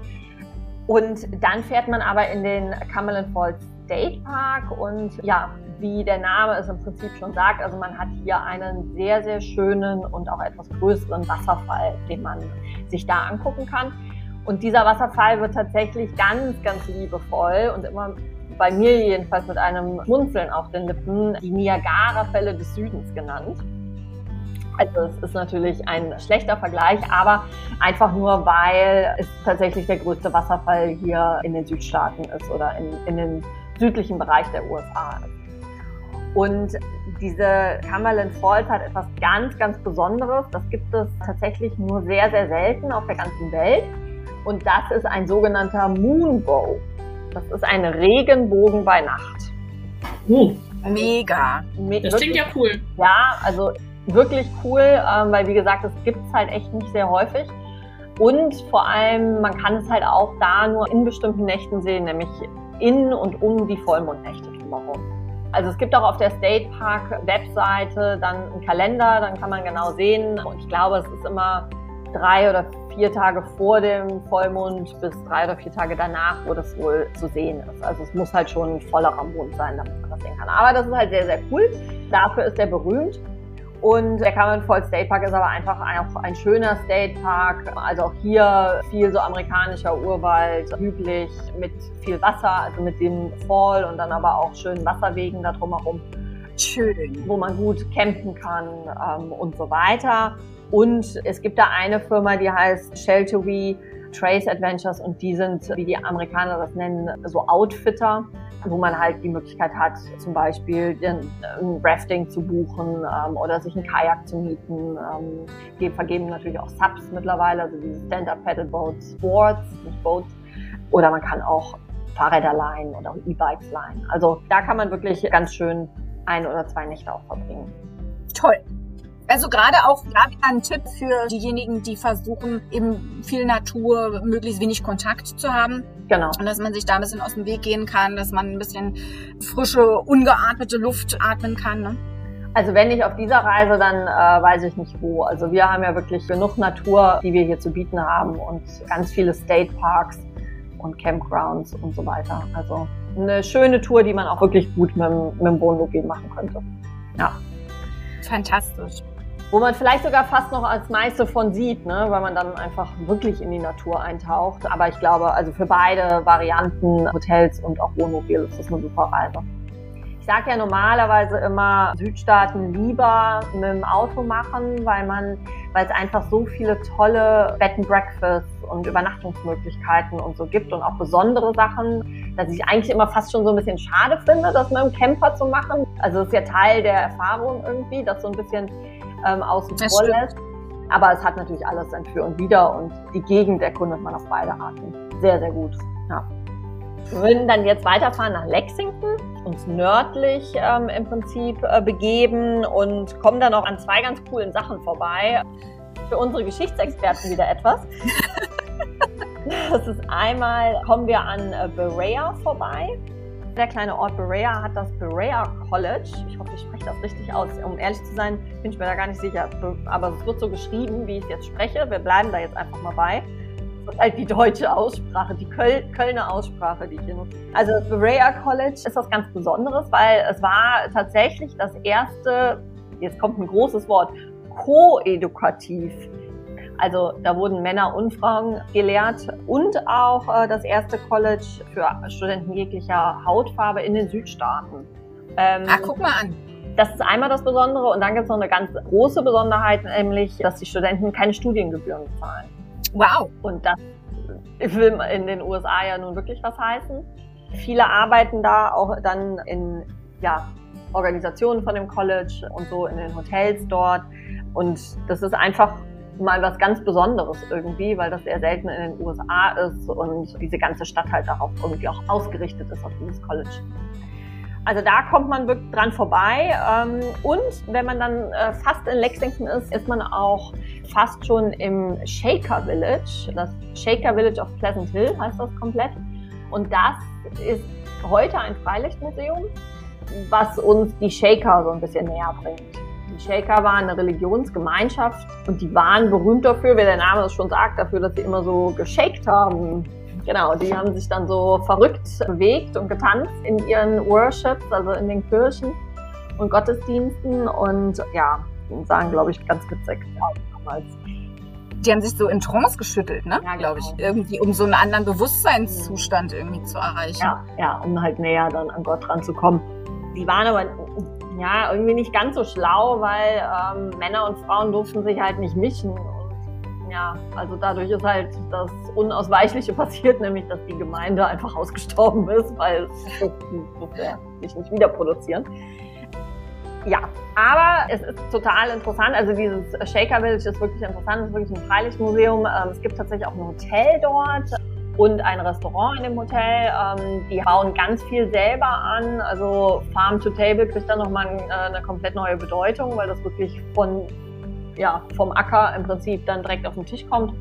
Und dann fährt man aber in den Cumberland Falls State Park und ja, wie der Name es im Prinzip schon sagt, also man hat hier einen sehr, sehr schönen und auch etwas größeren Wasserfall, den man sich da angucken kann. Und dieser Wasserfall wird tatsächlich ganz, ganz liebevoll und immer bei mir jedenfalls mit einem Schmunzeln auf den Lippen die Niagara-Fälle des Südens genannt. Also es ist natürlich ein schlechter Vergleich, aber einfach nur, weil es tatsächlich der größte Wasserfall hier in den Südstaaten ist oder in, in den südlichen Bereich der USA ist. Und diese Cumberland Falls hat etwas ganz, ganz Besonderes. Das gibt es tatsächlich nur sehr, sehr selten auf der ganzen Welt. Und das ist ein sogenannter Moonbow. Das ist ein Regenbogen bei Nacht. Uh, mega. Me das klingt ja cool. Ja, also wirklich cool, ähm, weil wie gesagt, das gibt es halt echt nicht sehr häufig. Und vor allem, man kann es halt auch da nur in bestimmten Nächten sehen, nämlich in und um die Vollmondnächte drumherum. Also es gibt auch auf der State Park Webseite dann einen Kalender, dann kann man genau sehen. Und ich glaube, es ist immer drei oder vier Tage vor dem Vollmond bis drei oder vier Tage danach, wo das wohl zu sehen ist. Also es muss halt schon ein vollerer Mond sein, damit man das sehen kann. Aber das ist halt sehr, sehr cool. Dafür ist er berühmt. Und der Cameron Falls State Park ist aber einfach auch ein schöner State Park. Also auch hier viel so amerikanischer Urwald, hügelig mit viel Wasser, also mit dem Fall und dann aber auch schönen Wasserwegen da drumherum. Schön. Wo man gut campen kann ähm, und so weiter. Und es gibt da eine Firma, die heißt Shelterwee Trace Adventures und die sind, wie die Amerikaner das nennen, so Outfitter wo man halt die Möglichkeit hat, zum Beispiel ein Rafting zu buchen ähm, oder sich einen Kajak zu mieten. Ähm, wir vergeben natürlich auch Subs mittlerweile, also diese Stand-Up Paddleboat Sports, nicht Boats. Oder man kann auch Fahrräder leihen oder E-Bikes leihen. Also da kann man wirklich ganz schön ein oder zwei Nächte auch verbringen. Toll. Also gerade auch da wieder ein Tipp für diejenigen, die versuchen, eben viel Natur, möglichst wenig Kontakt zu haben. Genau. Und dass man sich da ein bisschen aus dem Weg gehen kann, dass man ein bisschen frische, ungeatmete Luft atmen kann. Ne? Also wenn nicht auf dieser Reise, dann äh, weiß ich nicht wo. Also wir haben ja wirklich genug Natur, die wir hier zu bieten haben und ganz viele State Parks und Campgrounds und so weiter. Also eine schöne Tour, die man auch wirklich gut mit, mit dem Wohnmobil machen könnte. Ja. Fantastisch wo man vielleicht sogar fast noch als meiste von sieht, ne? weil man dann einfach wirklich in die Natur eintaucht. Aber ich glaube, also für beide Varianten, Hotels und auch Wohnmobil, ist das eine super Reise. Ich sage ja normalerweise immer, Südstaaten lieber mit dem Auto machen, weil man, weil es einfach so viele tolle Bed and Breakfasts und Übernachtungsmöglichkeiten und so gibt und auch besondere Sachen, dass ich eigentlich immer fast schon so ein bisschen schade finde, das mit dem Camper zu machen. Also es ist ja Teil der Erfahrung irgendwie, das so ein bisschen ähm, außen vor lässt. Aber es hat natürlich alles ein Für und Wider und die Gegend erkundet man auf beide Arten. Sehr, sehr gut. Ja. Wir würden dann jetzt weiterfahren nach Lexington, uns nördlich ähm, im Prinzip äh, begeben und kommen dann auch an zwei ganz coolen Sachen vorbei. Für unsere Geschichtsexperten wieder etwas. Das ist einmal, kommen wir an äh, Berea vorbei. Der kleine Ort Berea hat das Berea College. Ich hoffe, ich spreche das richtig aus. Um ehrlich zu sein, bin ich mir da gar nicht sicher. Aber es wird so geschrieben, wie ich jetzt spreche. Wir bleiben da jetzt einfach mal bei. Das ist halt die deutsche Aussprache, die Köl Kölner Aussprache, die ich hier nutze. Also das Berea College ist was ganz Besonderes, weil es war tatsächlich das erste, jetzt kommt ein großes Wort, koedukativ also da wurden Männer und Frauen gelehrt und auch äh, das erste College für Studenten jeglicher Hautfarbe in den Südstaaten. Ähm, Ach, guck mal an. Das ist einmal das Besondere und dann gibt es noch eine ganz große Besonderheit, nämlich, dass die Studenten keine Studiengebühren zahlen. Wow. Und das will in den USA ja nun wirklich was heißen. Viele arbeiten da auch dann in ja, Organisationen von dem College und so in den Hotels dort. Und das ist einfach mal was ganz Besonderes irgendwie, weil das eher selten in den USA ist und diese ganze Stadt halt darauf irgendwie auch ausgerichtet ist auf dieses College. Also da kommt man wirklich dran vorbei. Ähm, und wenn man dann äh, fast in Lexington ist, ist man auch fast schon im Shaker Village. Das Shaker Village of Pleasant Hill heißt das komplett. Und das ist heute ein Freilichtmuseum, was uns die Shaker so ein bisschen näher bringt. Die Shaker waren eine Religionsgemeinschaft und die waren berühmt dafür, wie der Name es schon sagt, dafür, dass sie immer so geshakt haben. Genau, die haben sich dann so verrückt bewegt und getanzt in ihren Worships, also in den Kirchen und Gottesdiensten und ja, sahen, glaube ich, ganz witzig damals. Die haben sich so in Trance geschüttelt, ne? Ja, glaube ich. Genau. Irgendwie, um so einen anderen Bewusstseinszustand irgendwie zu erreichen. Ja, ja, um halt näher dann an Gott ranzukommen. Die waren aber ja, irgendwie nicht ganz so schlau, weil ähm, Männer und Frauen durften sich halt nicht mischen. Und ja, also dadurch ist halt das Unausweichliche passiert, nämlich dass die Gemeinde einfach ausgestorben ist, weil es durfte sich nicht wieder produzieren. Ja, aber es ist total interessant. Also dieses Shaker Village ist wirklich interessant. Es ist wirklich ein Freilichtmuseum. Ähm, es gibt tatsächlich auch ein Hotel dort und ein Restaurant in dem Hotel. Ähm, die bauen ganz viel selber an. Also Farm to Table kriegt dann nochmal äh, eine komplett neue Bedeutung, weil das wirklich von, ja, vom Acker im Prinzip dann direkt auf den Tisch kommt.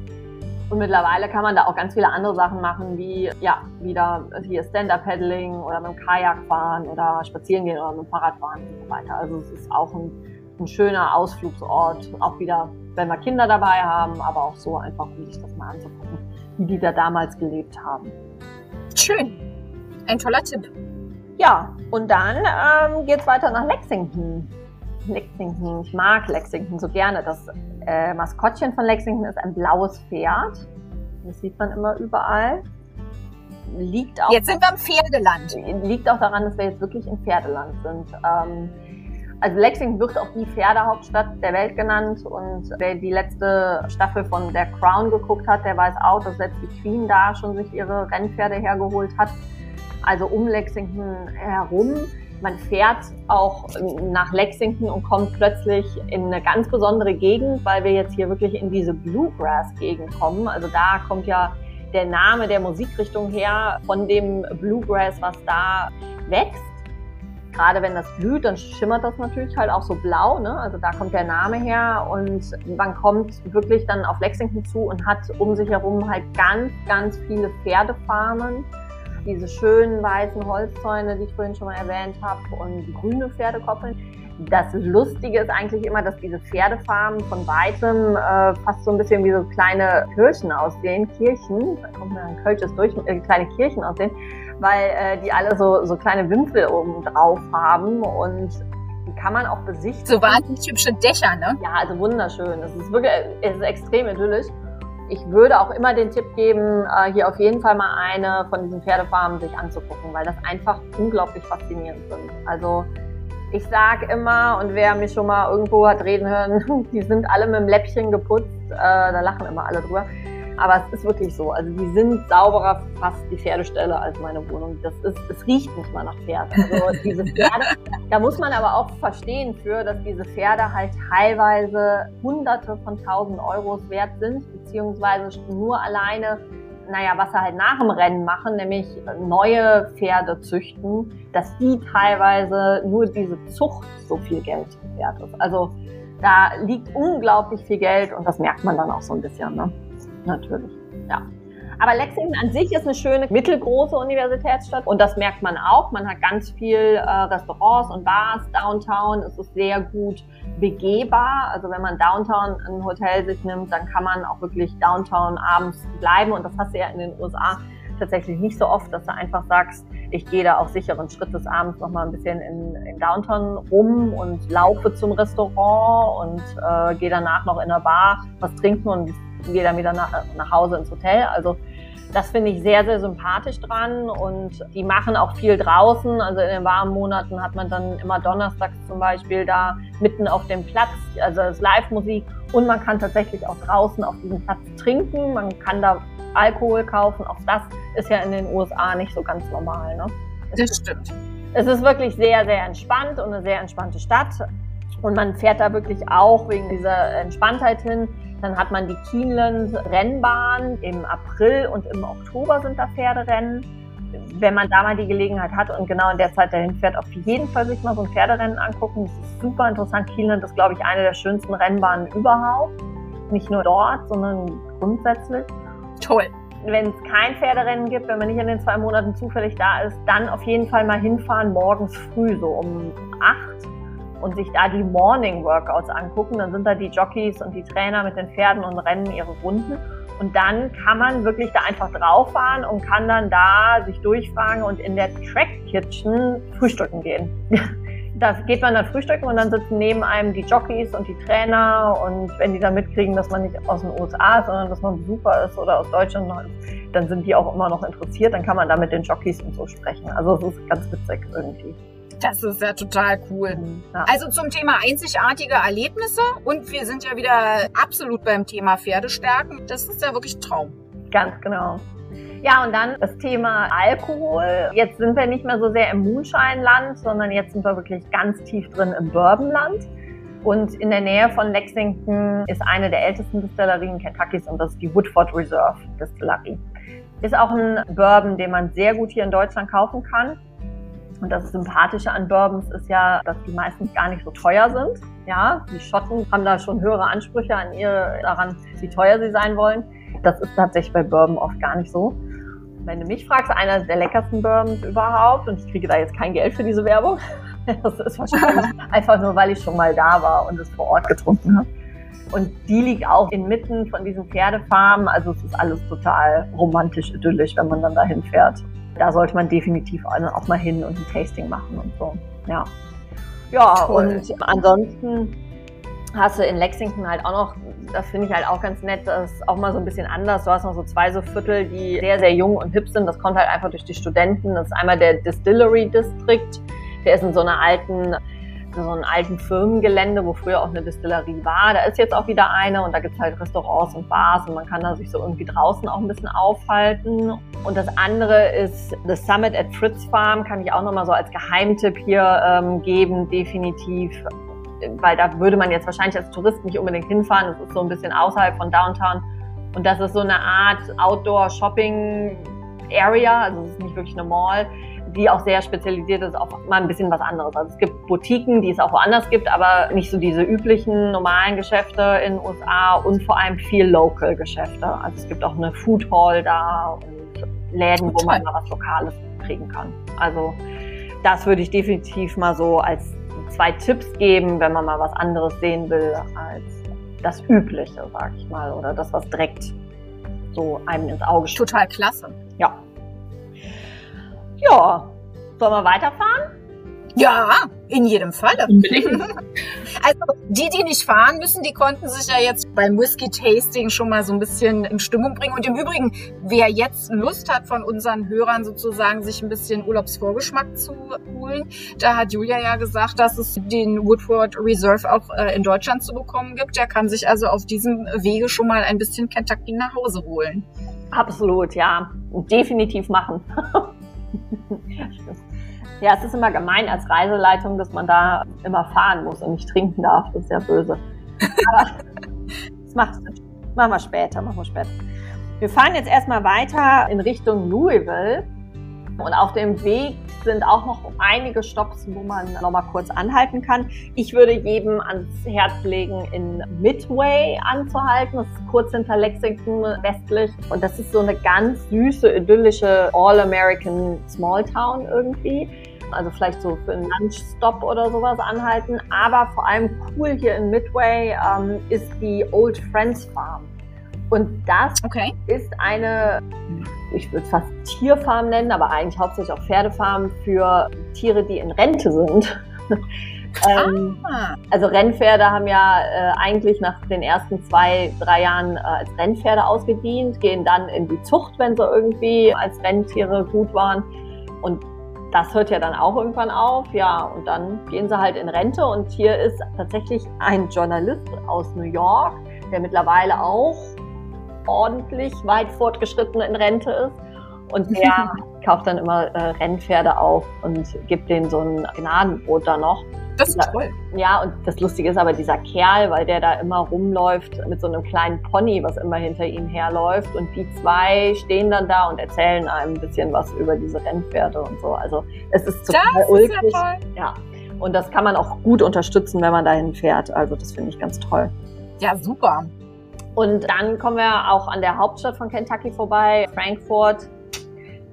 Und mittlerweile kann man da auch ganz viele andere Sachen machen, wie ja, wieder hier Stand-Up-Paddling oder mit dem Kajak fahren oder spazieren gehen oder mit dem Fahrrad fahren und so weiter. Also es ist auch ein, ein schöner Ausflugsort, auch wieder, wenn wir Kinder dabei haben, aber auch so einfach, um sich das mal anzugucken wie die da damals gelebt haben. Schön. Ein toller Tipp. Ja, und dann ähm, geht es weiter nach Lexington. Lexington, ich mag Lexington so gerne. Das äh, Maskottchen von Lexington ist ein blaues Pferd. Das sieht man immer überall. Liegt auch, jetzt sind wir im Pferdeland. Liegt auch daran, dass wir jetzt wirklich im Pferdeland sind. Ähm, also Lexington wird auch die Pferdehauptstadt der Welt genannt und wer die letzte Staffel von der Crown geguckt hat, der weiß auch, dass selbst die Queen da schon sich ihre Rennpferde hergeholt hat. Also um Lexington herum. Man fährt auch nach Lexington und kommt plötzlich in eine ganz besondere Gegend, weil wir jetzt hier wirklich in diese Bluegrass-Gegend kommen. Also da kommt ja der Name der Musikrichtung her von dem Bluegrass, was da wächst gerade wenn das blüht, dann schimmert das natürlich halt auch so blau. Ne? Also da kommt der Name her und man kommt wirklich dann auf Lexington zu und hat um sich herum halt ganz, ganz viele Pferdefarmen. Diese schönen weißen Holzzäune, die ich vorhin schon mal erwähnt habe, und grüne Pferdekoppeln. Das Lustige ist eigentlich immer, dass diese Pferdefarmen von weitem äh, fast so ein bisschen wie so kleine Kirchen aussehen. Kirchen, da kommt mir ein Kölsches durch, äh, kleine Kirchen aussehen weil äh, die alle so, so kleine Wimpel oben drauf haben und die kann man auch besichtigen. So wahnsinnig hübsche Dächer, ne? Ja, also wunderschön. Es ist wirklich, es ist extrem idyllisch. Ich würde auch immer den Tipp geben, äh, hier auf jeden Fall mal eine von diesen Pferdefarmen sich anzugucken, weil das einfach unglaublich faszinierend sind. Also ich sage immer, und wer mich schon mal irgendwo hat reden hören, die sind alle mit dem Läppchen geputzt, äh, da lachen immer alle drüber. Aber es ist wirklich so. Also die sind sauberer fast die Pferdeställe als meine Wohnung. Das ist, es riecht nicht mal nach Pferd. Also diese Pferde, da muss man aber auch verstehen für, dass diese Pferde halt teilweise Hunderte von tausend Euros wert sind, beziehungsweise nur alleine naja, was sie halt nach dem Rennen machen, nämlich neue Pferde züchten, dass die teilweise nur diese Zucht so viel Geld wert ist. Also da liegt unglaublich viel Geld und das merkt man dann auch so ein bisschen, ne? Natürlich, ja. Aber Lexington an sich ist eine schöne, mittelgroße Universitätsstadt und das merkt man auch. Man hat ganz viel äh, Restaurants und Bars downtown. Es ist sehr gut begehbar. Also wenn man downtown ein Hotel sich nimmt, dann kann man auch wirklich downtown abends bleiben und das hast du ja in den USA tatsächlich nicht so oft, dass du einfach sagst, ich gehe da auf sicheren Schritt des Abends noch mal ein bisschen in, in Downtown rum und laufe zum Restaurant und äh, gehe danach noch in der Bar was trinken und gehe dann wieder nach, nach Hause ins Hotel. Also das finde ich sehr, sehr sympathisch dran und die machen auch viel draußen. Also in den warmen Monaten hat man dann immer donnerstags zum Beispiel da mitten auf dem Platz, also das Live-Musik und man kann tatsächlich auch draußen auf diesem Platz trinken. Man kann da Alkohol kaufen. Auch das ist ja in den USA nicht so ganz normal. Ne? Das stimmt. Es ist wirklich sehr, sehr entspannt und eine sehr entspannte Stadt. Und man fährt da wirklich auch wegen dieser Entspanntheit hin. Dann hat man die Keeneland Rennbahn. Im April und im Oktober sind da Pferderennen. Wenn man da mal die Gelegenheit hat und genau in der Zeit dahin fährt, auf jeden Fall sich mal so ein Pferderennen angucken. Das ist super interessant. Keeneland ist, glaube ich, eine der schönsten Rennbahnen überhaupt. Nicht nur dort, sondern grundsätzlich. Toll wenn es kein Pferderennen gibt, wenn man nicht in den zwei Monaten zufällig da ist, dann auf jeden Fall mal hinfahren morgens früh, so um acht und sich da die Morning Workouts angucken. Dann sind da die Jockeys und die Trainer mit den Pferden und rennen ihre Runden. Und dann kann man wirklich da einfach drauf fahren und kann dann da sich durchfragen und in der Track Kitchen frühstücken gehen. da geht man dann frühstücken und dann sitzen neben einem die Jockeys und die Trainer und wenn die dann mitkriegen, dass man nicht aus den USA ist, sondern dass man Besucher ist oder aus Deutschland, dann sind die auch immer noch interessiert, dann kann man da mit den Jockeys und so sprechen. Also es ist ganz witzig irgendwie. Das ist ja total cool. Ja. Also zum Thema einzigartige Erlebnisse und wir sind ja wieder absolut beim Thema Pferdestärken. Das ist ja wirklich ein Traum. Ganz genau. Ja, und dann das Thema Alkohol. Jetzt sind wir nicht mehr so sehr im Moonshine-Land, sondern jetzt sind wir wirklich ganz tief drin im Bourbon-Land. Und in der Nähe von Lexington ist eine der ältesten Distillerien Kentuckys und das ist die Woodford Reserve Distillerie. Ist auch ein Bourbon, den man sehr gut hier in Deutschland kaufen kann. Und das Sympathische an Bourbons ist ja, dass die meistens gar nicht so teuer sind. Ja, die Schotten haben da schon höhere Ansprüche an ihre, daran, wie teuer sie sein wollen. Das ist tatsächlich bei Bourbon oft gar nicht so. Wenn du mich fragst, einer der leckersten Bourbons überhaupt, und ich kriege da jetzt kein Geld für diese Werbung, das ist wahrscheinlich einfach nur, weil ich schon mal da war und es vor Ort getrunken habe. Und die liegt auch inmitten von diesen Pferdefarmen. Also es ist alles total romantisch, idyllisch, wenn man dann dahin fährt da sollte man definitiv auch mal hin und ein Tasting machen und so. Ja. Ja, Toll. und ansonsten hast du in Lexington halt auch noch, das finde ich halt auch ganz nett, das ist auch mal so ein bisschen anders. Du hast noch so zwei so Viertel, die sehr, sehr jung und hip sind. Das kommt halt einfach durch die Studenten. Das ist einmal der Distillery District. Der ist in so einer alten so einem alten Firmengelände, wo früher auch eine Distillerie war. Da ist jetzt auch wieder eine und da gibt es halt Restaurants und Bars und man kann da sich so irgendwie draußen auch ein bisschen aufhalten. Und das andere ist The Summit at Fritz Farm, kann ich auch nochmal so als Geheimtipp hier ähm, geben, definitiv. Weil da würde man jetzt wahrscheinlich als Tourist nicht unbedingt hinfahren. Das ist so ein bisschen außerhalb von Downtown. Und das ist so eine Art Outdoor-Shopping-Area, also es ist nicht wirklich eine Mall die auch sehr spezialisiert ist auf mal ein bisschen was anderes. Also es gibt Boutiquen, die es auch woanders gibt, aber nicht so diese üblichen normalen Geschäfte in den USA und vor allem viel Local-Geschäfte. Also es gibt auch eine Food Hall da und Läden, wo man mal was Lokales kriegen kann. Also das würde ich definitiv mal so als zwei Tipps geben, wenn man mal was anderes sehen will als das Übliche, sag ich mal, oder das, was direkt so einem ins Auge steht. Total klasse. Ja. Ja, sollen wir weiterfahren? Ja, in jedem Falle. Also die, die nicht fahren müssen, die konnten sich ja jetzt beim Whisky Tasting schon mal so ein bisschen in Stimmung bringen. Und im Übrigen, wer jetzt Lust hat von unseren Hörern sozusagen sich ein bisschen Urlaubsvorgeschmack zu holen, da hat Julia ja gesagt, dass es den Woodford Reserve auch äh, in Deutschland zu bekommen gibt. Der kann sich also auf diesem Wege schon mal ein bisschen Kentucky nach Hause holen. Absolut, ja. Definitiv machen. ja, es ist immer gemein als Reiseleitung, dass man da immer fahren muss und nicht trinken darf. Das ist ja böse. Aber das macht, machen wir später, machen wir später. Wir fahren jetzt erstmal weiter in Richtung Louisville. Und auf dem Weg sind auch noch einige Stops, wo man noch mal kurz anhalten kann. Ich würde jedem ans Herz legen, in Midway anzuhalten. Das ist kurz hinter Lexington westlich. Und das ist so eine ganz süße, idyllische All-American Small Town irgendwie. Also vielleicht so für einen Lunchstop oder sowas anhalten. Aber vor allem cool hier in Midway ähm, ist die Old Friends Farm. Und das okay. ist eine, ich würde es fast Tierfarm nennen, aber eigentlich hauptsächlich auch Pferdefarm für Tiere, die in Rente sind. ähm, ah. Also Rennpferde haben ja äh, eigentlich nach den ersten zwei, drei Jahren äh, als Rennpferde ausgedient, gehen dann in die Zucht, wenn sie irgendwie als Renntiere gut waren. Und das hört ja dann auch irgendwann auf, ja, und dann gehen sie halt in Rente. Und hier ist tatsächlich ein Journalist aus New York, der mittlerweile auch ordentlich weit fortgeschritten in Rente ist. Und der kauft dann immer äh, Rennpferde auf und gibt denen so ein Gnadenbrot da noch. Das ist toll. Ja, und das Lustige ist aber dieser Kerl, weil der da immer rumläuft mit so einem kleinen Pony, was immer hinter ihm herläuft. Und die zwei stehen dann da und erzählen einem ein bisschen was über diese Rennpferde und so. Also es ist total das ulkig. Ist ja, toll. ja. Und das kann man auch gut unterstützen, wenn man dahin fährt. Also das finde ich ganz toll. Ja, super. Und dann kommen wir auch an der Hauptstadt von Kentucky vorbei, Frankfurt.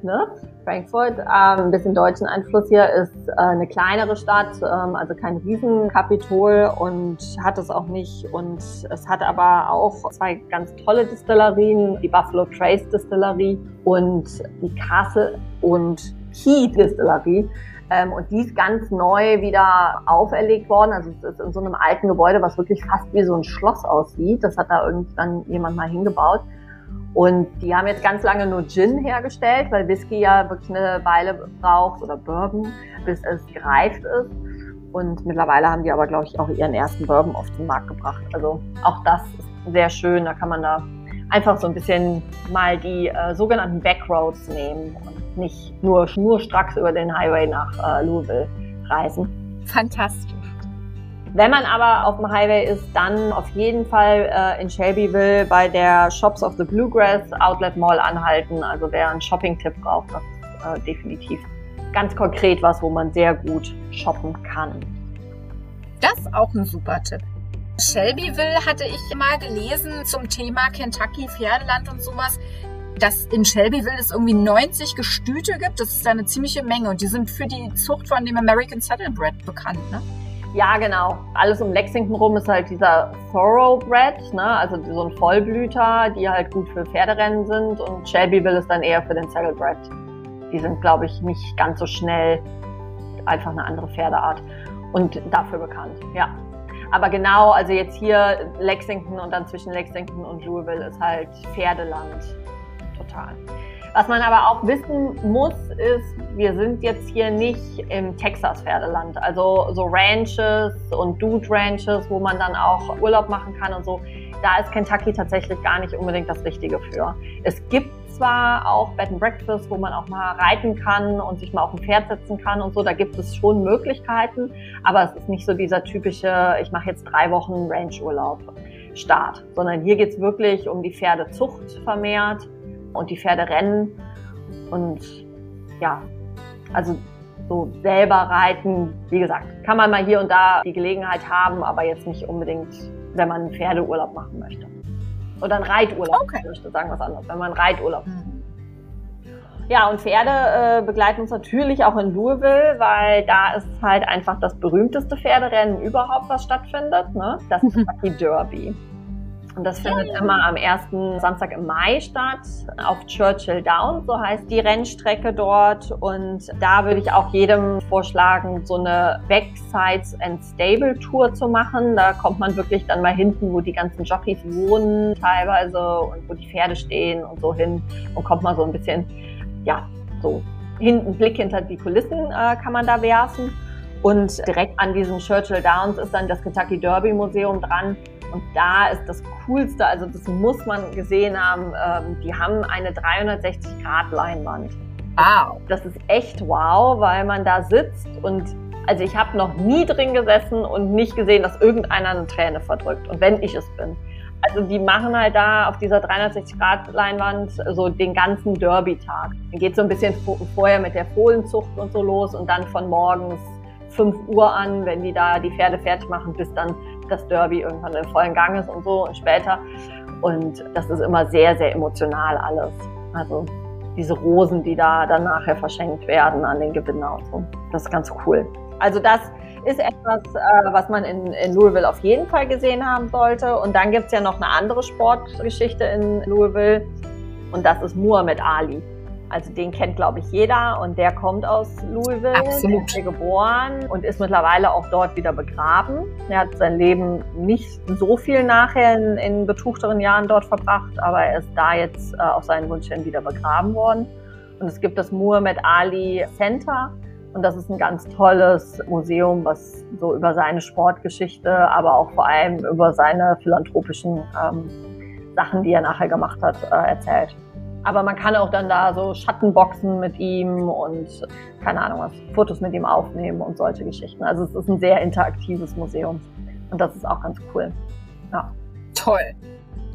Ne? Frankfurt, ähm, ein bisschen deutschen Einfluss hier, ist äh, eine kleinere Stadt, ähm, also kein Riesenkapitol und hat es auch nicht. Und es hat aber auch zwei ganz tolle Distillerien, die Buffalo Trace Distillerie und die Castle und Key Distillerie. Ähm, und die ist ganz neu wieder auferlegt worden. Also es ist in so einem alten Gebäude, was wirklich fast wie so ein Schloss aussieht. Das hat da irgendwann jemand mal hingebaut. Und die haben jetzt ganz lange nur Gin hergestellt, weil Whisky ja wirklich eine Weile braucht oder Bourbon, bis es gereift ist. Und mittlerweile haben die aber, glaube ich, auch ihren ersten Bourbon auf den Markt gebracht. Also auch das ist sehr schön. Da kann man da einfach so ein bisschen mal die äh, sogenannten Backroads nehmen und nicht nur schnurstracks über den Highway nach äh, Louisville reisen. Fantastisch. Wenn man aber auf dem Highway ist, dann auf jeden Fall äh, in Shelbyville bei der Shops of the Bluegrass Outlet Mall anhalten. Also wer einen Shopping-Tipp braucht, das ist äh, definitiv ganz konkret was, wo man sehr gut shoppen kann. Das ist auch ein super Tipp. Shelbyville hatte ich mal gelesen zum Thema Kentucky, Pferdeland und sowas, dass in Shelbyville es irgendwie 90 Gestüte gibt. Das ist eine ziemliche Menge und die sind für die Zucht von dem American Saddlebred bekannt, ne? Ja, genau. Alles um Lexington rum ist halt dieser Thoroughbred, ne? also so ein Vollblüter, die halt gut für Pferderennen sind. Und Shelbyville ist dann eher für den Saddlebred. Die sind, glaube ich, nicht ganz so schnell, einfach eine andere Pferdeart und dafür bekannt. Ja. Aber genau, also jetzt hier Lexington und dann zwischen Lexington und Louisville ist halt Pferdeland. Total. Was man aber auch wissen muss, ist, wir sind jetzt hier nicht im Texas-Pferdeland. Also so Ranches und Dude Ranches, wo man dann auch Urlaub machen kann und so. Da ist Kentucky tatsächlich gar nicht unbedingt das Richtige für. Es gibt zwar auch Bed and Breakfast, wo man auch mal reiten kann und sich mal auf ein Pferd setzen kann und so. Da gibt es schon Möglichkeiten, aber es ist nicht so dieser typische, ich mache jetzt drei Wochen Ranch-Urlaub. Start, sondern hier geht's wirklich um die Pferdezucht vermehrt und die Pferde rennen. Und ja, also so selber reiten, wie gesagt, kann man mal hier und da die Gelegenheit haben, aber jetzt nicht unbedingt, wenn man einen Pferdeurlaub machen möchte. Oder einen Reiturlaub, okay. möchte sagen was anderes, wenn man einen Reiturlaub mhm. Ja, und Pferde äh, begleiten uns natürlich auch in Louisville, weil da ist halt einfach das berühmteste Pferderennen überhaupt, was stattfindet, ne? das Kentucky Derby. Und das findet immer am ersten Samstag im Mai statt, auf Churchill Down, so heißt die Rennstrecke dort. Und da würde ich auch jedem vorschlagen, so eine Backsides and Stable Tour zu machen. Da kommt man wirklich dann mal hinten, wo die ganzen Jockeys wohnen teilweise und wo die Pferde stehen und so hin und kommt mal so ein bisschen, ja, so hinten Blick hinter die Kulissen äh, kann man da werfen. Und direkt an diesem Churchill Downs ist dann das Kentucky Derby Museum dran. Und da ist das Coolste, also das muss man gesehen haben, ähm, die haben eine 360-Grad-Leinwand. Wow. Das ist echt wow, weil man da sitzt und also ich habe noch nie drin gesessen und nicht gesehen, dass irgendeiner eine Träne verdrückt. Und wenn ich es bin. Also die machen halt da auf dieser 360-Grad-Leinwand so den ganzen Derby-Tag. Dann geht so ein bisschen vorher mit der Fohlenzucht und so los und dann von morgens 5 Uhr an, wenn die da die Pferde fertig machen, bis dann das Derby irgendwann im vollen Gang ist und so und später. Und das ist immer sehr, sehr emotional alles. Also diese Rosen, die da dann nachher verschenkt werden an den Gewinner und so. Das ist ganz cool. Also das ist etwas, äh, was man in, in Louisville auf jeden Fall gesehen haben sollte. Und dann gibt's ja noch eine andere Sportgeschichte in Louisville und das ist Muhammad Ali. Also den kennt, glaube ich, jeder und der kommt aus Louisville, Absolut. ist hier geboren und ist mittlerweile auch dort wieder begraben. Er hat sein Leben nicht so viel nachher in, in betuchteren Jahren dort verbracht, aber er ist da jetzt äh, auf seinen Wunsch hin wieder begraben worden. Und es gibt das Muhammad Ali Center und das ist ein ganz tolles Museum, was so über seine Sportgeschichte, aber auch vor allem über seine philanthropischen ähm, Sachen, die er nachher gemacht hat, äh, erzählt. Aber man kann auch dann da so Schattenboxen mit ihm und keine Ahnung was, Fotos mit ihm aufnehmen und solche Geschichten. Also es ist ein sehr interaktives Museum und das ist auch ganz cool. Ja. Toll.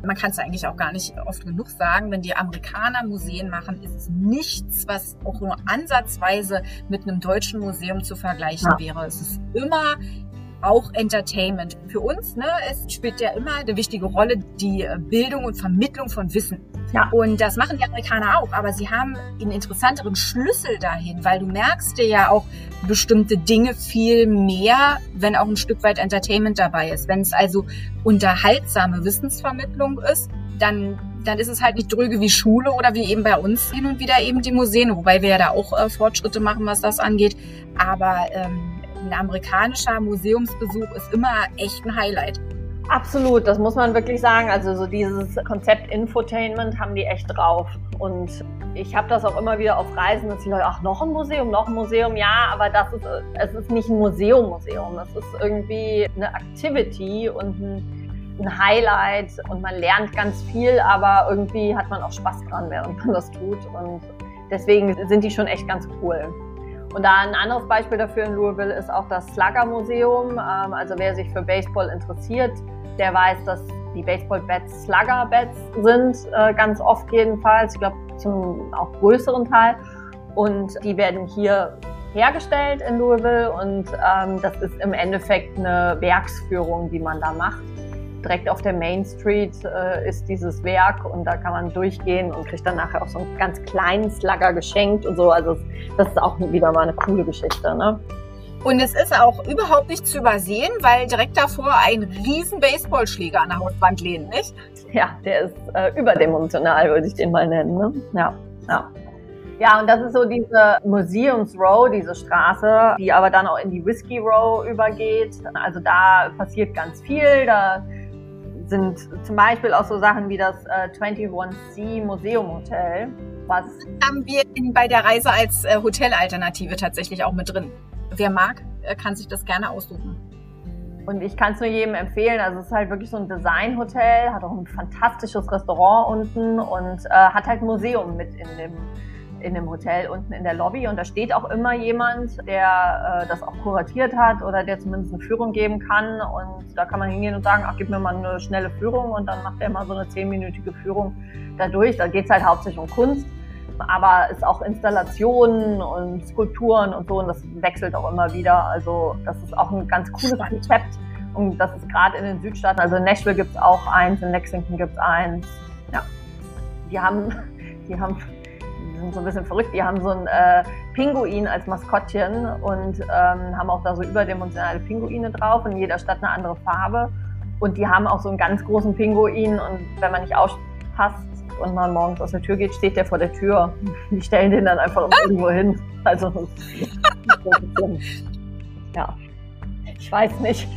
Man kann es eigentlich auch gar nicht oft genug sagen, wenn die Amerikaner Museen machen, ist es nichts, was auch nur ansatzweise mit einem deutschen Museum zu vergleichen ja. wäre. Es ist immer auch Entertainment. Für uns ne, es spielt ja immer eine wichtige Rolle die Bildung und Vermittlung von Wissen. Ja. Und das machen die Amerikaner auch, aber sie haben einen interessanteren Schlüssel dahin, weil du merkst dir ja auch bestimmte Dinge viel mehr, wenn auch ein Stück weit Entertainment dabei ist. Wenn es also unterhaltsame Wissensvermittlung ist, dann dann ist es halt nicht dröge wie Schule oder wie eben bei uns hin und wieder eben die Museen, wobei wir ja da auch äh, Fortschritte machen, was das angeht. Aber ähm, ein amerikanischer Museumsbesuch ist immer echt ein Highlight. Absolut, das muss man wirklich sagen. Also so dieses Konzept Infotainment haben die echt drauf. Und ich habe das auch immer wieder auf Reisen, dass die Leute, ach, noch ein Museum, noch ein Museum, ja, aber das ist, es ist nicht ein Museum-Museum. Es ist irgendwie eine Activity und ein, ein Highlight und man lernt ganz viel, aber irgendwie hat man auch Spaß dran, während man das tut. Und deswegen sind die schon echt ganz cool. Und da ein anderes Beispiel dafür in Louisville ist auch das Slugger Museum. Ähm, also wer sich für Baseball interessiert, der weiß, dass die Baseball-Bats Slugger-Bats sind, äh, ganz oft jedenfalls. Ich glaube, zum auch größeren Teil. Und die werden hier hergestellt in Louisville und ähm, das ist im Endeffekt eine Werksführung, die man da macht. Direkt auf der Main Street äh, ist dieses Werk und da kann man durchgehen und kriegt dann nachher auch so einen ganz kleinen Slugger geschenkt und so. Also das ist auch wieder mal eine coole Geschichte. Ne? Und es ist auch überhaupt nicht zu übersehen, weil direkt davor ein riesen Baseballschläger an der Hauswand lehnt, nicht? Ja, der ist äh, überdimensional, würde ich den mal nennen. Ne? Ja, ja. Ja, und das ist so diese Museums Row, diese Straße, die aber dann auch in die Whiskey Row übergeht. Also da passiert ganz viel. Da sind zum Beispiel auch so Sachen wie das äh, 21C Museum Hotel. Was haben wir in, bei der Reise als äh, Hotelalternative tatsächlich auch mit drin wer mag, kann sich das gerne aussuchen. Und ich kann es nur jedem empfehlen. Also es ist halt wirklich so ein Designhotel, hat auch ein fantastisches Restaurant unten und äh, hat halt Museum mit in dem, in dem Hotel unten in der Lobby. Und da steht auch immer jemand, der äh, das auch kuratiert hat oder der zumindest eine Führung geben kann. Und da kann man hingehen und sagen, ach, gib mir mal eine schnelle Führung und dann macht er mal so eine zehnminütige Führung dadurch. Da geht es halt hauptsächlich um Kunst aber es auch Installationen und Skulpturen und so und das wechselt auch immer wieder. Also das ist auch ein ganz cooles Konzept und das ist gerade in den Südstaaten, also in Nashville gibt es auch eins, in Lexington gibt es eins. Ja, die haben, die haben, die sind so ein bisschen verrückt, die haben so ein äh, Pinguin als Maskottchen und ähm, haben auch da so überdimensionale Pinguine drauf und in jeder Stadt eine andere Farbe. Und die haben auch so einen ganz großen Pinguin und wenn man nicht aufpasst, und man morgens aus der Tür geht, steht der vor der Tür. Die stellen den dann einfach irgendwo hin. Also, ja. Ich weiß nicht.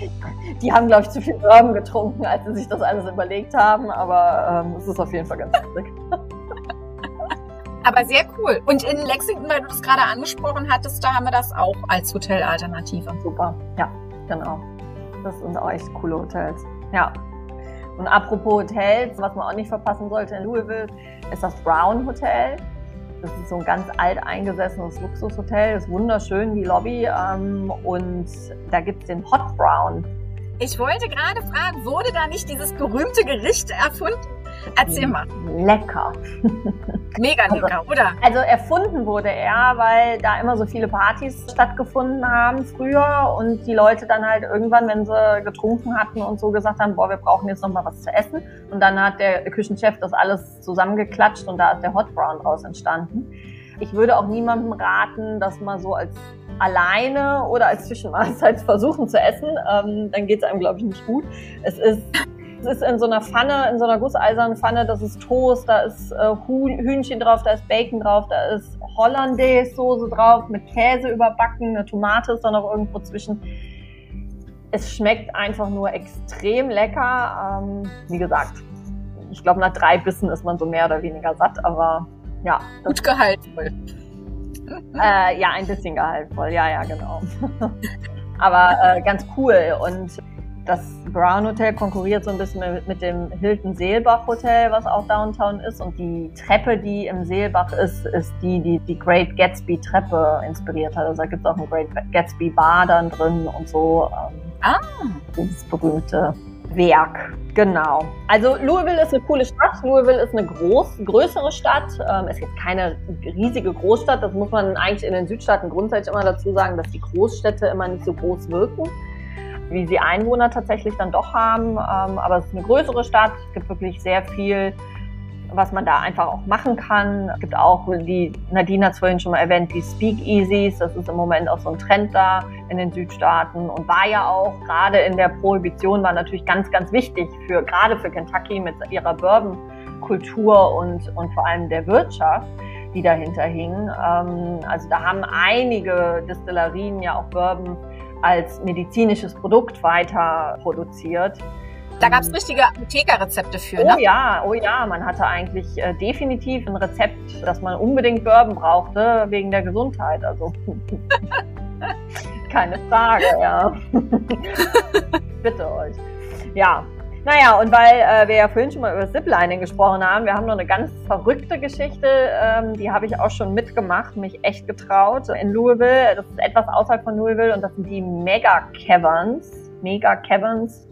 Die haben, glaube ich, zu viel Bourbon getrunken, als sie sich das alles überlegt haben, aber ähm, es ist auf jeden Fall ganz lustig. Aber sehr cool. Und in Lexington, weil du das gerade angesprochen hattest, da haben wir das auch als Hotelalternative. Super, ja, genau. Das sind auch echt coole Hotels. Ja. Und apropos Hotels, was man auch nicht verpassen sollte in Louisville, ist das Brown Hotel. Das ist so ein ganz alteingesessenes Luxushotel, ist wunderschön, die Lobby. Ähm, und da gibt es den Hot Brown. Ich wollte gerade fragen, wurde da nicht dieses berühmte Gericht erfunden? Erzähl mal. Lecker. Mega Also- lecker, oder? Also erfunden wurde er, weil da immer so viele Partys stattgefunden haben früher und die Leute dann halt irgendwann, wenn sie getrunken hatten und so gesagt haben, boah, wir brauchen jetzt noch mal was zu essen. Und dann hat der Küchenchef das alles zusammengeklatscht und da ist der Hot Brown draus entstanden. Ich würde auch niemandem raten, das mal so als alleine oder als Zwischenmahlzeit versuchen zu essen. Ähm, dann geht es einem, glaube ich, nicht gut. Es ist es ist in so einer Pfanne, in so einer gusseisernen Pfanne, das ist Toast, da ist äh, Huhn, Hühnchen drauf, da ist Bacon drauf, da ist Hollandaise-Soße drauf, mit Käse überbacken, eine Tomate ist da noch irgendwo zwischen. Es schmeckt einfach nur extrem lecker. Ähm, wie gesagt, ich glaube, nach drei Bissen ist man so mehr oder weniger satt, aber ja, Gut gehaltvoll. äh, ja, ein bisschen gehaltvoll, ja, ja, genau. aber äh, ganz cool und das Brown Hotel konkurriert so ein bisschen mit, dem Hilton Seelbach Hotel, was auch Downtown ist. Und die Treppe, die im Seelbach ist, ist die, die die Great Gatsby Treppe inspiriert hat. Also da gibt es auch ein Great Gatsby Bar dann drin und so. Ähm, Ah. Dieses berühmte Werk. Genau. Also Louisville ist eine coole Stadt. Louisville ist eine groß, größere Stadt. Ähm, ist jetzt keine riesige Großstadt. Das muss man eigentlich in den Südstaaten grundsätzlich immer dazu sagen, dass die Großstädte immer nicht so groß wirken wie sie Einwohner tatsächlich dann doch haben. Ähm, aber es ist eine größere Stadt, es gibt wirklich sehr viel, was man da einfach auch machen kann. Es gibt auch, die Nadine hat es vorhin schon mal erwähnt, die Speakeasies. Das ist im Moment auch so ein Trend da in den Südstaaten und war ja auch gerade in der Prohibition war natürlich ganz, ganz wichtig für gerade für Kentucky mit ihrer Bourbon-Kultur und, und vor allem der Wirtschaft die dahinter hing. Ähm, also da haben einige Destillerien ja auch Bourbon als medizinisches Produkt weiter produziert. Da gab es richtige Apothekerrezepte für, Oh ne? ja, oh ja, man hatte eigentlich äh, definitiv ein Rezept, dass man unbedingt Bourbon brauchte wegen der Gesundheit. Also keine Frage, ja. Bitte euch. Ja. Naja, und weil äh, wir ja vorhin schon mal über Ziplining gesprochen haben, wir haben noch eine ganz verrückte Geschichte, ähm, die habe ich auch schon mitgemacht, mich echt getraut. In Louisville, das ist etwas außerhalb von Louisville und das sind die Mega Caverns. Mega Caverns.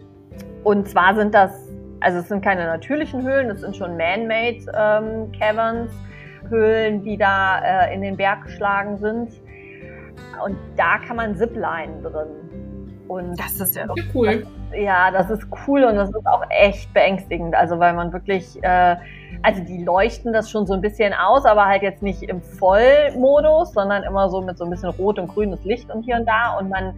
Und zwar sind das, also es sind keine natürlichen Höhlen, das sind schon man-made ähm, Caverns, Höhlen, die da äh, in den Berg geschlagen sind. Und da kann man Zipline drin. Und Das ist ja Ja, cool. ja, das ist cool und das ist auch echt beängstigend. Also weil man wirklich, äh, also die leuchten das schon so ein bisschen aus, aber halt jetzt nicht im Vollmodus, sondern immer so mit so ein bisschen rot und grünes Licht und hier und da. Und man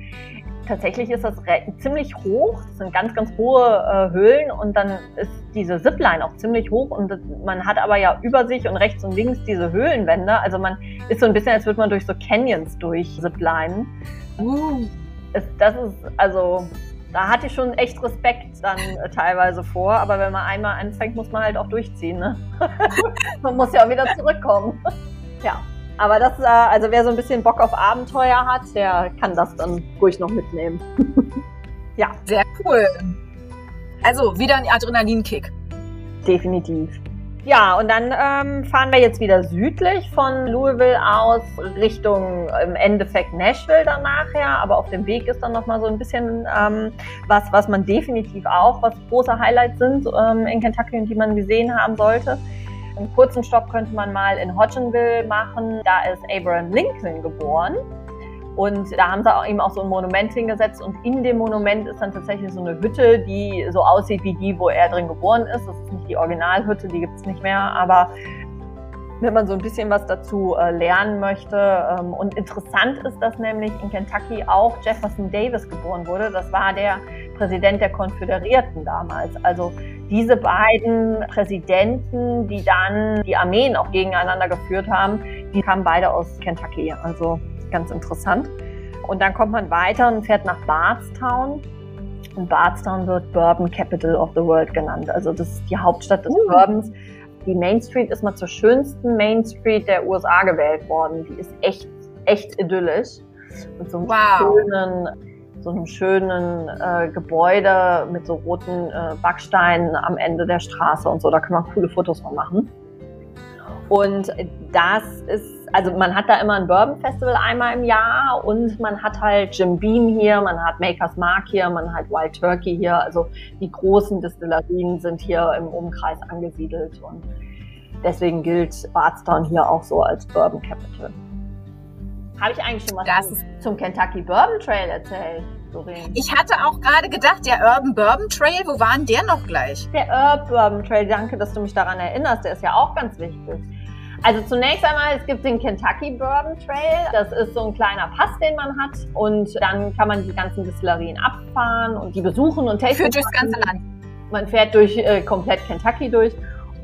tatsächlich ist das ziemlich hoch. Das sind ganz, ganz hohe äh, Höhlen und dann ist diese Zipline auch ziemlich hoch und das, man hat aber ja über sich und rechts und links diese Höhlenwände. Also man ist so ein bisschen, als würde man durch so Canyons durch Ziplinen. Uh, Es, das ist, also, da hatte ich schon echt Respekt dann äh, teilweise vor, aber wenn man einmal anfängt, muss man halt auch durchziehen, ne? man muss ja auch wieder zurückkommen. ja. Aber das, äh, also wer so ein bisschen Bock auf Abenteuer hat, der kann das dann ruhig noch mitnehmen. ja, sehr cool. Also wieder ein Adrenalinkick. definitiv. Ja, und dann ähm, fahren wir jetzt wieder südlich von Louisville aus Richtung im Endeffekt Nashville dann nachher. Aber auf dem Weg ist dann nochmal so ein bisschen ähm, was, was man definitiv auch, was große Highlights sind ähm, in Kentucky und die man gesehen haben sollte. Einen kurzen Stopp könnte man mal in Hodgenville machen. Da ist Abraham Lincoln geboren. Und da haben sie auch ihm auch so ein Monument hingesetzt und in dem Monument ist dann tatsächlich so eine Hütte, die so aussieht wie die, wo er drin geboren ist. Das ist nicht die Originalhütte, die gibt's nicht mehr, aber wenn man so ein bisschen was dazu äh, lernen möchte. Ähm, und interessant ist, dass nämlich in Kentucky auch Jefferson Davis geboren wurde. Das war der Präsident der Konföderierten damals. Also diese beiden Präsidenten, die dann die Armeen auch gegeneinander geführt haben, die kamen beide aus Kentucky. Also ganz interessant. Und dann kommt man weiter und fährt nach Bardstown. Und Bardstown wird Bourbon Capital of the World genannt. Also das ist die Hauptstadt des Uh. Bourbons. Die Main Street ist mal zur schönsten Main Street der USA gewählt worden. Die ist echt, echt idyllisch. Mit so einem Wow. schönen, so einem schönen äh, Gebäude mit so roten äh, Backsteinen am Ende der Straße und so. Da kann man coole Fotos von machen. Und das ist also man hat da immer ein Bourbon Festival einmal im Jahr und man hat halt Jim Beam hier, man hat Maker's Mark hier, man hat Wild Turkey hier. Also die großen Distillerien sind hier im Umkreis angesiedelt und deswegen gilt Bardstown hier auch so als Bourbon Capital. Habe ich eigentlich schon mal zum Kentucky Bourbon Trail erzählt? Doreen? Ich hatte auch gerade gedacht, der Urban Bourbon Trail, wo war denn der noch gleich? Der Urban Bourbon Trail, danke, dass du mich daran erinnerst, der ist ja auch ganz wichtig. Also zunächst einmal, es gibt den Kentucky Bourbon Trail. Das ist so ein kleiner Pass, den man hat. Und dann kann man die ganzen Distillerien abfahren und die besuchen und testen. Führt durchs ganze Land. Man fährt durch äh, komplett Kentucky durch.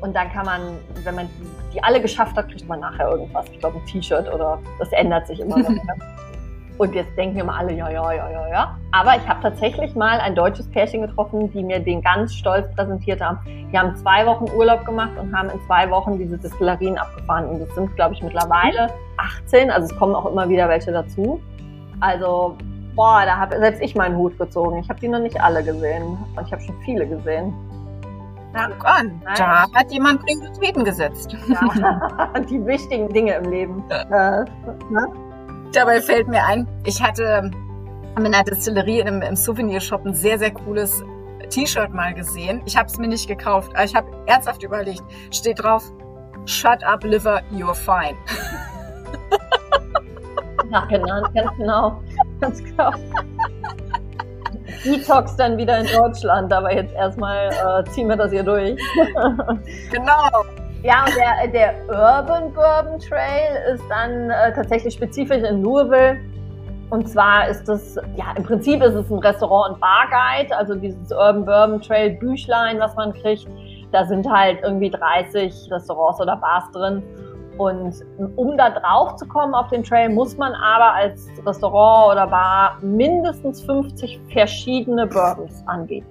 Und dann kann man, wenn man die alle geschafft hat, kriegt man nachher irgendwas. Ich glaube, ein T-Shirt oder das ändert sich immer. Und jetzt denken immer alle, ja, ja, ja, ja, ja. Aber ich habe tatsächlich mal ein deutsches Pärchen getroffen, die mir den ganz stolz präsentiert haben. Die haben zwei Wochen Urlaub gemacht und haben in zwei Wochen diese Distillerien abgefahren. Und es sind, glaube ich, mittlerweile 18. Also es kommen auch immer wieder welche dazu. Also, boah, da habe selbst ich meinen Hut gezogen. Ich habe die noch nicht alle gesehen. Und ich habe schon viele gesehen. Ja, an, da hat jemand Prioritäten gesetzt. Ja, die wichtigen Dinge im Leben. Ja. Ne? Dabei fällt mir ein, ich hatte in einer Distillerie im, im Souvenirshop ein sehr, sehr cooles T-Shirt mal gesehen. Ich habe es mir nicht gekauft, aber ich habe ernsthaft überlegt. Steht drauf, Shut up, liver, you're fine. Genau, ganz genau. Ganz genau. Detox dann wieder in Deutschland, aber jetzt erstmal äh, ziehen wir das hier durch. genau. Ja, und der, der Urban Bourbon Trail ist dann äh, tatsächlich spezifisch in Louisville. Und zwar ist das, ja, im Prinzip ist es ein Restaurant- und Barguide, also dieses Urban Bourbon Trail Büchlein, was man kriegt. Da sind halt irgendwie 30 Restaurants oder Bars drin. Und um da drauf zu kommen auf den Trail, muss man aber als Restaurant oder Bar mindestens 50 verschiedene Bourbons anbieten.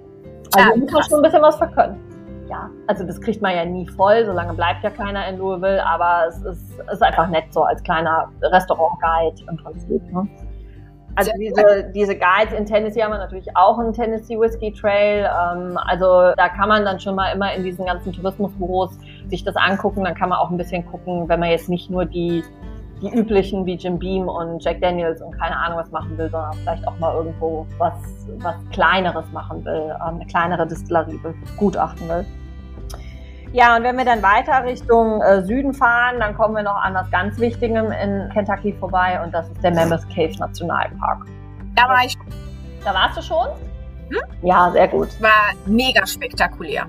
Also ja, muss man schon ein bisschen was verkönnen ja, also das kriegt man ja nie voll, solange bleibt ja keiner in Louisville, aber es ist, ist einfach nett so als kleiner Restaurant-Guide im Prinzip. Ne? Also diese, diese Guides in Tennessee haben wir natürlich auch einen Tennessee Whiskey Trail. Ähm, also da kann man dann schon mal immer in diesen ganzen Tourismusbüros sich das angucken. Dann kann man auch ein bisschen gucken, wenn man jetzt nicht nur die die üblichen wie Jim Beam und Jack Daniels und keine Ahnung was machen will, sondern vielleicht auch mal irgendwo was, was Kleineres machen will, ähm, eine kleinere Distillerie begutachten will. Ja, und wenn wir dann weiter Richtung äh, Süden fahren, dann kommen wir noch an was ganz Wichtigem in Kentucky vorbei und das ist der Mammoth Cave Nationalpark. Da war ich. Da warst du schon? Hm? Ja, sehr gut. War mega spektakulär.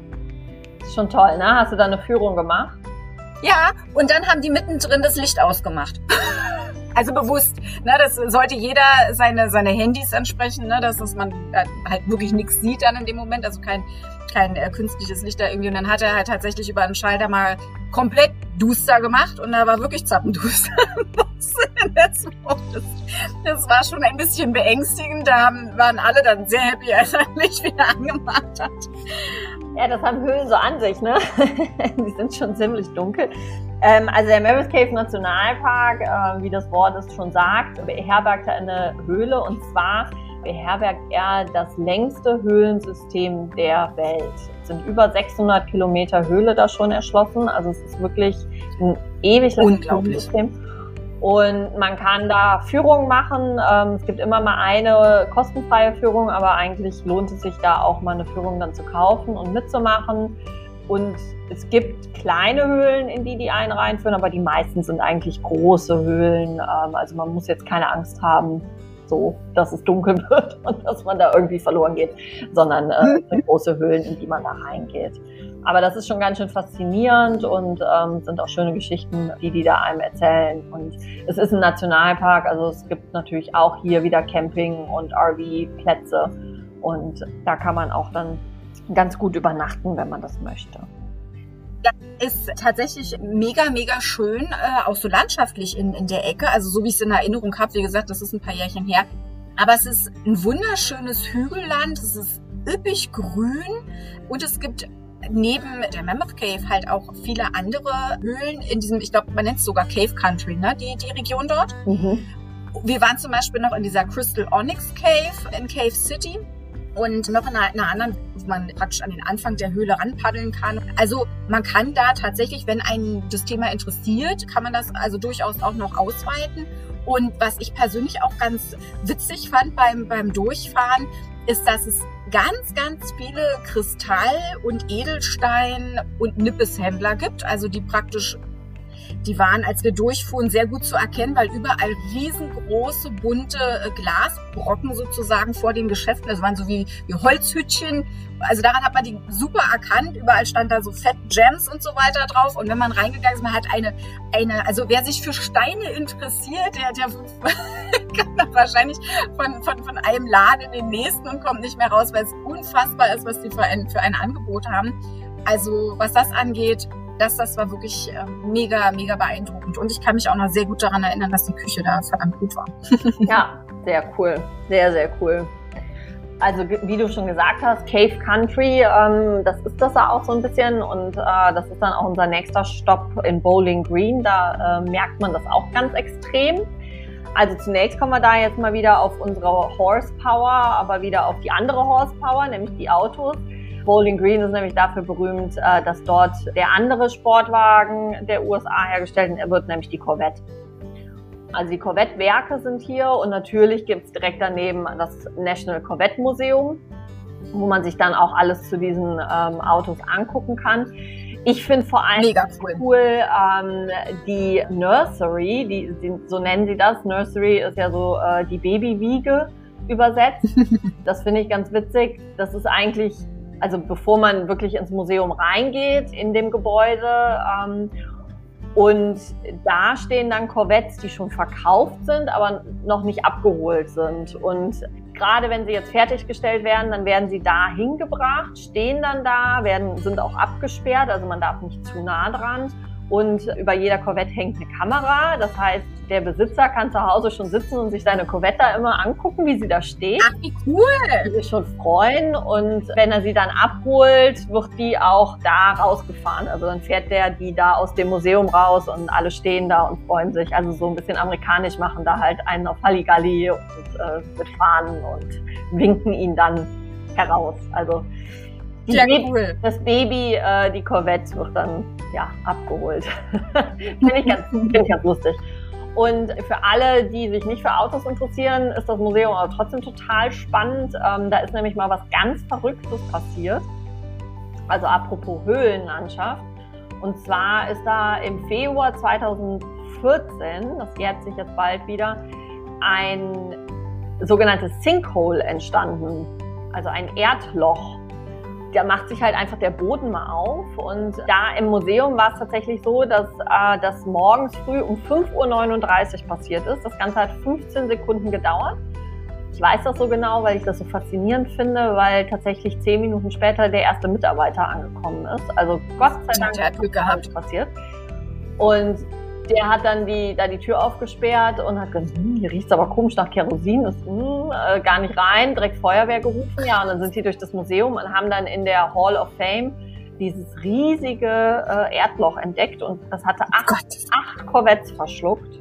Ist schon toll, ne? Hast du da eine Führung gemacht? Ja, und dann haben die mittendrin das Licht ausgemacht. Also bewusst, ne, das sollte jeder seine, seine Handys ansprechen, ne, dass, dass man halt wirklich nichts sieht dann in dem Moment, also kein, kein äh, künstliches Licht da irgendwie. Und dann hat er halt tatsächlich über einen Schalter mal komplett duster gemacht und da war wirklich zappenduster. das, das war schon ein bisschen beängstigend. Da waren alle dann sehr happy, als er Licht wieder angemacht hat. Ja, das haben Höhlen so an sich, ne? Die sind schon ziemlich dunkel. Ähm, also der Maris Cave Nationalpark, äh, wie das Wort es schon sagt, beherbergt eine Höhle und zwar beherbergt er das längste Höhlensystem der Welt. Es sind über 600 Kilometer Höhle da schon erschlossen, also es ist wirklich ein ewig langes Höhlensystem. Und man kann da Führungen machen. Ähm, es gibt immer mal eine kostenfreie Führung, aber eigentlich lohnt es sich da auch mal eine Führung dann zu kaufen und mitzumachen. Und es gibt kleine Höhlen, in die die einen reinführen, aber die meisten sind eigentlich große Höhlen. Ähm, also man muss jetzt keine Angst haben, so, dass es dunkel wird und dass man da irgendwie verloren geht, sondern äh, große Höhlen, in die man da reingeht. Aber das ist schon ganz schön faszinierend und ähm, sind auch schöne Geschichten, die die da einem erzählen. Und es ist ein Nationalpark, also es gibt natürlich auch hier wieder Camping und RV-Plätze. Und da kann man auch dann ganz gut übernachten, wenn man das möchte. Das ist tatsächlich mega, mega schön, äh, auch so landschaftlich in, in der Ecke. Also so wie ich es in Erinnerung habe, wie gesagt, das ist ein paar Jährchen her. Aber es ist ein wunderschönes Hügelland, es ist üppig grün und es gibt neben der Mammoth Cave halt auch viele andere Höhlen in diesem, ich glaube, man nennt es sogar Cave Country, ne? Die, die Region dort. Mhm. Wir waren zum Beispiel noch in dieser Crystal Onyx Cave in Cave City. und noch in einer, in einer anderen, wo man praktisch an den Anfang der Höhle ranpaddeln kann. Also man kann da tatsächlich, wenn einen das Thema interessiert, kann man das also durchaus auch noch ausweiten. Und was ich persönlich auch ganz witzig fand beim, beim Durchfahren, ist, dass es ganz, ganz viele Kristall- und Edelstein- und Nippeshändler gibt, also die praktisch die waren, als wir durchfuhren, sehr gut zu erkennen, weil überall riesengroße, bunte äh, Glasbrocken sozusagen vor den Geschäften, das waren so wie, wie Holzhütchen. Also daran hat man die super erkannt. Überall stand da so Fett Gems und so weiter drauf. Und wenn man reingegangen ist, man hat eine, eine, also wer sich für Steine interessiert, der, kann dann wahrscheinlich von, von, von einem Laden in den nächsten und kommt nicht mehr raus, weil es unfassbar ist, was die für ein, für ein Angebot haben. Also was das angeht, das, das war wirklich ähm, mega, mega beeindruckend. Und ich kann mich auch noch sehr gut daran erinnern, dass die Küche da verdammt gut war. ja, sehr cool. Sehr, sehr cool. Also wie du schon gesagt hast, Cave Country, ähm, das ist das auch so ein bisschen und äh, das ist dann auch unser nächster Stopp in Bowling Green. Da äh, merkt man das auch ganz extrem. Also zunächst kommen wir da jetzt mal wieder auf unsere Horsepower, aber wieder auf die andere Horsepower, nämlich die Autos. Bowling Green ist nämlich dafür berühmt, äh, dass dort der andere Sportwagen der USA hergestellt wird, nämlich die Corvette. Also die Corvette-Werke sind hier und natürlich gibt es direkt daneben das National Corvette Museum, wo man sich dann auch alles zu diesen ähm, Autos angucken kann. Ich finde vor allem Mega cool, cool ähm, die Nursery, die, die, so nennen sie das. Nursery ist ja so äh, die Babywiege übersetzt. das finde ich ganz witzig. Das ist eigentlich also bevor man wirklich ins Museum reingeht in dem Gebäude. Ähm, und da stehen dann Corvettes, die schon verkauft sind, aber noch nicht abgeholt sind. Und gerade wenn sie jetzt fertiggestellt werden, dann werden sie da hingebracht, stehen dann da, werden, sind auch abgesperrt, also man darf nicht zu nah dran. Und über jeder Corvette hängt eine Kamera. Das heißt, der Besitzer kann zu Hause schon sitzen und sich seine Corvette da immer angucken, wie sie da steht. Ach, wie cool! Und sich schon freuen. Und wenn er sie dann abholt, wird die auch da rausgefahren. Also dann fährt der die da aus dem Museum raus und alle stehen da und freuen sich. Also so ein bisschen amerikanisch machen da halt einen auf Halligalli und äh, mit Fahnen und winken ihn dann heraus. Also ja, cool. das Baby, äh, die Corvette wird dann ja, abgeholt. Finde ich, ganz, find ich ganz lustig. Und für alle, die sich nicht für Autos interessieren, ist das Museum aber trotzdem total spannend. Ähm, da ist nämlich mal was ganz Verrücktes passiert. Also apropos Höhlenlandschaft. Und zwar ist da im Februar 2014, das jährt sich jetzt bald wieder, ein sogenanntes Sinkhole entstanden. Also ein Erdloch da macht sich halt einfach der Boden mal auf. Und da im Museum war es tatsächlich so, dass äh, das morgens früh um 5.39 Uhr passiert ist. Das Ganze hat 15 Sekunden gedauert. Ich weiß das so genau, weil ich das so faszinierend finde, weil tatsächlich zehn Minuten später der erste Mitarbeiter angekommen ist. Also Gott sei Dank hat Glück gehabt. passiert. Und der hat dann die, da die Tür aufgesperrt und hat gesagt, hm, hier riecht es aber komisch nach Kerosin, ist hm, äh, gar nicht rein, direkt Feuerwehr gerufen. Ja, und dann sind sie durch das Museum und haben dann in der Hall of Fame dieses riesige äh, Erdloch entdeckt und das hatte acht, acht Corvettes verschluckt.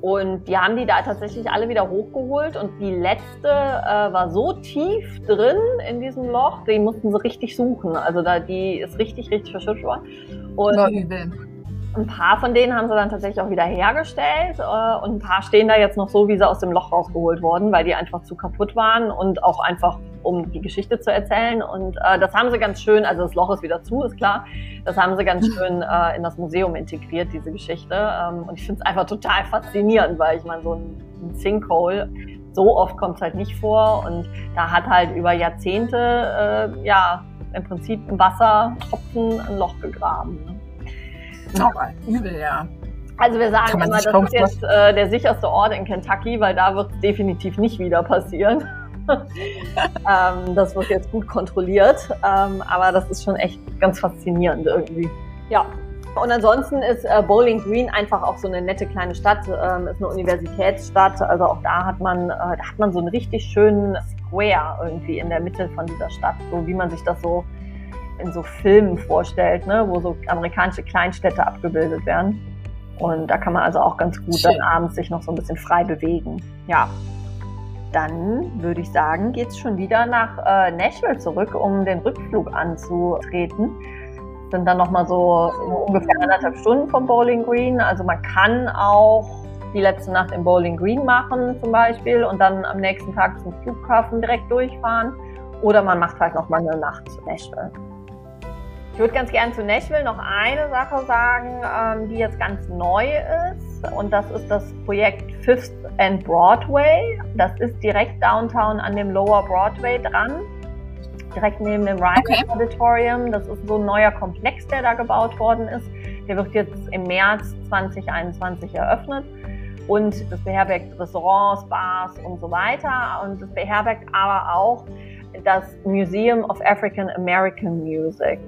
Und die haben die da tatsächlich alle wieder hochgeholt und die letzte äh, war so tief drin in diesem Loch, die mussten sie richtig suchen. Also da die ist richtig, richtig verschüttet worden. Und oh, übel. Ein paar von denen haben sie dann tatsächlich auch wieder hergestellt äh, und ein paar stehen da jetzt noch so, wie sie aus dem Loch rausgeholt wurden, weil die einfach zu kaputt waren und auch einfach, um die Geschichte zu erzählen. Und äh, das haben sie ganz schön, also das Loch ist wieder zu, ist klar, das haben sie ganz schön äh, in das Museum integriert, diese Geschichte. Ähm, und ich finde es einfach total faszinierend, weil ich meine, so ein, ein Sinkhole, so oft kommt es halt nicht vor und da hat halt über Jahrzehnte, äh, ja, im Prinzip ein Wassertropfen ein Loch gegraben. Ne? Oh, übel, ja. Also wir sagen immer, das ist jetzt äh, der sicherste Ort in Kentucky, weil da wird es definitiv nicht wieder passieren. ähm, das wird jetzt gut kontrolliert, ähm, aber das ist schon echt ganz faszinierend irgendwie. Ja. Und ansonsten ist äh, Bowling Green einfach auch so eine nette kleine Stadt, ähm, ist eine Universitätsstadt. Also auch da hat man, äh, da hat man so einen richtig schönen Square irgendwie in der Mitte von dieser Stadt, so wie man sich das so in so Filmen vorstellt, ne, wo so amerikanische Kleinstädte abgebildet werden. Und da kann man also auch ganz gut Schön. dann abends sich noch so ein bisschen frei bewegen. Ja. dann würde ich sagen, geht es schon wieder nach äh, Nashville zurück, um den Rückflug anzutreten. Sind dann nochmal so ungefähr anderthalb Stunden vom Bowling Green. Also man kann auch die letzte Nacht im Bowling Green machen zum Beispiel und dann am nächsten Tag zum Flughafen direkt durchfahren. Oder man macht vielleicht nochmal eine Nacht zu Nashville. Ich würde ganz gerne zu Nashville noch eine Sache sagen, ähm, die jetzt ganz neu ist. Und das ist das Projekt Fifth and Broadway. Das ist direkt downtown an dem Lower Broadway dran. Direkt neben dem Ryan okay. Auditorium. Das ist so ein neuer Komplex, der da gebaut worden ist. Der wird jetzt im März 2021 eröffnet und das beherbergt Restaurants, Bars und so weiter und das beherbergt aber auch das Museum of African American Music.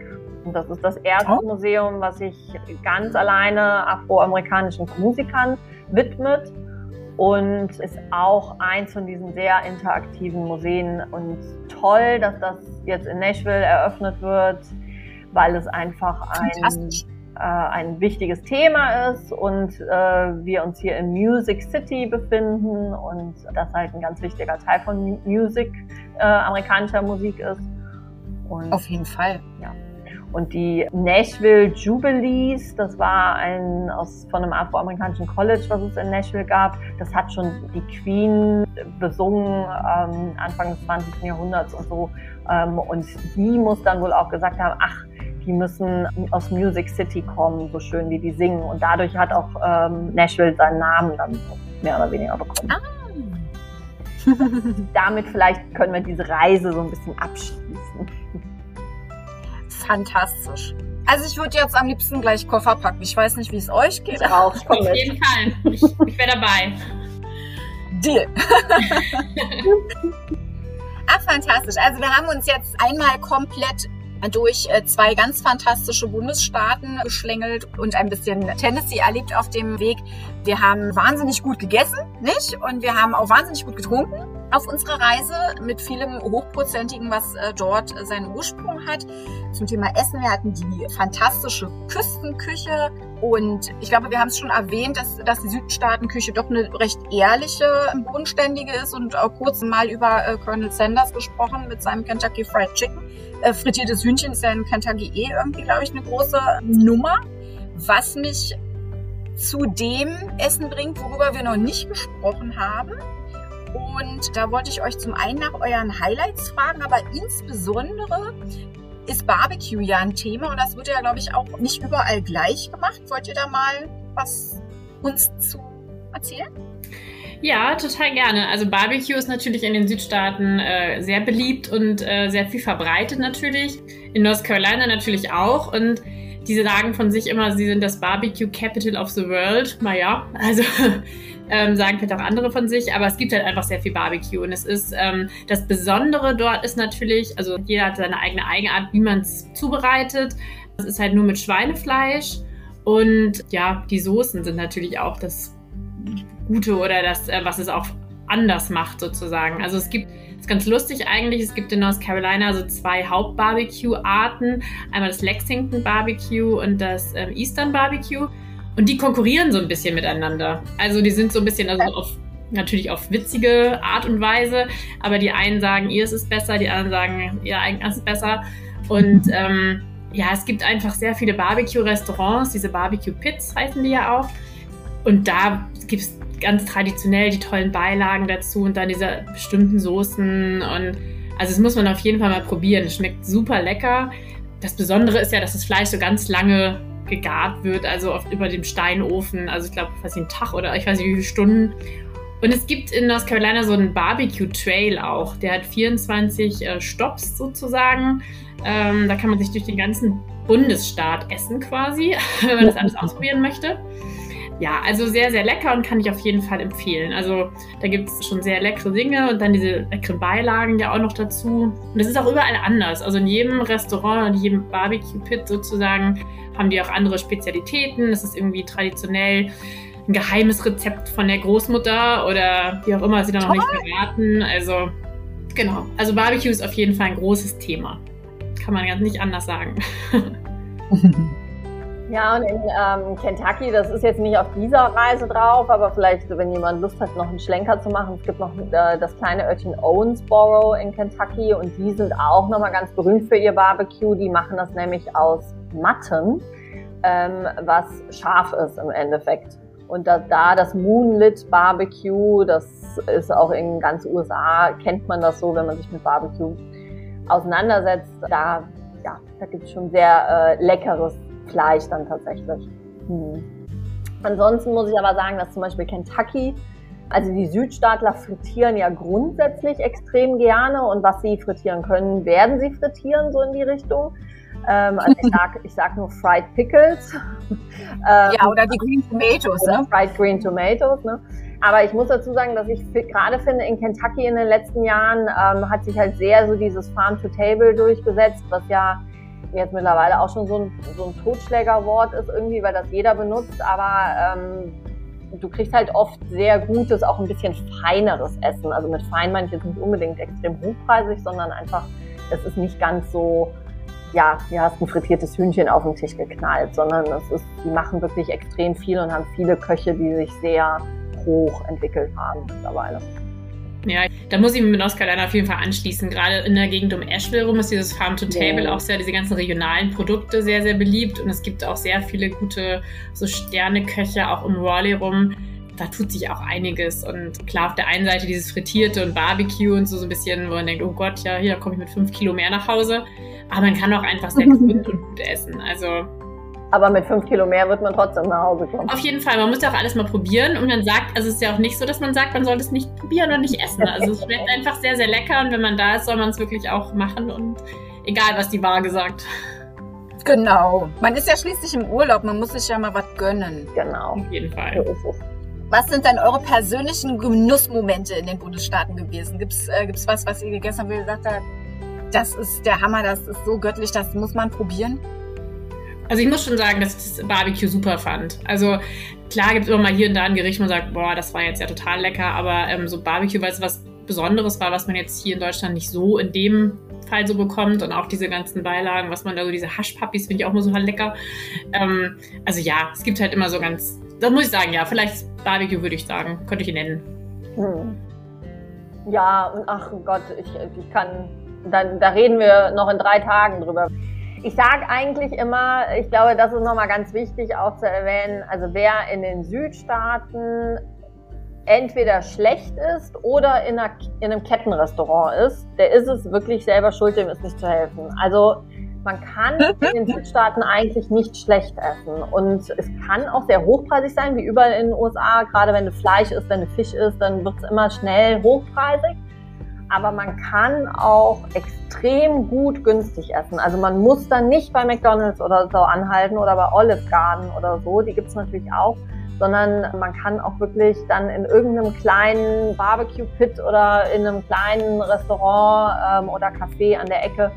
Und das ist das erste oh. Museum, was sich ganz alleine afroamerikanischen Musikern widmet und ist auch eins von diesen sehr interaktiven Museen. Und toll, dass das jetzt in Nashville eröffnet wird, weil es einfach ein, äh, ein wichtiges Thema ist und äh, wir uns hier in Music City befinden und das halt ein ganz wichtiger Teil von Music, äh, amerikanischer Musik ist. Und, Auf jeden Fall. Ja. Und die Nashville Jubilees, das war ein aus von einem afroamerikanischen College, was es in Nashville gab. Das hat schon die Queen besungen ähm, Anfang des 20. Jahrhunderts und so. Ähm, und die muss dann wohl auch gesagt haben, ach, die müssen aus Music City kommen, so schön wie die singen. Und dadurch hat auch ähm, Nashville seinen Namen dann mehr oder weniger bekommen. Ah. Damit vielleicht können wir diese Reise so ein bisschen abschließen fantastisch. Also ich würde jetzt am liebsten gleich Koffer packen. Ich weiß nicht, wie es euch geht. Ich auch. Ich Auf jeden Fall. Ich, ich wäre dabei. Deal. Ach, fantastisch. Also wir haben uns jetzt einmal komplett durch äh, zwei ganz fantastische Bundesstaaten geschlängelt und ein bisschen Tennessee erlebt auf dem Weg. Wir haben wahnsinnig gut gegessen, nicht? Und wir haben auch wahnsinnig gut getrunken auf unserer Reise mit vielem Hochprozentigen, was äh, dort seinen Ursprung hat. Zum Thema Essen, wir hatten die fantastische Küstenküche und ich glaube, wir haben es schon erwähnt, dass, dass die Südstaatenküche doch eine recht ehrliche, bodenständige ist und auch kurz mal über äh, Colonel Sanders gesprochen mit seinem Kentucky Fried Chicken. Äh, frittiertes Hühnchen ist ja in Kentucky eh irgendwie, glaube ich, eine große Nummer. Was mich zu dem Essen bringt, worüber wir noch nicht gesprochen haben. Und da wollte ich euch zum einen nach euren Highlights fragen, aber insbesondere ist Barbecue ja ein Thema und das wird ja, glaube ich, auch nicht überall gleich gemacht. Wollt ihr da mal was uns zu erzählen? Ja, total gerne. Also Barbecue ist natürlich in den Südstaaten äh, sehr beliebt und äh, sehr viel verbreitet natürlich. In North Carolina natürlich auch. Und diese sagen von sich immer, sie sind das Barbecue Capital of the World. Naja, also ähm, sagen vielleicht auch andere von sich, aber es gibt halt einfach sehr viel Barbecue. Und es ist ähm, das Besondere dort ist natürlich, also jeder hat seine eigene Eigenart, wie man es zubereitet. Es ist halt nur mit Schweinefleisch. Und ja, die Soßen sind natürlich auch das Gute oder das, äh, was es auch anders macht sozusagen. Also es gibt, es ist ganz lustig eigentlich, es gibt in North Carolina so zwei Haupt-Barbecue-Arten. Einmal das Lexington Barbecue und das ähm, Eastern Barbecue. Und die konkurrieren so ein bisschen miteinander. Also die sind so ein bisschen also auf natürlich auf witzige Art und Weise, aber die einen sagen, ihr ist es besser, die anderen sagen, ihr eigenes ist besser. Und ähm, ja, es gibt einfach sehr viele Barbecue-Restaurants, diese Barbecue-Pits heißen die ja auch. Und da gibt es ganz traditionell die tollen Beilagen dazu und dann diese bestimmten Soßen. Und also das muss man auf jeden Fall mal probieren. Es schmeckt super lecker. Das Besondere ist ja, dass das Fleisch so ganz lange gegart wird, also oft über dem Steinofen. Also ich glaube, fast einen Tag oder ich weiß nicht wie viele Stunden. Und es gibt in North Carolina so einen Barbecue Trail auch. Der hat 24 äh, Stops sozusagen. Ähm, da kann man sich durch den ganzen Bundesstaat essen quasi, wenn man das alles ausprobieren möchte. Ja, also sehr, sehr lecker und kann ich auf jeden Fall empfehlen. Also da gibt es schon sehr leckere Dinge und dann diese leckeren Beilagen ja auch noch dazu. Und es ist auch überall anders. Also in jedem Restaurant und jedem Barbecue-Pit sozusagen haben die auch andere Spezialitäten. Es ist irgendwie traditionell ein geheimes Rezept von der Großmutter oder wie auch immer sie da noch nicht verraten. Also genau. Also Barbecue ist auf jeden Fall ein großes Thema. Kann man ganz nicht anders sagen. Ja, und in ähm, Kentucky, das ist jetzt nicht auf dieser Reise drauf, aber vielleicht, wenn jemand Lust hat, noch einen Schlenker zu machen, es gibt noch äh, das kleine Örtchen Owensboro in Kentucky und die sind auch nochmal ganz berühmt für ihr Barbecue. Die machen das nämlich aus Matten, ähm, was scharf ist im Endeffekt. Und da, da das Moonlit Barbecue, das ist auch in ganz USA, kennt man das so, wenn man sich mit Barbecue auseinandersetzt. Da, ja, da gibt es schon sehr äh, leckeres Fleisch dann tatsächlich. Hm. Ansonsten muss ich aber sagen, dass zum Beispiel Kentucky, also die Südstaatler frittieren ja grundsätzlich extrem gerne und was sie frittieren können, werden sie frittieren, so in die Richtung. Ähm, also ich sag, ich sag nur Fried Pickles. ähm, ja, oder die Green Tomatoes, ne? Fried Green Tomatoes, ne? Aber ich muss dazu sagen, dass ich gerade finde, in Kentucky in den letzten Jahren ähm, hat sich halt sehr so dieses Farm to Table durchgesetzt, was ja jetzt mittlerweile auch schon so ein, so ein Totschlägerwort ist irgendwie, weil das jeder benutzt, aber ähm, du kriegst halt oft sehr gutes, auch ein bisschen feineres Essen. Also mit fein meine ich jetzt nicht unbedingt extrem hochpreisig, sondern einfach, es ist nicht ganz so, ja, du hast ein frittiertes Hühnchen auf den Tisch geknallt, sondern es ist, die machen wirklich extrem viel und haben viele Köche, die sich sehr hoch entwickelt haben mittlerweile. Ja, da muss ich mit North Carolina auf jeden Fall anschließen. Gerade in der Gegend um Asheville rum ist dieses Farm to Table ja. auch sehr, diese ganzen regionalen Produkte sehr, sehr beliebt. Und es gibt auch sehr viele gute so Sterneköche auch um Raleigh rum. Da tut sich auch einiges. Und klar, auf der einen Seite dieses Frittierte und Barbecue und so, so ein bisschen, wo man denkt, oh Gott, ja, hier komme ich mit fünf Kilo mehr nach Hause. Aber man kann auch einfach sehr gesund und gut essen. Also aber mit fünf Kilo mehr wird man trotzdem nach Hause kommen. Auf jeden Fall. Man muss ja auch alles mal probieren. Und man sagt, also es ist ja auch nicht so, dass man sagt, man soll es nicht probieren und nicht essen. Also es schmeckt einfach sehr, sehr lecker. Und wenn man da ist, soll man es wirklich auch machen. Und egal, was die Waage sagt. Genau. Man ist ja schließlich im Urlaub. Man muss sich ja mal was gönnen. Genau. Auf jeden Fall. Was sind denn eure persönlichen Genussmomente in den Bundesstaaten gewesen? Gibt es äh, gibt's was, was ihr gegessen habt, wo ihr gesagt habt, das ist der Hammer, das ist so göttlich, das muss man probieren? Also ich muss schon sagen, dass ich das Barbecue super fand. Also klar gibt es immer mal hier und da ein Gericht, wo man sagt, boah, das war jetzt ja total lecker, aber ähm, so Barbecue, weil es was Besonderes war, was man jetzt hier in Deutschland nicht so in dem Fall so bekommt und auch diese ganzen Beilagen, was man da so, diese Haschpappis finde ich auch immer so halt lecker. Ähm, also ja, es gibt halt immer so ganz, da muss ich sagen, ja, vielleicht Barbecue würde ich sagen, könnte ich ihn nennen. Hm. Ja, und ach Gott, ich, ich kann, dann, da reden wir noch in drei Tagen drüber. Ich sage eigentlich immer, ich glaube, das ist nochmal ganz wichtig auch zu erwähnen, also wer in den Südstaaten entweder schlecht ist oder in, einer, in einem Kettenrestaurant ist, der ist es wirklich selber schuld, dem ist nicht zu helfen. Also man kann in den Südstaaten eigentlich nicht schlecht essen. Und es kann auch sehr hochpreisig sein, wie überall in den USA. Gerade wenn du Fleisch isst, wenn du Fisch isst, dann wird es immer schnell hochpreisig aber man kann auch extrem gut günstig essen. Also man muss dann nicht bei McDonald's oder so anhalten oder bei Olive Garden oder so, die gibt's natürlich auch, sondern man kann auch wirklich dann in irgendeinem kleinen Barbecue-Pit oder in einem kleinen Restaurant ähm, oder Café an der Ecke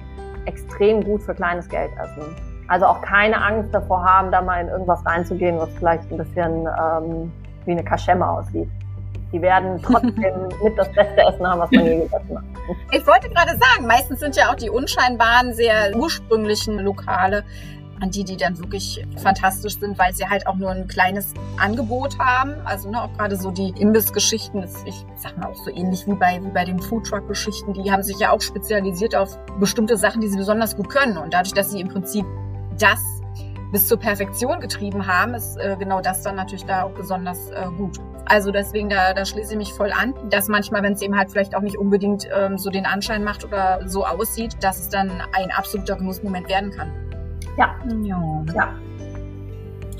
extrem gut für kleines Geld essen. Also auch keine Angst davor haben, da mal in irgendwas reinzugehen, was vielleicht ein bisschen ähm, wie eine Kaschemme aussieht die werden trotzdem mit das beste Essen haben, was man je gegessen hat. Ich wollte gerade sagen, meistens sind ja auch die unscheinbaren, sehr ursprünglichen Lokale an die, die dann wirklich fantastisch sind, weil sie halt auch nur ein kleines Angebot haben. Also ne, auch gerade so die Imbissgeschichten, ich sag mal auch so ähnlich wie bei, wie bei den Foodtruck-Geschichten, die haben sich ja auch spezialisiert auf bestimmte Sachen, die sie besonders gut können. Und dadurch, dass sie im Prinzip das bis zur Perfektion getrieben haben, ist äh, genau das dann natürlich da auch besonders äh, gut. Also deswegen, da, da schließe ich mich voll an, dass manchmal, wenn es eben halt vielleicht auch nicht unbedingt ähm, so den Anschein macht oder so aussieht, dass es dann ein absoluter Genussmoment werden kann. Ja. Ja. ja.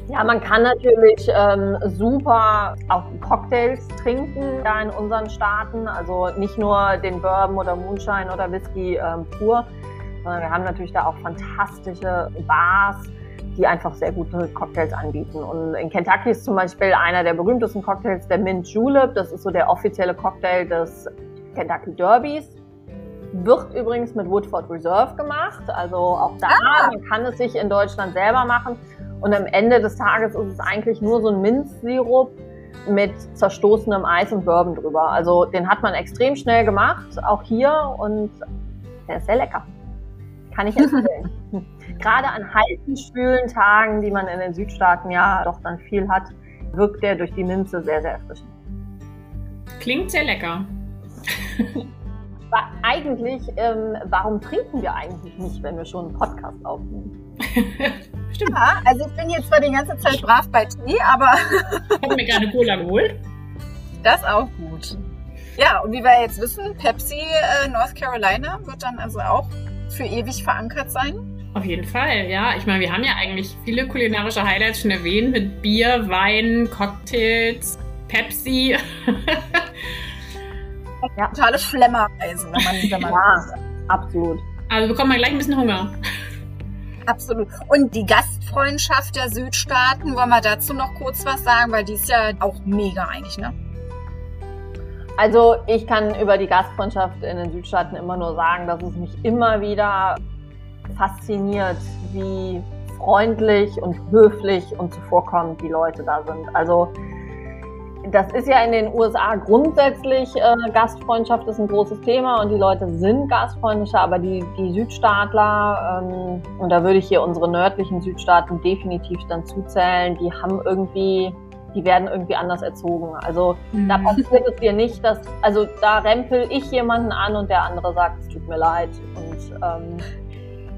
Ja, man kann natürlich ähm, super auch Cocktails trinken da in unseren Staaten. Also nicht nur den Bourbon oder Moonshine oder Whisky ähm, pur, sondern wir haben natürlich da auch fantastische Bars, die einfach sehr gute Cocktails anbieten. Und in Kentucky ist zum Beispiel einer der berühmtesten Cocktails der Mint Julep. Das ist so der offizielle Cocktail des Kentucky Derbys. Wird übrigens mit Woodford Reserve gemacht. Also auch da, ah. man kann es sich in Deutschland selber machen. Und am Ende des Tages ist es eigentlich nur so ein Minzsirup mit zerstoßenem Eis und Bourbon drüber. Also den hat man extrem schnell gemacht, auch hier. Und der ist sehr lecker. Kann ich empfehlen. Gerade an heißen, schwülen Tagen, die man in den Südstaaten ja doch dann viel hat, wirkt der durch die Minze sehr, sehr erfrischend. Klingt sehr lecker. eigentlich, ähm, warum trinken wir eigentlich nicht, wenn wir schon einen Podcast aufnehmen? Stimmt. Ja, also ich bin jetzt zwar die ganze Zeit brav bei Tee, aber. ich habe mir gerade Cola geholt. Das auch gut. Ja, und wie wir jetzt wissen, Pepsi äh, North Carolina wird dann also auch für ewig verankert sein. Auf jeden Fall, ja. Ich meine, wir haben ja eigentlich viele kulinarische Highlights schon erwähnt mit Bier, Wein, Cocktails, Pepsi. ja. Totale Schlemmerreise, wenn man, wenn man ja, absolut. Also bekommt man gleich ein bisschen Hunger. Absolut. Und die Gastfreundschaft der Südstaaten, wollen wir dazu noch kurz was sagen, weil die ist ja auch mega eigentlich, ne? Also ich kann über die Gastfreundschaft in den Südstaaten immer nur sagen, dass es mich immer wieder fasziniert, wie freundlich und höflich und zuvorkommend die Leute da sind. Also das ist ja in den USA grundsätzlich, äh, Gastfreundschaft ist ein großes Thema und die Leute sind gastfreundlicher, aber die, die Südstaatler, ähm, und da würde ich hier unsere nördlichen Südstaaten definitiv dann zuzählen, die haben irgendwie, die werden irgendwie anders erzogen. Also mhm. da passiert es dir nicht, dass, also da rempel ich jemanden an und der andere sagt, es tut mir leid. Und ähm,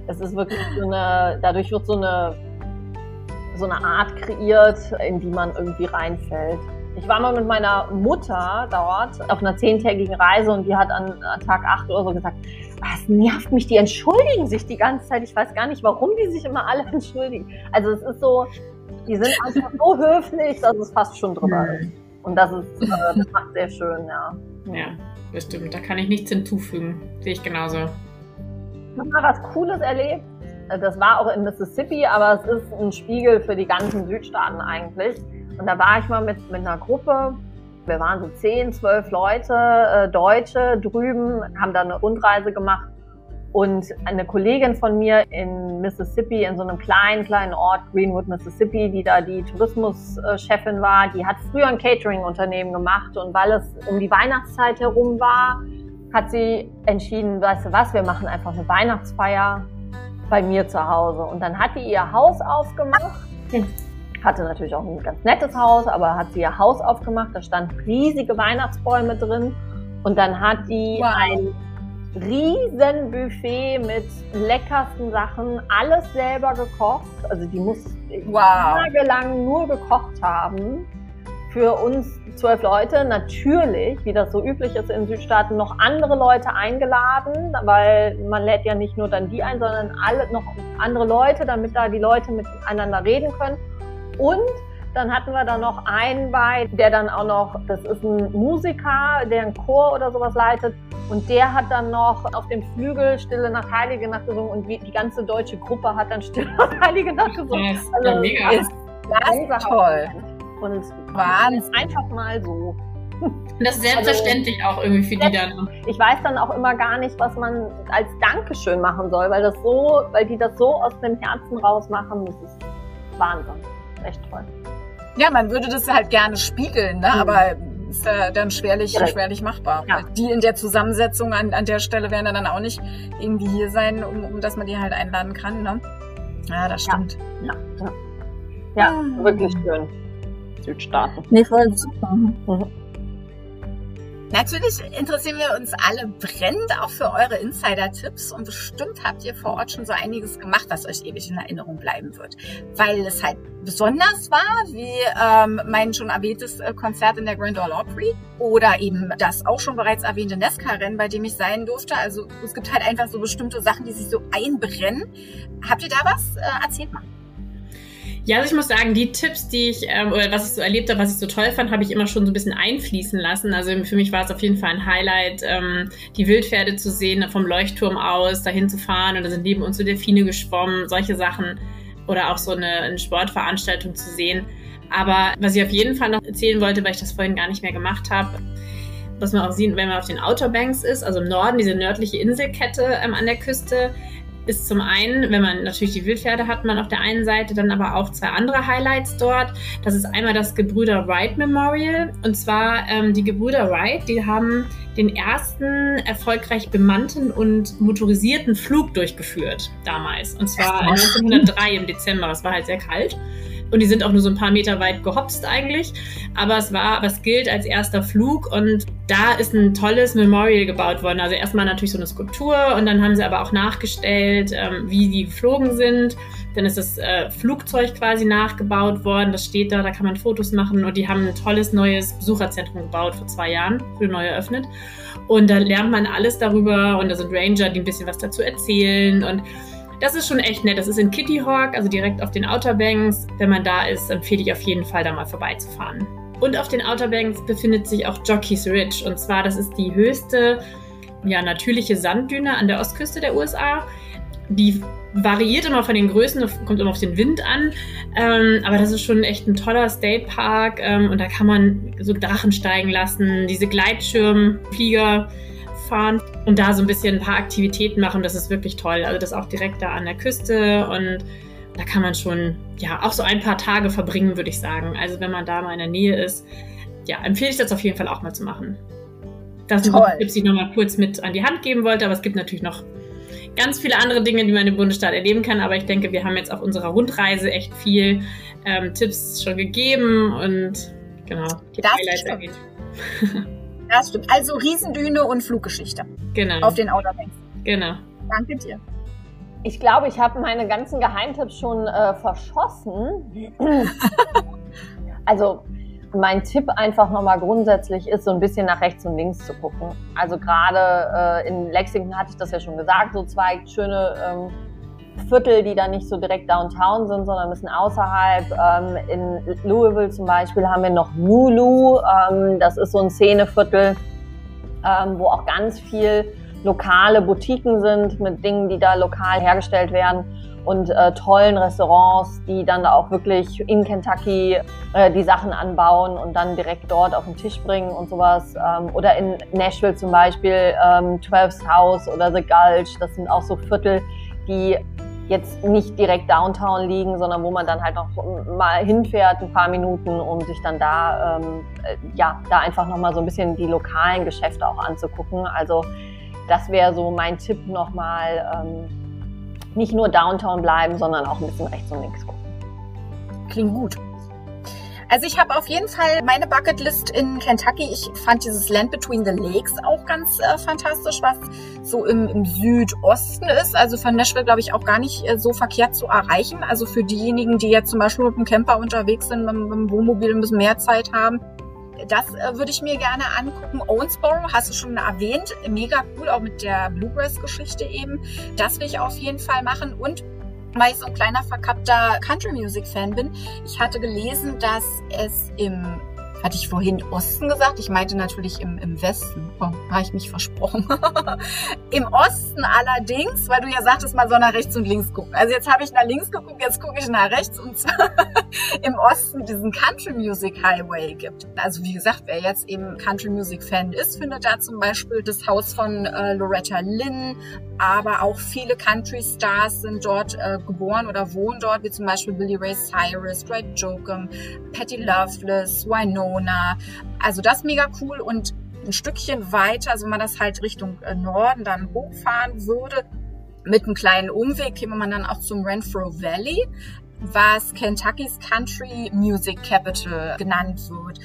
es ist wirklich so eine, dadurch wird so eine, so eine Art kreiert, in die man irgendwie reinfällt. Ich war mal mit meiner Mutter dort auf einer zehntägigen Reise und die hat an, an Tag 8 oder so gesagt, was nervt mich, die entschuldigen sich die ganze Zeit. Ich weiß gar nicht, warum die sich immer alle entschuldigen. Also es ist so, die sind einfach so höflich, dass es fast schon drüber ist. Und das ist, äh, das macht sehr schön, ja. Ja, bestimmt. Da kann ich nichts hinzufügen. Sehe ich genauso. Ich habe mal was Cooles erlebt. Das war auch in Mississippi, aber es ist ein Spiegel für die ganzen Südstaaten eigentlich. Und da war ich mal mit, mit einer Gruppe. Wir waren so zehn, zwölf Leute, äh, Deutsche drüben, haben da eine Rundreise gemacht. Und eine Kollegin von mir in Mississippi, in so einem kleinen, kleinen Ort, Greenwood, Mississippi, die da die Tourismuschefin war, die hat früher ein Catering-Unternehmen gemacht. Und weil es um die Weihnachtszeit herum war, hat sie entschieden, weißt du was, wir machen einfach eine Weihnachtsfeier bei mir zu Hause. Und dann hat die ihr Haus aufgemacht hatte natürlich auch ein ganz nettes Haus, aber hat sie ihr Haus aufgemacht, da standen riesige Weihnachtsbäume drin und dann hat die wow. ein riesen Buffet mit leckersten Sachen, alles selber gekocht. Also die muss wow. tagelang nur gekocht haben. Für uns zwölf Leute natürlich, wie das so üblich ist in Südstaaten, noch andere Leute eingeladen, weil man lädt ja nicht nur dann die ein, sondern alle noch andere Leute, damit da die Leute miteinander reden können. Und dann hatten wir da noch einen bei, der dann auch noch, das ist ein Musiker, der einen Chor oder sowas leitet. Und der hat dann noch auf dem Flügel Stille Nacht, Heilige Nacht gesungen und die ganze deutsche Gruppe hat dann Stille Nacht, Heilige Nacht gesungen. Das ist also, mega. Ist das toll. Und Wahnsinn. einfach mal so. Und das ist selbstverständlich also, auch irgendwie für die dann. Ich weiß dann auch immer gar nicht, was man als Dankeschön machen soll, weil das so, weil die das so aus dem Herzen raus machen, das ist Wahnsinn echt toll. Ja, man würde das halt gerne spiegeln, ne? Mhm. aber ist ja dann schwerlich, Direkt. schwerlich machbar. Ja. Die in der Zusammensetzung an, an der Stelle werden dann auch nicht irgendwie hier sein, um, um dass man die halt einladen kann. Ne? Ja, das stimmt. Ja, ja. ja. ja wirklich schön. Südstaaten. Nee, voll super. Mhm. Natürlich interessieren wir uns alle brennend auch für eure Insider-Tipps und bestimmt habt ihr vor Ort schon so einiges gemacht, was euch ewig in Erinnerung bleiben wird. Weil es halt besonders war, wie ähm, mein schon erwähntes äh, Konzert in der Grand Ole Opry oder eben das auch schon bereits erwähnte Nesca-Rennen, bei dem ich sein durfte. Also es gibt halt einfach so bestimmte Sachen, die sich so einbrennen. Habt ihr da was? Äh, erzählt mal. Ja, also ich muss sagen, die Tipps, die ich, ähm, oder was ich so erlebt habe, was ich so toll fand, habe ich immer schon so ein bisschen einfließen lassen. Also für mich war es auf jeden Fall ein Highlight, ähm, die Wildpferde zu sehen, vom Leuchtturm aus dahin zu fahren und da sind neben uns so Delfine geschwommen, solche Sachen. Oder auch so eine, eine Sportveranstaltung zu sehen. Aber was ich auf jeden Fall noch erzählen wollte, weil ich das vorhin gar nicht mehr gemacht habe, was man auch sieht, wenn man auf den Outer Banks ist, also im Norden, diese nördliche Inselkette ähm, an der Küste, ist zum einen, wenn man natürlich die Wildpferde hat, man auf der einen Seite dann aber auch zwei andere Highlights dort. Das ist einmal das Gebrüder Wright Memorial. Und zwar ähm, die Gebrüder Wright, die haben den ersten erfolgreich bemannten und motorisierten Flug durchgeführt damals. Und zwar 1903 im Dezember. Es war halt sehr kalt. Und die sind auch nur so ein paar Meter weit gehopst eigentlich. Aber es war, was gilt als erster Flug. Und da ist ein tolles Memorial gebaut worden. Also erstmal natürlich so eine Skulptur und dann haben sie aber auch nachgestellt, ähm, wie die geflogen sind. Dann ist das äh, Flugzeug quasi nachgebaut worden. Das steht da, da kann man Fotos machen. Und die haben ein tolles neues Besucherzentrum gebaut vor zwei Jahren, für neu eröffnet. Und da lernt man alles darüber und da sind Ranger, die ein bisschen was dazu erzählen und das ist schon echt nett. Das ist in Kitty Hawk, also direkt auf den Outer Banks. Wenn man da ist, empfehle ich auf jeden Fall, da mal vorbeizufahren. Und auf den Outer Banks befindet sich auch Jockey's Ridge. Und zwar, das ist die höchste ja, natürliche Sanddüne an der Ostküste der USA. Die variiert immer von den Größen, kommt immer auf den Wind an. Ähm, aber das ist schon echt ein toller State Park. Ähm, und da kann man so Drachen steigen lassen, diese Gleitschirmflieger fahren und da so ein bisschen ein paar Aktivitäten machen. Das ist wirklich toll. Also das auch direkt da an der Küste und da kann man schon ja auch so ein paar Tage verbringen, würde ich sagen. Also wenn man da mal in der Nähe ist, ja, empfehle ich das auf jeden Fall auch mal zu machen. Das sind die Tipps, die ich nochmal kurz mit an die Hand geben wollte, aber es gibt natürlich noch ganz viele andere Dinge, die man im Bundesstaat erleben kann. Aber ich denke, wir haben jetzt auf unserer Rundreise echt viel ähm, Tipps schon gegeben und genau die das Highlights erwähnt. Das stimmt. Also Riesendüne und Fluggeschichte. Genau. Auf den Outer Banks. Genau. Danke dir. Ich glaube, ich habe meine ganzen Geheimtipps schon äh, verschossen. also mein Tipp einfach nochmal grundsätzlich ist, so ein bisschen nach rechts und links zu gucken. Also gerade äh, in Lexington hatte ich das ja schon gesagt, so zwei schöne ähm, Viertel, die dann nicht so direkt downtown sind, sondern ein bisschen außerhalb. Ähm, in Louisville zum Beispiel haben wir noch Nulu. Ähm, das ist so ein Szeneviertel, ähm, wo auch ganz viel lokale Boutiquen sind mit Dingen, die da lokal hergestellt werden und äh, tollen Restaurants, die dann auch wirklich in Kentucky äh, die Sachen anbauen und dann direkt dort auf den Tisch bringen und sowas. Ähm, oder in Nashville zum Beispiel ähm, 12th House oder The Gulch, das sind auch so Viertel, die jetzt nicht direkt downtown liegen, sondern wo man dann halt noch mal hinfährt, ein paar Minuten, um sich dann da, ähm, äh, ja, da einfach noch mal so ein bisschen die lokalen Geschäfte auch anzugucken. Also das wäre so mein Tipp nochmal, ähm, nicht nur downtown bleiben, sondern auch ein bisschen rechts und links gucken. Klingt gut. Also ich habe auf jeden Fall meine Bucketlist in Kentucky. Ich fand dieses Land Between the Lakes auch ganz äh, fantastisch, was so im, im, Südosten ist. Also von Nashville, glaube ich, auch gar nicht äh, so verkehrt zu erreichen. Also für diejenigen, die jetzt zum Beispiel mit dem Camper unterwegs sind, mit, mit dem Wohnmobil ein bisschen mehr Zeit haben. Das äh, würde ich mir gerne angucken. Owensboro hast du schon erwähnt. Mega cool, auch mit der Bluegrass-Geschichte eben. Das will ich auf jeden Fall machen. Und weil ich so ein kleiner verkappter Country Music Fan bin. Ich hatte gelesen, dass es im hatte ich vorhin Osten gesagt? Ich meinte natürlich im, im Westen. Oh, habe ich mich versprochen. Im Osten allerdings, weil du ja sagtest, man soll nach rechts und links gucken. Also jetzt habe ich nach links geguckt, jetzt gucke ich nach rechts und zwar im Osten diesen Country Music Highway gibt. Also wie gesagt, wer jetzt eben Country Music Fan ist, findet da zum Beispiel das Haus von äh, Loretta Lynn, aber auch viele Country Stars sind dort äh, geboren oder wohnen dort, wie zum Beispiel Billy Ray Cyrus, Dwight Jokum, Patty Loveless, Winona. Also das mega cool. Und ein Stückchen weiter, also wenn man das halt Richtung äh, Norden dann hochfahren würde, mit einem kleinen Umweg käme man dann auch zum Renfro Valley was Kentuckys Country Music Capital genannt wird,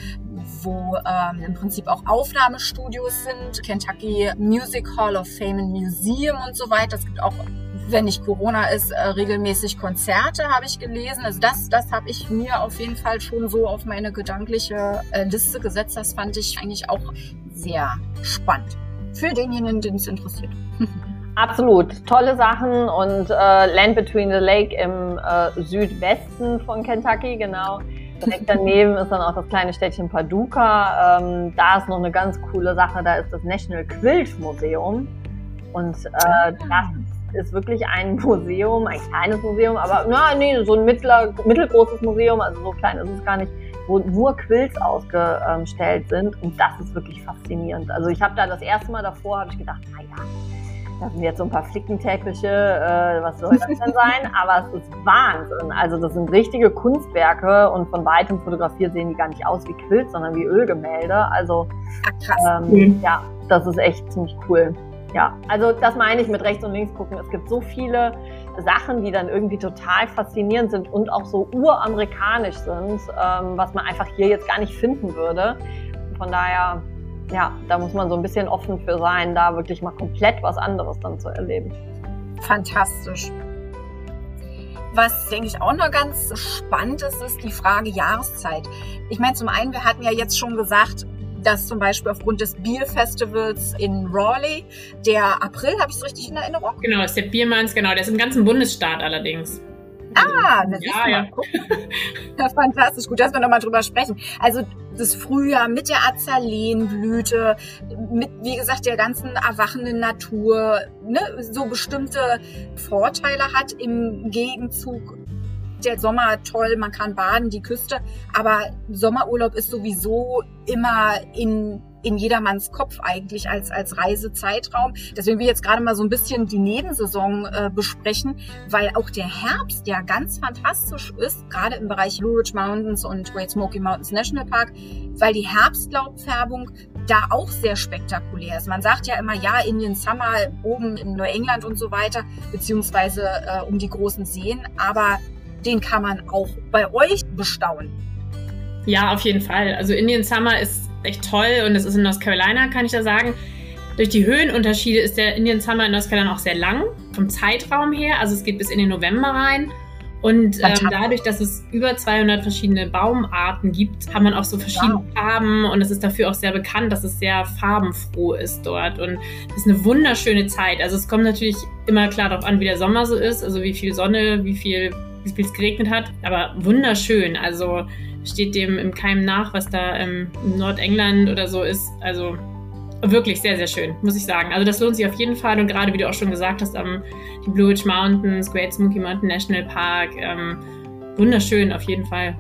wo ähm, im Prinzip auch Aufnahmestudios sind, Kentucky Music Hall of Fame and Museum und so weiter. Es gibt auch wenn nicht Corona ist, äh, regelmäßig Konzerte, habe ich gelesen. Also das, das habe ich mir auf jeden Fall schon so auf meine gedankliche äh, Liste gesetzt. Das fand ich eigentlich auch sehr spannend. Für denjenigen, den es interessiert. Absolut, tolle Sachen und äh, Land Between the Lake im äh, Südwesten von Kentucky, genau. Direkt daneben ist dann auch das kleine Städtchen Paducah. Ähm, da ist noch eine ganz coole Sache, da ist das National Quilt Museum. Und äh, ah. das ist wirklich ein Museum, ein kleines Museum, aber na, nee, so ein mittler, mittelgroßes Museum, also so klein ist es gar nicht, wo nur Quilts ausgestellt sind. Und das ist wirklich faszinierend. Also ich habe da das erste Mal davor, habe ich gedacht, naja, das sind jetzt so ein paar Flickenteppiche, äh, was soll das denn sein? Aber es ist Wahnsinn. Also das sind richtige Kunstwerke und von weitem fotografiert sehen die gar nicht aus wie Quilts, sondern wie Ölgemälde. Also ähm, mhm. ja, das ist echt ziemlich cool. Ja, also das meine ich mit rechts und links gucken. Es gibt so viele Sachen, die dann irgendwie total faszinierend sind und auch so uramerikanisch sind, ähm, was man einfach hier jetzt gar nicht finden würde. Von daher ja, da muss man so ein bisschen offen für sein, da wirklich mal komplett was anderes dann zu erleben. Fantastisch. Was, denke ich, auch noch ganz spannend ist, ist die Frage Jahreszeit. Ich meine, zum einen, wir hatten ja jetzt schon gesagt, dass zum Beispiel aufgrund des Bierfestivals in Raleigh, der April, habe ich es richtig in Erinnerung? Genau, ist der Biermanns, genau, der ist im ganzen Bundesstaat allerdings. Ah, das ja, ja. ja. Fantastisch, gut, dass wir nochmal drüber sprechen. Also das Frühjahr mit der Azalenblüte, mit, wie gesagt, der ganzen erwachenden Natur, ne, so bestimmte Vorteile hat im Gegenzug der Sommer toll, man kann baden, die Küste, aber Sommerurlaub ist sowieso immer in in jedermanns Kopf eigentlich als, als Reisezeitraum. Deswegen will ich jetzt gerade mal so ein bisschen die Nebensaison äh, besprechen, weil auch der Herbst ja ganz fantastisch ist, gerade im Bereich Blue Ridge Mountains und Great Smoky Mountains National Park, weil die Herbstlaubfärbung da auch sehr spektakulär ist. Man sagt ja immer, ja, Indian Summer oben in Neuengland und so weiter, beziehungsweise äh, um die großen Seen, aber den kann man auch bei euch bestaunen. Ja, auf jeden Fall. Also Indian Summer ist echt toll und es ist in North Carolina, kann ich da sagen. Durch die Höhenunterschiede ist der Indian Summer in North Carolina auch sehr lang, vom Zeitraum her. Also es geht bis in den November rein. Und ähm, dadurch, dass es über 200 verschiedene Baumarten gibt, hat man auch so verschiedene wow. Farben und es ist dafür auch sehr bekannt, dass es sehr farbenfroh ist dort. Und es ist eine wunderschöne Zeit. Also es kommt natürlich immer klar darauf an, wie der Sommer so ist, also wie viel Sonne, wie viel, wie viel es geregnet hat. Aber wunderschön. Also steht dem im Keim nach, was da ähm, im Nordengland oder so ist. Also wirklich sehr, sehr schön, muss ich sagen. Also das lohnt sich auf jeden Fall und gerade wie du auch schon gesagt hast, am die Blue Ridge Mountains, Great Smoky Mountain National Park, ähm, wunderschön auf jeden Fall.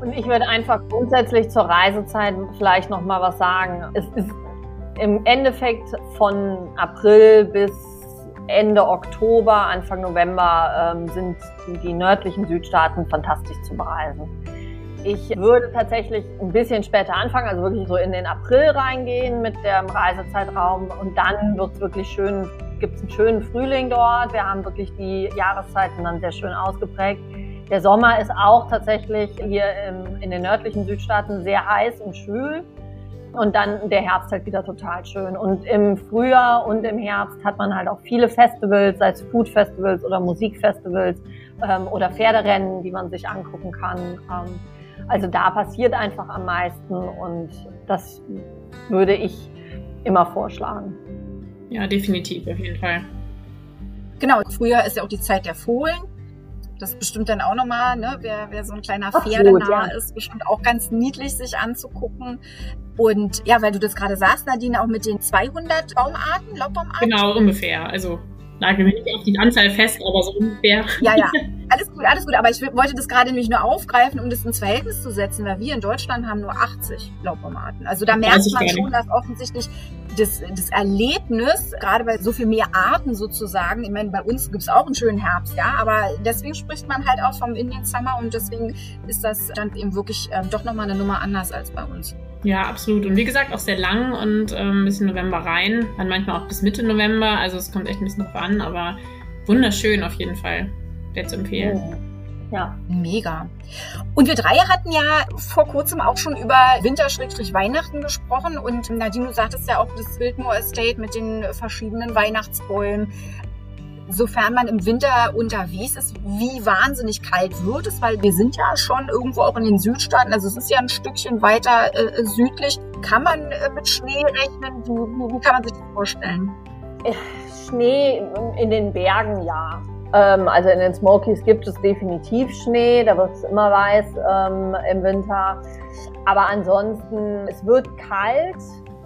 Und ich würde einfach grundsätzlich zur Reisezeit vielleicht noch mal was sagen. Es ist im Endeffekt von April bis Ende Oktober, Anfang November ähm, sind die nördlichen Südstaaten fantastisch zu bereisen. Ich würde tatsächlich ein bisschen später anfangen, also wirklich so in den April reingehen mit dem Reisezeitraum und dann wird es wirklich schön, gibt es einen schönen Frühling dort. Wir haben wirklich die Jahreszeiten dann sehr schön ausgeprägt. Der Sommer ist auch tatsächlich hier im, in den nördlichen Südstaaten sehr heiß und schwül. Und dann der Herbst halt wieder total schön. Und im Frühjahr und im Herbst hat man halt auch viele Festivals, sei es Food Festivals oder Musikfestivals ähm, oder Pferderennen, die man sich angucken kann. Ähm, also da passiert einfach am meisten und das würde ich immer vorschlagen. Ja, definitiv, auf jeden Fall. Genau, früher ist ja auch die Zeit der Fohlen. Das bestimmt dann auch nochmal, ne? wer, wer so ein kleiner Pferdenah ja. ist, bestimmt auch ganz niedlich sich anzugucken. Und ja, weil du das gerade sagst, Nadine, auch mit den 200 Baumarten, Laubbaumarten. Genau, ungefähr. Also nagel mir nicht auf die Anzahl fest, aber so ungefähr. Ja, ja, alles gut, alles gut. Aber ich wollte das gerade nämlich nur aufgreifen, um das ins Verhältnis zu setzen, weil wir in Deutschland haben nur 80 Laubformaten. Also da merkt man schon, dass offensichtlich das, das Erlebnis, gerade bei so viel mehr Arten sozusagen, ich meine, bei uns gibt es auch einen schönen Herbst, ja, aber deswegen spricht man halt auch vom Indian Summer und deswegen ist das dann eben wirklich äh, doch nochmal eine Nummer anders als bei uns. Ja, absolut. Und wie gesagt, auch sehr lang und ähm, bis in November rein. Dann manchmal auch bis Mitte November. Also es kommt echt ein bisschen drauf an, aber wunderschön auf jeden Fall. Sehr zu empfehlen. Ja. Mega. Und wir drei hatten ja vor kurzem auch schon über Winter-Weihnachten gesprochen. Und Nadine, du sagtest ja auch das Wildmoor Estate mit den verschiedenen Weihnachtsbäumen sofern man im Winter unterwegs ist, wie wahnsinnig kalt wird es, weil wir sind ja schon irgendwo auch in den Südstaaten, also es ist ja ein Stückchen weiter äh, südlich. Kann man äh, mit Schnee rechnen? Wie, wie, kann man sich das vorstellen? Äh, Schnee in den Bergen, ja. Ähm, also in den Smokies gibt es definitiv Schnee, da wird es immer weiß ähm, im Winter. Aber ansonsten, es wird kalt,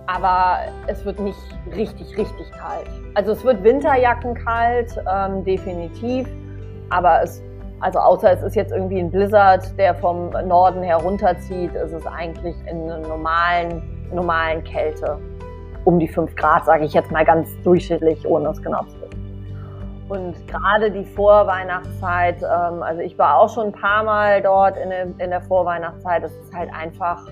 aber es wird nicht richtig, richtig kalt. Also es wird Winterjacken kalt, ähm, definitiv, aber es, also außer es ist jetzt irgendwie ein Blizzard, der vom Norden herunterzieht, ist es eigentlich in einer normalen, normalen Kälte. um die 5 Grad, sage ich jetzt mal ganz durchschnittlich, ohne es genau zu wissen. Und gerade die Vorweihnachtszeit, ähm, also ich war auch schon ein paar Mal dort in, der, in der Vorweihnachtszeit, es ist halt einfach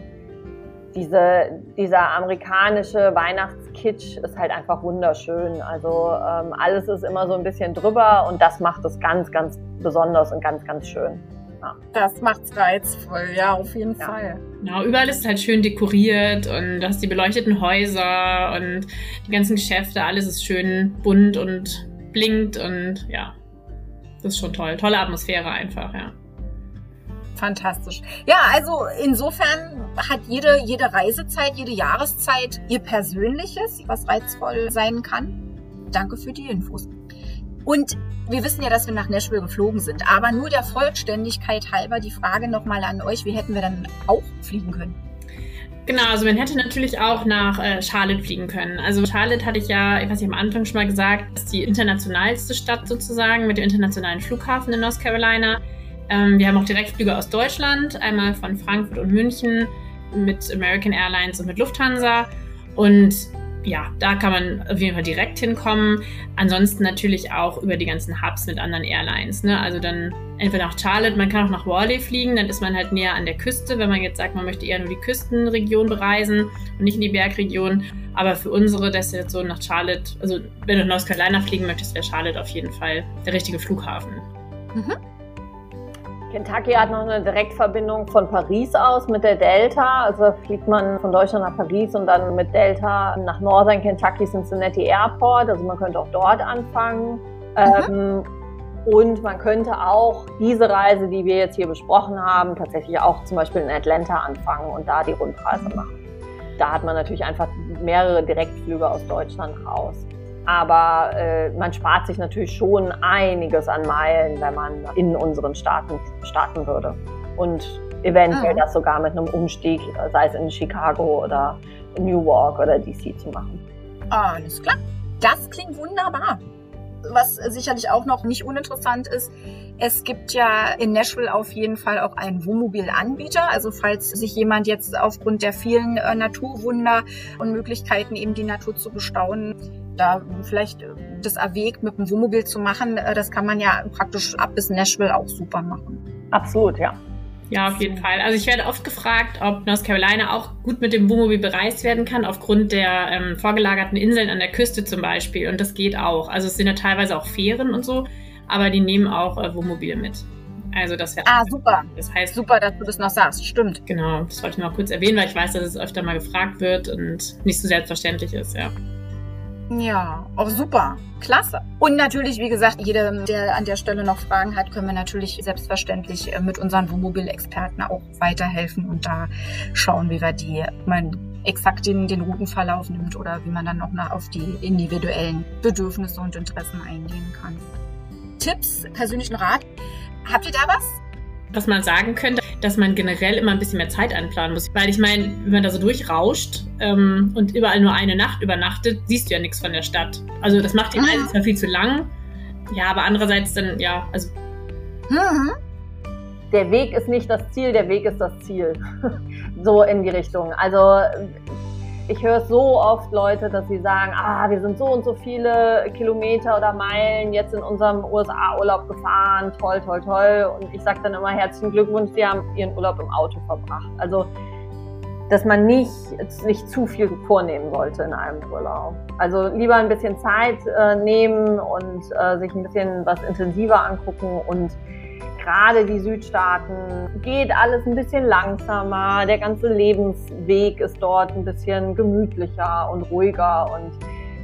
diese, dieser amerikanische Weihnachtskitsch ist halt einfach wunderschön. Also ähm, alles ist immer so ein bisschen drüber und das macht es ganz, ganz besonders und ganz, ganz schön. Ja. Das macht's reizvoll, ja, auf jeden ja. Fall. Genau, überall ist halt schön dekoriert und du hast die beleuchteten Häuser und die ganzen Geschäfte, alles ist schön bunt und blinkt und ja, das ist schon toll. Tolle Atmosphäre einfach, ja. Fantastisch. Ja, also insofern hat jede, jede Reisezeit, jede Jahreszeit ihr Persönliches, was reizvoll sein kann. Danke für die Infos. Und wir wissen ja, dass wir nach Nashville geflogen sind, aber nur der Vollständigkeit halber die Frage nochmal an euch, wie hätten wir dann auch fliegen können? Genau, also man hätte natürlich auch nach äh, Charlotte fliegen können. Also Charlotte hatte ich ja, ich weiß nicht, am Anfang schon mal gesagt, ist die internationalste Stadt sozusagen mit dem internationalen Flughafen in North Carolina. Ähm, wir haben auch Direktflüge aus Deutschland, einmal von Frankfurt und München mit American Airlines und mit Lufthansa. Und ja, da kann man auf jeden Fall direkt hinkommen. Ansonsten natürlich auch über die ganzen Hubs mit anderen Airlines. Ne? Also dann entweder nach Charlotte, man kann auch nach Raleigh fliegen, dann ist man halt näher an der Küste, wenn man jetzt sagt, man möchte eher nur die Küstenregion bereisen und nicht in die Bergregion. Aber für unsere Destination nach Charlotte, also wenn du nach North Carolina fliegen möchtest, wäre Charlotte auf jeden Fall der richtige Flughafen. Mhm. Kentucky hat noch eine Direktverbindung von Paris aus mit der Delta. Also fliegt man von Deutschland nach Paris und dann mit Delta nach Northern Kentucky Cincinnati Airport. Also man könnte auch dort anfangen. Mhm. Ähm, und man könnte auch diese Reise, die wir jetzt hier besprochen haben, tatsächlich auch zum Beispiel in Atlanta anfangen und da die Rundreise machen. Da hat man natürlich einfach mehrere Direktflüge aus Deutschland raus. Aber äh, man spart sich natürlich schon einiges an Meilen, wenn man in unseren Staaten starten würde. Und eventuell ah. das sogar mit einem Umstieg, sei es in Chicago oder Newark oder DC zu machen. Alles klar. Das klingt wunderbar. Was sicherlich auch noch nicht uninteressant ist, es gibt ja in Nashville auf jeden Fall auch einen Wohnmobilanbieter. Also falls sich jemand jetzt aufgrund der vielen äh, Naturwunder und Möglichkeiten eben die Natur zu bestaunen, da vielleicht äh, das erwägt, mit dem Wohnmobil zu machen, äh, das kann man ja praktisch ab bis Nashville auch super machen. Absolut, ja. Ja, auf jeden Fall. Also ich werde oft gefragt, ob North Carolina auch gut mit dem Wohnmobil bereist werden kann, aufgrund der ähm, vorgelagerten Inseln an der Küste zum Beispiel. Und das geht auch. Also es sind ja teilweise auch Fähren und so, aber die nehmen auch äh, Wohnmobile mit. Also das wäre. Ah, super. Das heißt. Super, dass du das noch sagst. Stimmt. Genau, das wollte ich noch kurz erwähnen, weil ich weiß, dass es öfter mal gefragt wird und nicht so selbstverständlich ist, ja. Ja, auch super. Klasse. Und natürlich, wie gesagt, jeder, der an der Stelle noch Fragen hat, können wir natürlich selbstverständlich äh, mit unseren Wohnmobil-Experten auch weiterhelfen und da schauen, wie wir die, man exakt den, den Routenverlauf nimmt oder wie man dann noch auf die individuellen Bedürfnisse und Interessen eingehen kann. Tipps, persönlichen Rat. Habt ihr da was? Was man sagen könnte, dass man generell immer ein bisschen mehr Zeit einplanen muss. Weil ich meine, wenn man da so durchrauscht ähm, und überall nur eine Nacht übernachtet, siehst du ja nichts von der Stadt. Also das macht die mhm. zwar viel zu lang, ja, aber andererseits dann, ja, also. Mhm. Der Weg ist nicht das Ziel, der Weg ist das Ziel. so in die Richtung. Also ich höre so oft Leute, dass sie sagen, ah, wir sind so und so viele Kilometer oder Meilen jetzt in unserem USA-Urlaub gefahren, toll, toll, toll. Und ich sage dann immer herzlichen Glückwunsch, Sie haben Ihren Urlaub im Auto verbracht. Also, dass man nicht, nicht zu viel vornehmen sollte in einem Urlaub. Also lieber ein bisschen Zeit äh, nehmen und äh, sich ein bisschen was intensiver angucken und gerade die Südstaaten geht alles ein bisschen langsamer. Der ganze Lebensweg ist dort ein bisschen gemütlicher und ruhiger und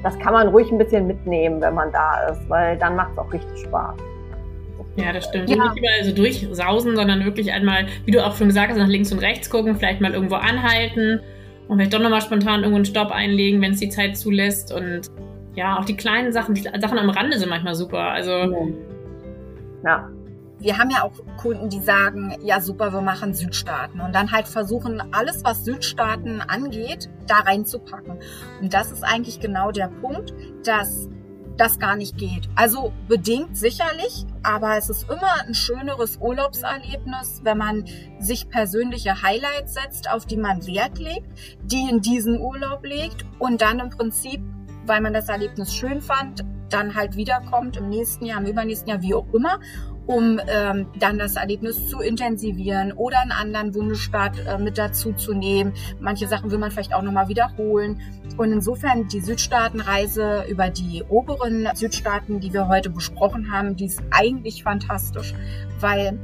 das kann man ruhig ein bisschen mitnehmen, wenn man da ist, weil dann macht es auch richtig Spaß. Ja, das stimmt. Ja. Nicht überall so durchsausen, sondern wirklich einmal, wie du auch schon gesagt hast, nach links und rechts gucken, vielleicht mal irgendwo anhalten und vielleicht doch nochmal spontan irgendwo einen Stopp einlegen, wenn es die Zeit zulässt. Und ja, auch die kleinen Sachen, die Sachen am Rande sind manchmal super. Also. Ja wir haben ja auch Kunden, die sagen, ja super, wir machen Südstaaten und dann halt versuchen, alles, was Südstaaten angeht, da reinzupacken. Und das ist eigentlich genau der Punkt, dass das gar nicht geht. Also bedingt sicherlich, aber es ist immer ein schöneres Urlaubserlebnis, wenn man sich persönliche Highlights setzt, auf die man Wert legt, die in diesen Urlaub legt und dann im Prinzip, weil man das Erlebnis schön fand, dann halt wiederkommt im nächsten Jahr, im übernächsten Jahr, wie auch immer um ähm, dann das Erlebnis zu intensivieren oder einen anderen Bundesstaat äh, mit dazu zu nehmen. Manche Sachen will man vielleicht auch nochmal wiederholen. Und insofern die Südstaatenreise über die oberen Südstaaten, die wir heute besprochen haben, die ist eigentlich fantastisch, weil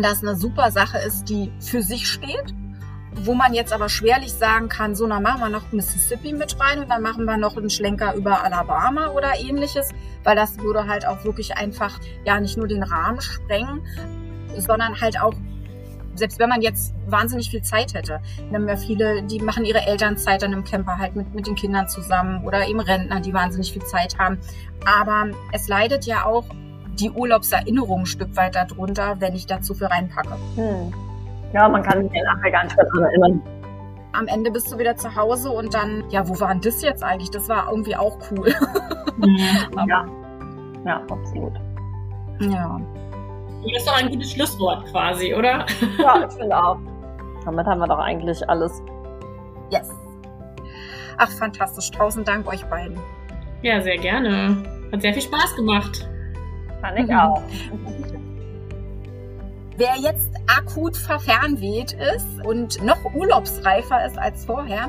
das eine super Sache ist, die für sich steht wo man jetzt aber schwerlich sagen kann, so, dann machen wir noch Mississippi mit rein und dann machen wir noch einen Schlenker über Alabama oder ähnliches, weil das würde halt auch wirklich einfach, ja, nicht nur den Rahmen sprengen, sondern halt auch selbst wenn man jetzt wahnsinnig viel Zeit hätte, dann haben ja viele, die machen ihre Elternzeit dann im Camper halt mit, mit den Kindern zusammen oder eben Rentner, die wahnsinnig viel Zeit haben. Aber es leidet ja auch die Urlaubserinnerung ein Stück weit darunter, wenn ich da zu viel reinpacke. Hm. Ja, man kann sich ja nachher gar nicht mehr daran erinnern. Am Ende bist du wieder zu Hause und dann, ja, wo war denn das jetzt eigentlich? Das war irgendwie auch cool. Mhm. ja. ja, absolut. Ja. Das ist doch ein gutes Schlusswort quasi, oder? Ja, ich finde auch. Damit haben wir doch eigentlich alles. Yes. Ach, fantastisch. Tausend Dank euch beiden. Ja, sehr gerne. Hat sehr viel Spaß gemacht. Fand ich mhm. auch. Wer jetzt akut verfernweht ist und noch urlaubsreifer ist als vorher,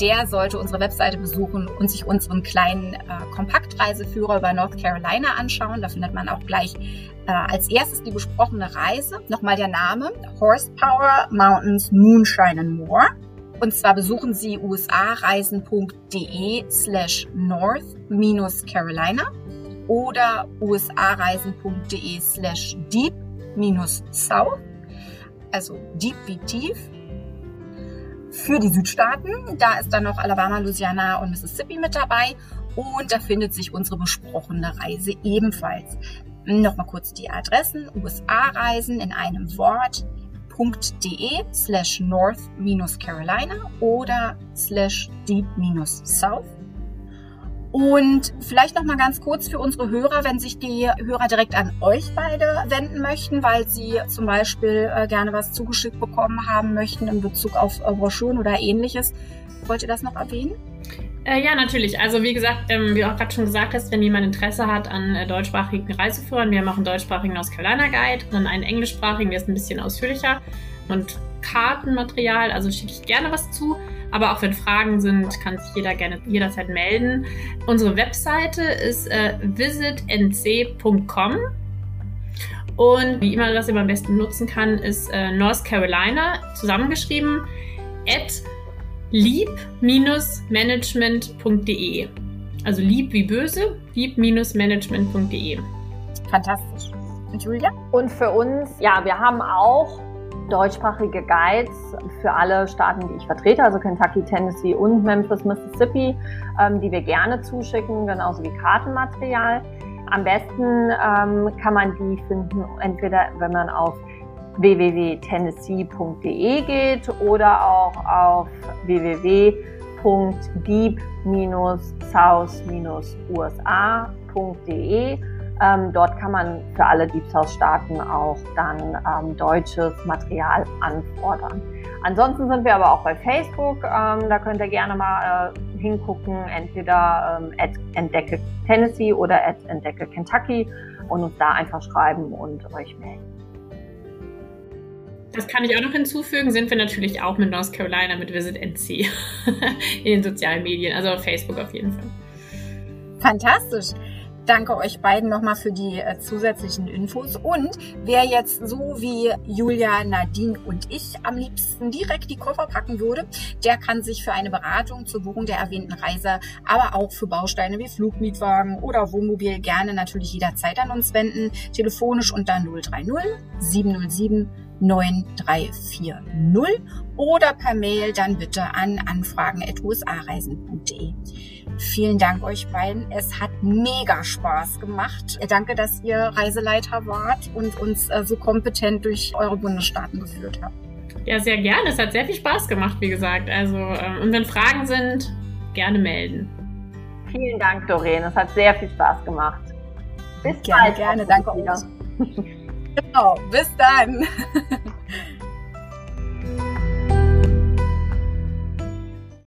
der sollte unsere Webseite besuchen und sich unseren kleinen äh, Kompaktreiseführer über North Carolina anschauen. Da findet man auch gleich äh, als erstes die besprochene Reise. Nochmal der Name Horsepower Mountains Moonshine and More. Und zwar besuchen Sie usareisen.de slash north-carolina oder usareisen.de slash deep minus South, also deep wie tief. Für die Südstaaten, da ist dann noch Alabama, Louisiana und Mississippi mit dabei. Und da findet sich unsere besprochene Reise ebenfalls. Nochmal kurz die Adressen. USA-Reisen in einem Wort.de slash north-carolina oder slash deep-south. Und vielleicht noch mal ganz kurz für unsere Hörer, wenn sich die Hörer direkt an euch beide wenden möchten, weil sie zum Beispiel äh, gerne was zugeschickt bekommen haben möchten in Bezug auf äh, Broschüren oder ähnliches. Wollt ihr das noch erwähnen? Äh, ja, natürlich. Also wie gesagt, ähm, wie auch gerade schon gesagt hast, wenn jemand Interesse hat an äh, deutschsprachigen Reiseführern, wir machen deutschsprachigen aus Carolina Guide, dann einen englischsprachigen, der ist ein bisschen ausführlicher und Kartenmaterial, also schicke ich gerne was zu. Aber auch wenn Fragen sind, kann sich jeder gerne jederzeit melden. Unsere Webseite ist äh, visitnc.com. Und die E-Mail-Adresse, die man am besten nutzen kann, ist äh, North Carolina, zusammengeschrieben, at lieb-management.de. Also lieb wie böse, lieb-management.de. Fantastisch. Julia? Und für uns, ja, wir haben auch deutschsprachige Guides für alle Staaten, die ich vertrete, also Kentucky, Tennessee und Memphis, Mississippi, ähm, die wir gerne zuschicken, genauso wie Kartenmaterial. Am besten ähm, kann man die finden, entweder wenn man auf www.tennessee.de geht oder auch auf www.deep-south-usa.de ähm, dort kann man für alle Deep South-Staaten auch dann ähm, deutsches Material anfordern. Ansonsten sind wir aber auch bei Facebook. Ähm, da könnt ihr gerne mal äh, hingucken, entweder ähm, at entdecke Tennessee oder at entdecke Kentucky und uns da einfach schreiben und euch melden. Das kann ich auch noch hinzufügen, sind wir natürlich auch mit North Carolina, mit Visit NC in den sozialen Medien, also auf Facebook auf jeden Fall. Fantastisch danke euch beiden nochmal für die äh, zusätzlichen Infos. Und wer jetzt so wie Julia, Nadine und ich am liebsten direkt die Koffer packen würde, der kann sich für eine Beratung zur Buchung der erwähnten Reise, aber auch für Bausteine wie Flugmietwagen oder Wohnmobil gerne natürlich jederzeit an uns wenden. Telefonisch unter 030 707 9340 oder per Mail dann bitte an anfragen.usareisen.de. Vielen Dank euch beiden. Es hat mega Spaß gemacht. Danke, dass ihr Reiseleiter wart und uns äh, so kompetent durch eure Bundesstaaten geführt habt. Ja, sehr gerne. Es hat sehr viel Spaß gemacht, wie gesagt. Also, ähm, und wenn Fragen sind, gerne melden. Vielen Dank, Doreen. Es hat sehr viel Spaß gemacht. Bis gerne, bald. Gerne, danke wieder. genau, bis dann.